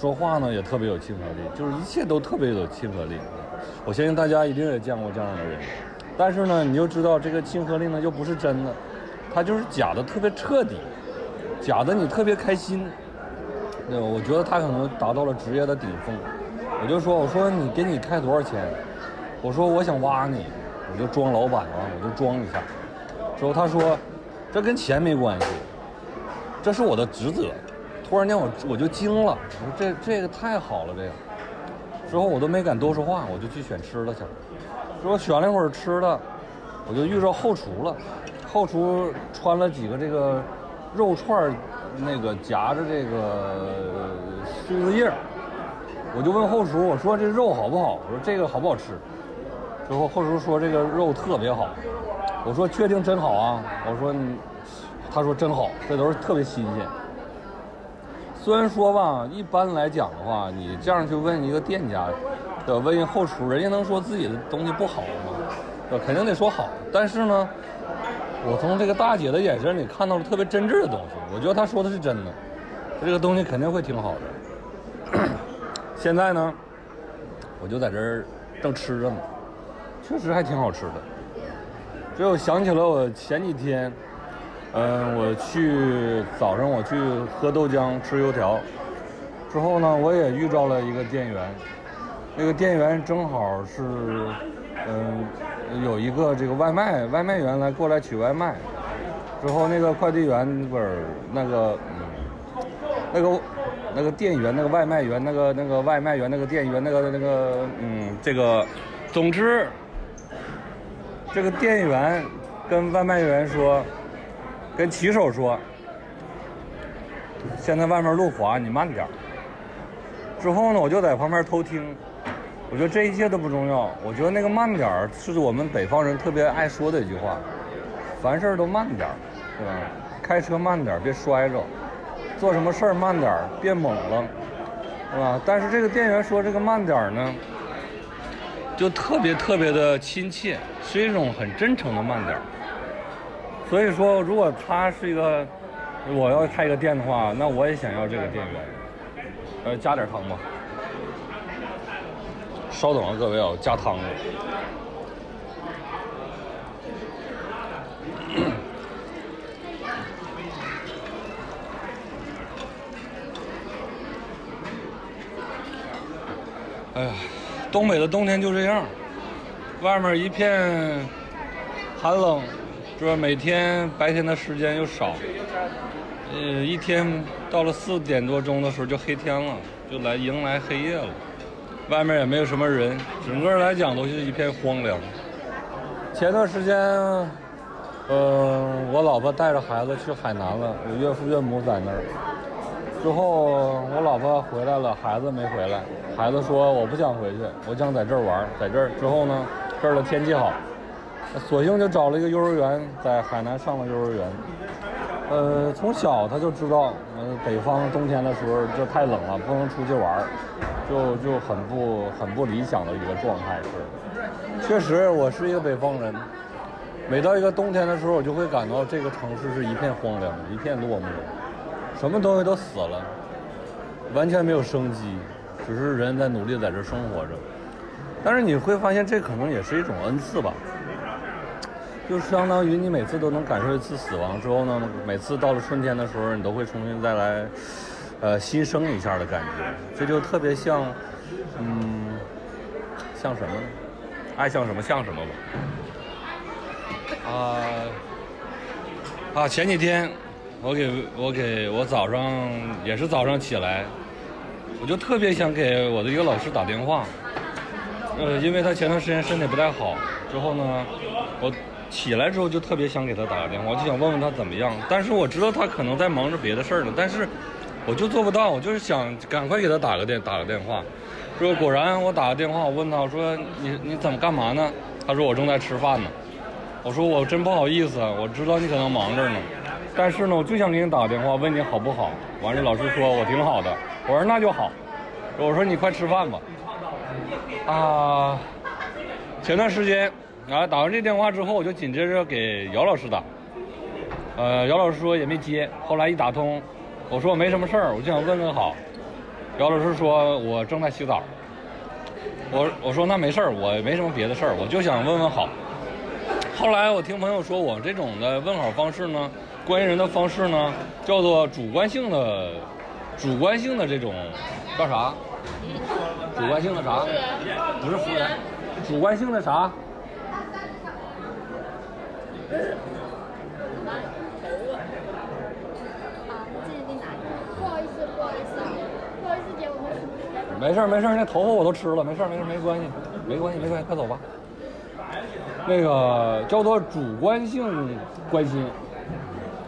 说话呢也特别有亲和力，就是一切都特别有亲和力。我相信大家一定也见过这样的人，但是呢，你又知道这个亲和力呢又不是真的，他就是假的，特别彻底，假的你特别开心。对，我觉得他可能达到了职业的顶峰。我就说，我说你给你开多少钱？我说我想挖你，我就装老板啊，我就装一下。之后他说，这跟钱没关系，这是我的职责。突然间我我就惊了，我说这这个太好了，这个。之后我都没敢多说话，我就去选吃的去了。我选了一会儿吃的，我就遇着后厨了。后厨穿了几个这个肉串那个夹着这个柿子叶我就问后厨，我说这肉好不好？我说这个好不好吃？之后后厨说这个肉特别好。我说确定真好啊？我说，他说真好，这都是特别新鲜。虽然说吧，一般来讲的话，你这样去问一个店家，对问一后厨，人家能说自己的东西不好吗？对肯定得说好。但是呢，我从这个大姐的眼神里看到了特别真挚的东西，我觉得她说的是真的，这个东西肯定会挺好的。现在呢，我就在这儿正吃着呢，确实还挺好吃的。这我想起了我前几天。嗯，我去早上我去喝豆浆吃油条，之后呢，我也遇到了一个店员，那个店员正好是，嗯，有一个这个外卖外卖员来过来取外卖，之后那个快递员不是那个，嗯，那个那个店员那个外卖员那个那个外卖员那个店员那个那个嗯这个，总之，这个店员跟外卖员说。跟骑手说，现在外面路滑，你慢点之后呢，我就在旁边偷听，我觉得这一切都不重要。我觉得那个慢点儿是我们北方人特别爱说的一句话，凡事都慢点儿，对吧？开车慢点儿，别摔着；做什么事儿慢点儿，别猛了，对吧？但是这个店员说这个慢点儿呢，就特别特别的亲切，是一种很真诚的慢点儿。所以说，如果他是一个我要开一个店的话，那我也想要这个店员。呃，加点汤吧。稍等啊，各位啊，加汤了。哎呀，东北的冬天就这样，外面一片寒冷，是？每天白天的时间又少，呃，一天到了四点多钟的时候就黑天了，就来迎来黑夜了。外面也没有什么人，整个来讲都是一片荒凉。前段时间，呃，我老婆带着孩子去海南了，我岳父岳母在那儿。之后我老婆回来了，孩子没回来。孩子说我不想回去，我想在这儿玩。在这儿之后呢，这儿的天气好，索性就找了一个幼儿园，在海南上了幼儿园。呃，从小他就知道，呃，北方冬天的时候就太冷了，不能出去玩儿，就就很不很不理想的一个状态是。确实，我是一个北方人，每到一个冬天的时候，我就会感到这个城市是一片荒凉，一片落寞，什么东西都死了，完全没有生机，只是人在努力在这生活着。但是你会发现，这可能也是一种恩赐吧。就相当于你每次都能感受一次死亡之后呢，每次到了春天的时候，你都会重新再来，呃，新生一下的感觉。这就特别像，嗯，像什么呢？爱像什么像什么吧。啊啊！前几天我给我给我早上也是早上起来，我就特别想给我的一个老师打电话。呃，因为他前段时间身体不太好，之后呢，我。起来之后就特别想给他打个电话，就想问问他怎么样。但是我知道他可能在忙着别的事儿呢，但是我就做不到。我就是想赶快给他打个电打个电话。说果然我打个电话，我问他我说你你怎么干嘛呢？他说我正在吃饭呢。我说我真不好意思，我知道你可能忙着呢，但是呢我就想给你打个电话问你好不好。完了老师说我挺好的，我说那就好。我说你快吃饭吧。啊，前段时间。然后打完这电话之后，我就紧接着给姚老师打，呃，姚老师说也没接。后来一打通，我说我没什么事儿，我就想问问好。姚老师说我正在洗澡。我我说那没事儿，我没什么别的事儿，我就想问问好。后来我听朋友说，我这种的问好方式呢，关心人的方式呢，叫做主观性的，主观性的这种叫啥？主观性的啥？不是服务员，主观性的啥？啊，我记得你不好意思，不好意思，不好意思，姐，我们没事没事那头发我都吃了，没事没事没关系，没关系没关系，快走吧。那个叫做主观性关心，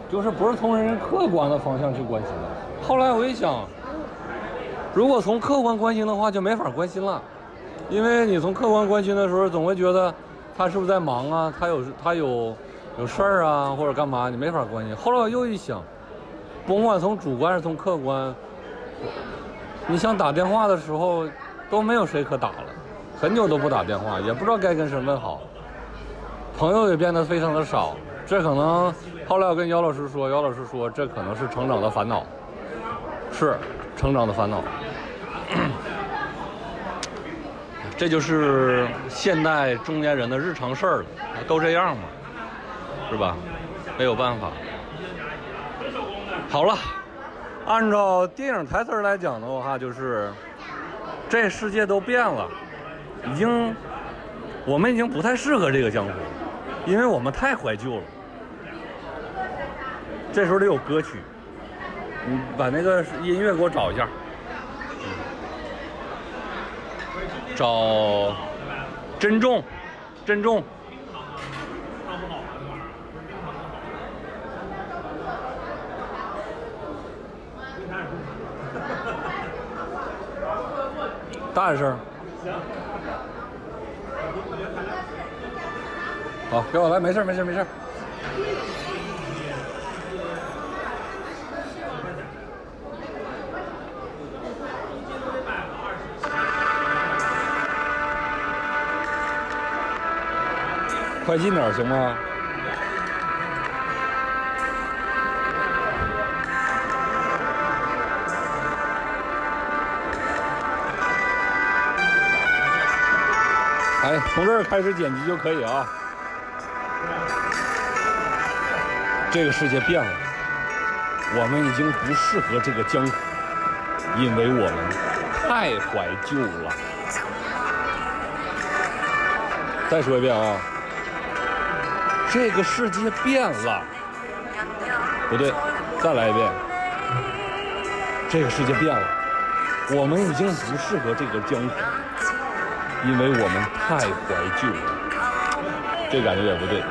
就是不是从人客观的方向去关心的。后来我一想，如果从客观关心的话，就没法关心了，因为你从客观关心的时候，总会觉得他是不是在忙啊？他有他有。有事儿啊，或者干嘛，你没法关心。后来我又一想，甭管从主观还是从客观，你想打电话的时候都没有谁可打了，很久都不打电话，也不知道该跟谁问好，朋友也变得非常的少。这可能后来我跟姚老师说，姚老师说这可能是成长的烦恼，是成长的烦恼。这就是现代中年人的日常事儿了，都这样嘛。是吧？没有办法。好了，按照电影台词来讲的话，就是这世界都变了，已经我们已经不太适合这个江湖，因为我们太怀旧了。这时候得有歌曲，你把那个音乐给我找一下，找珍重，珍重。大点声。行好给我来没事没事没事快进点行吗？哎，从这儿开始剪辑就可以啊。这个世界变了，我们已经不适合这个江湖，因为我们太怀旧了。再说一遍啊，这个世界变了，不对，再来一遍，这个世界变了，我们已经不适合这个江湖，因为我们太怀旧了。这感觉也不对，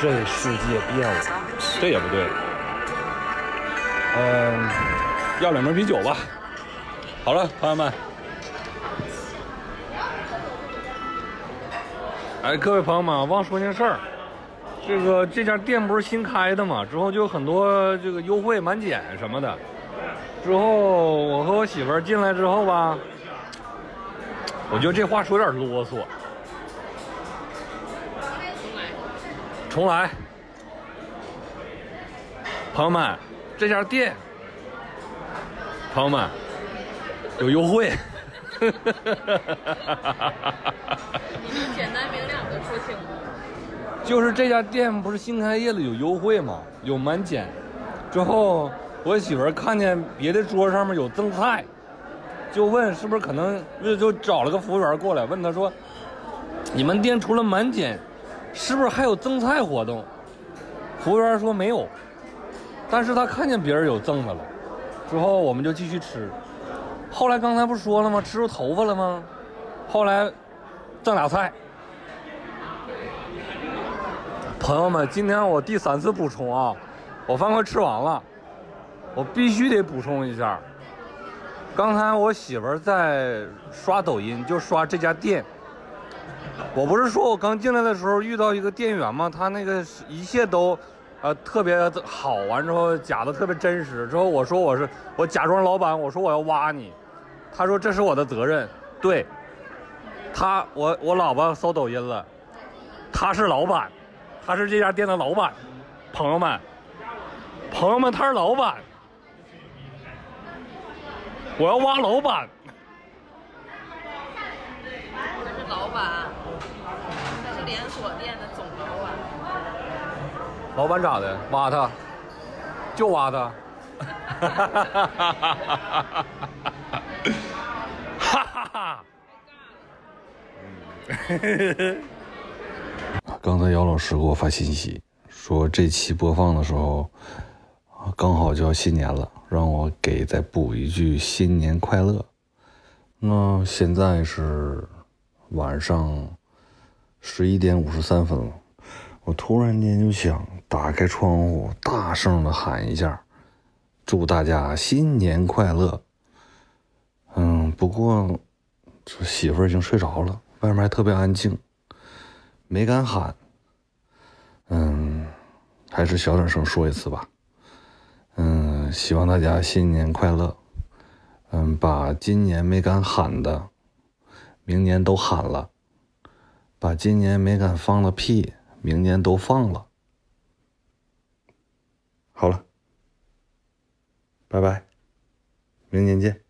这世界变了，这也不对。嗯，要两瓶啤酒吧。好了，朋友们。哎，各位朋友们，忘说件事儿，这个这家店不是新开的嘛？之后就有很多这个优惠满减什么的。之后我和我媳妇儿进来之后吧，我觉得这话说有点啰嗦。重来，朋友们，这家店，朋友们有优惠。你简单明了的说清楚。就是这家店不是新开业了，有优惠吗，有满减。之后我媳妇儿看见别的桌上面有赠菜，就问是不是可能就就找了个服务员过来问他说：“你们店除了满减，是不是还有赠菜活动？”服务员说没有，但是他看见别人有赠的了。之后我们就继续吃。后来刚才不说了吗？吃出头发了吗？后来赠俩菜。朋友们，今天我第三次补充啊，我饭快吃完了，我必须得补充一下。刚才我媳妇儿在刷抖音，就刷这家店。我不是说我刚进来的时候遇到一个店员吗？他那个一切都，呃，特别好。完之后假的特别真实。之后我说我是我假装老板，我说我要挖你。他说这是我的责任。对，他我我老婆搜抖音了，他是老板。他是这家店的老板，朋友们，朋友们，他是老板，我要挖老板。他是老板，他是连锁店的总老板。老板咋的？挖他，就挖他。哈哈哈哈哈！哈哈哈哈！嗯。刚才姚老师给我发信息说，这期播放的时候刚好就要新年了，让我给再补一句新年快乐。那现在是晚上十一点五十三分了，我突然间就想打开窗户，大声的喊一下，祝大家新年快乐。嗯，不过这媳妇儿已经睡着了，外面还特别安静。没敢喊，嗯，还是小点声说一次吧，嗯，希望大家新年快乐，嗯，把今年没敢喊的，明年都喊了，把今年没敢放的屁，明年都放了，好了，拜拜，明年见。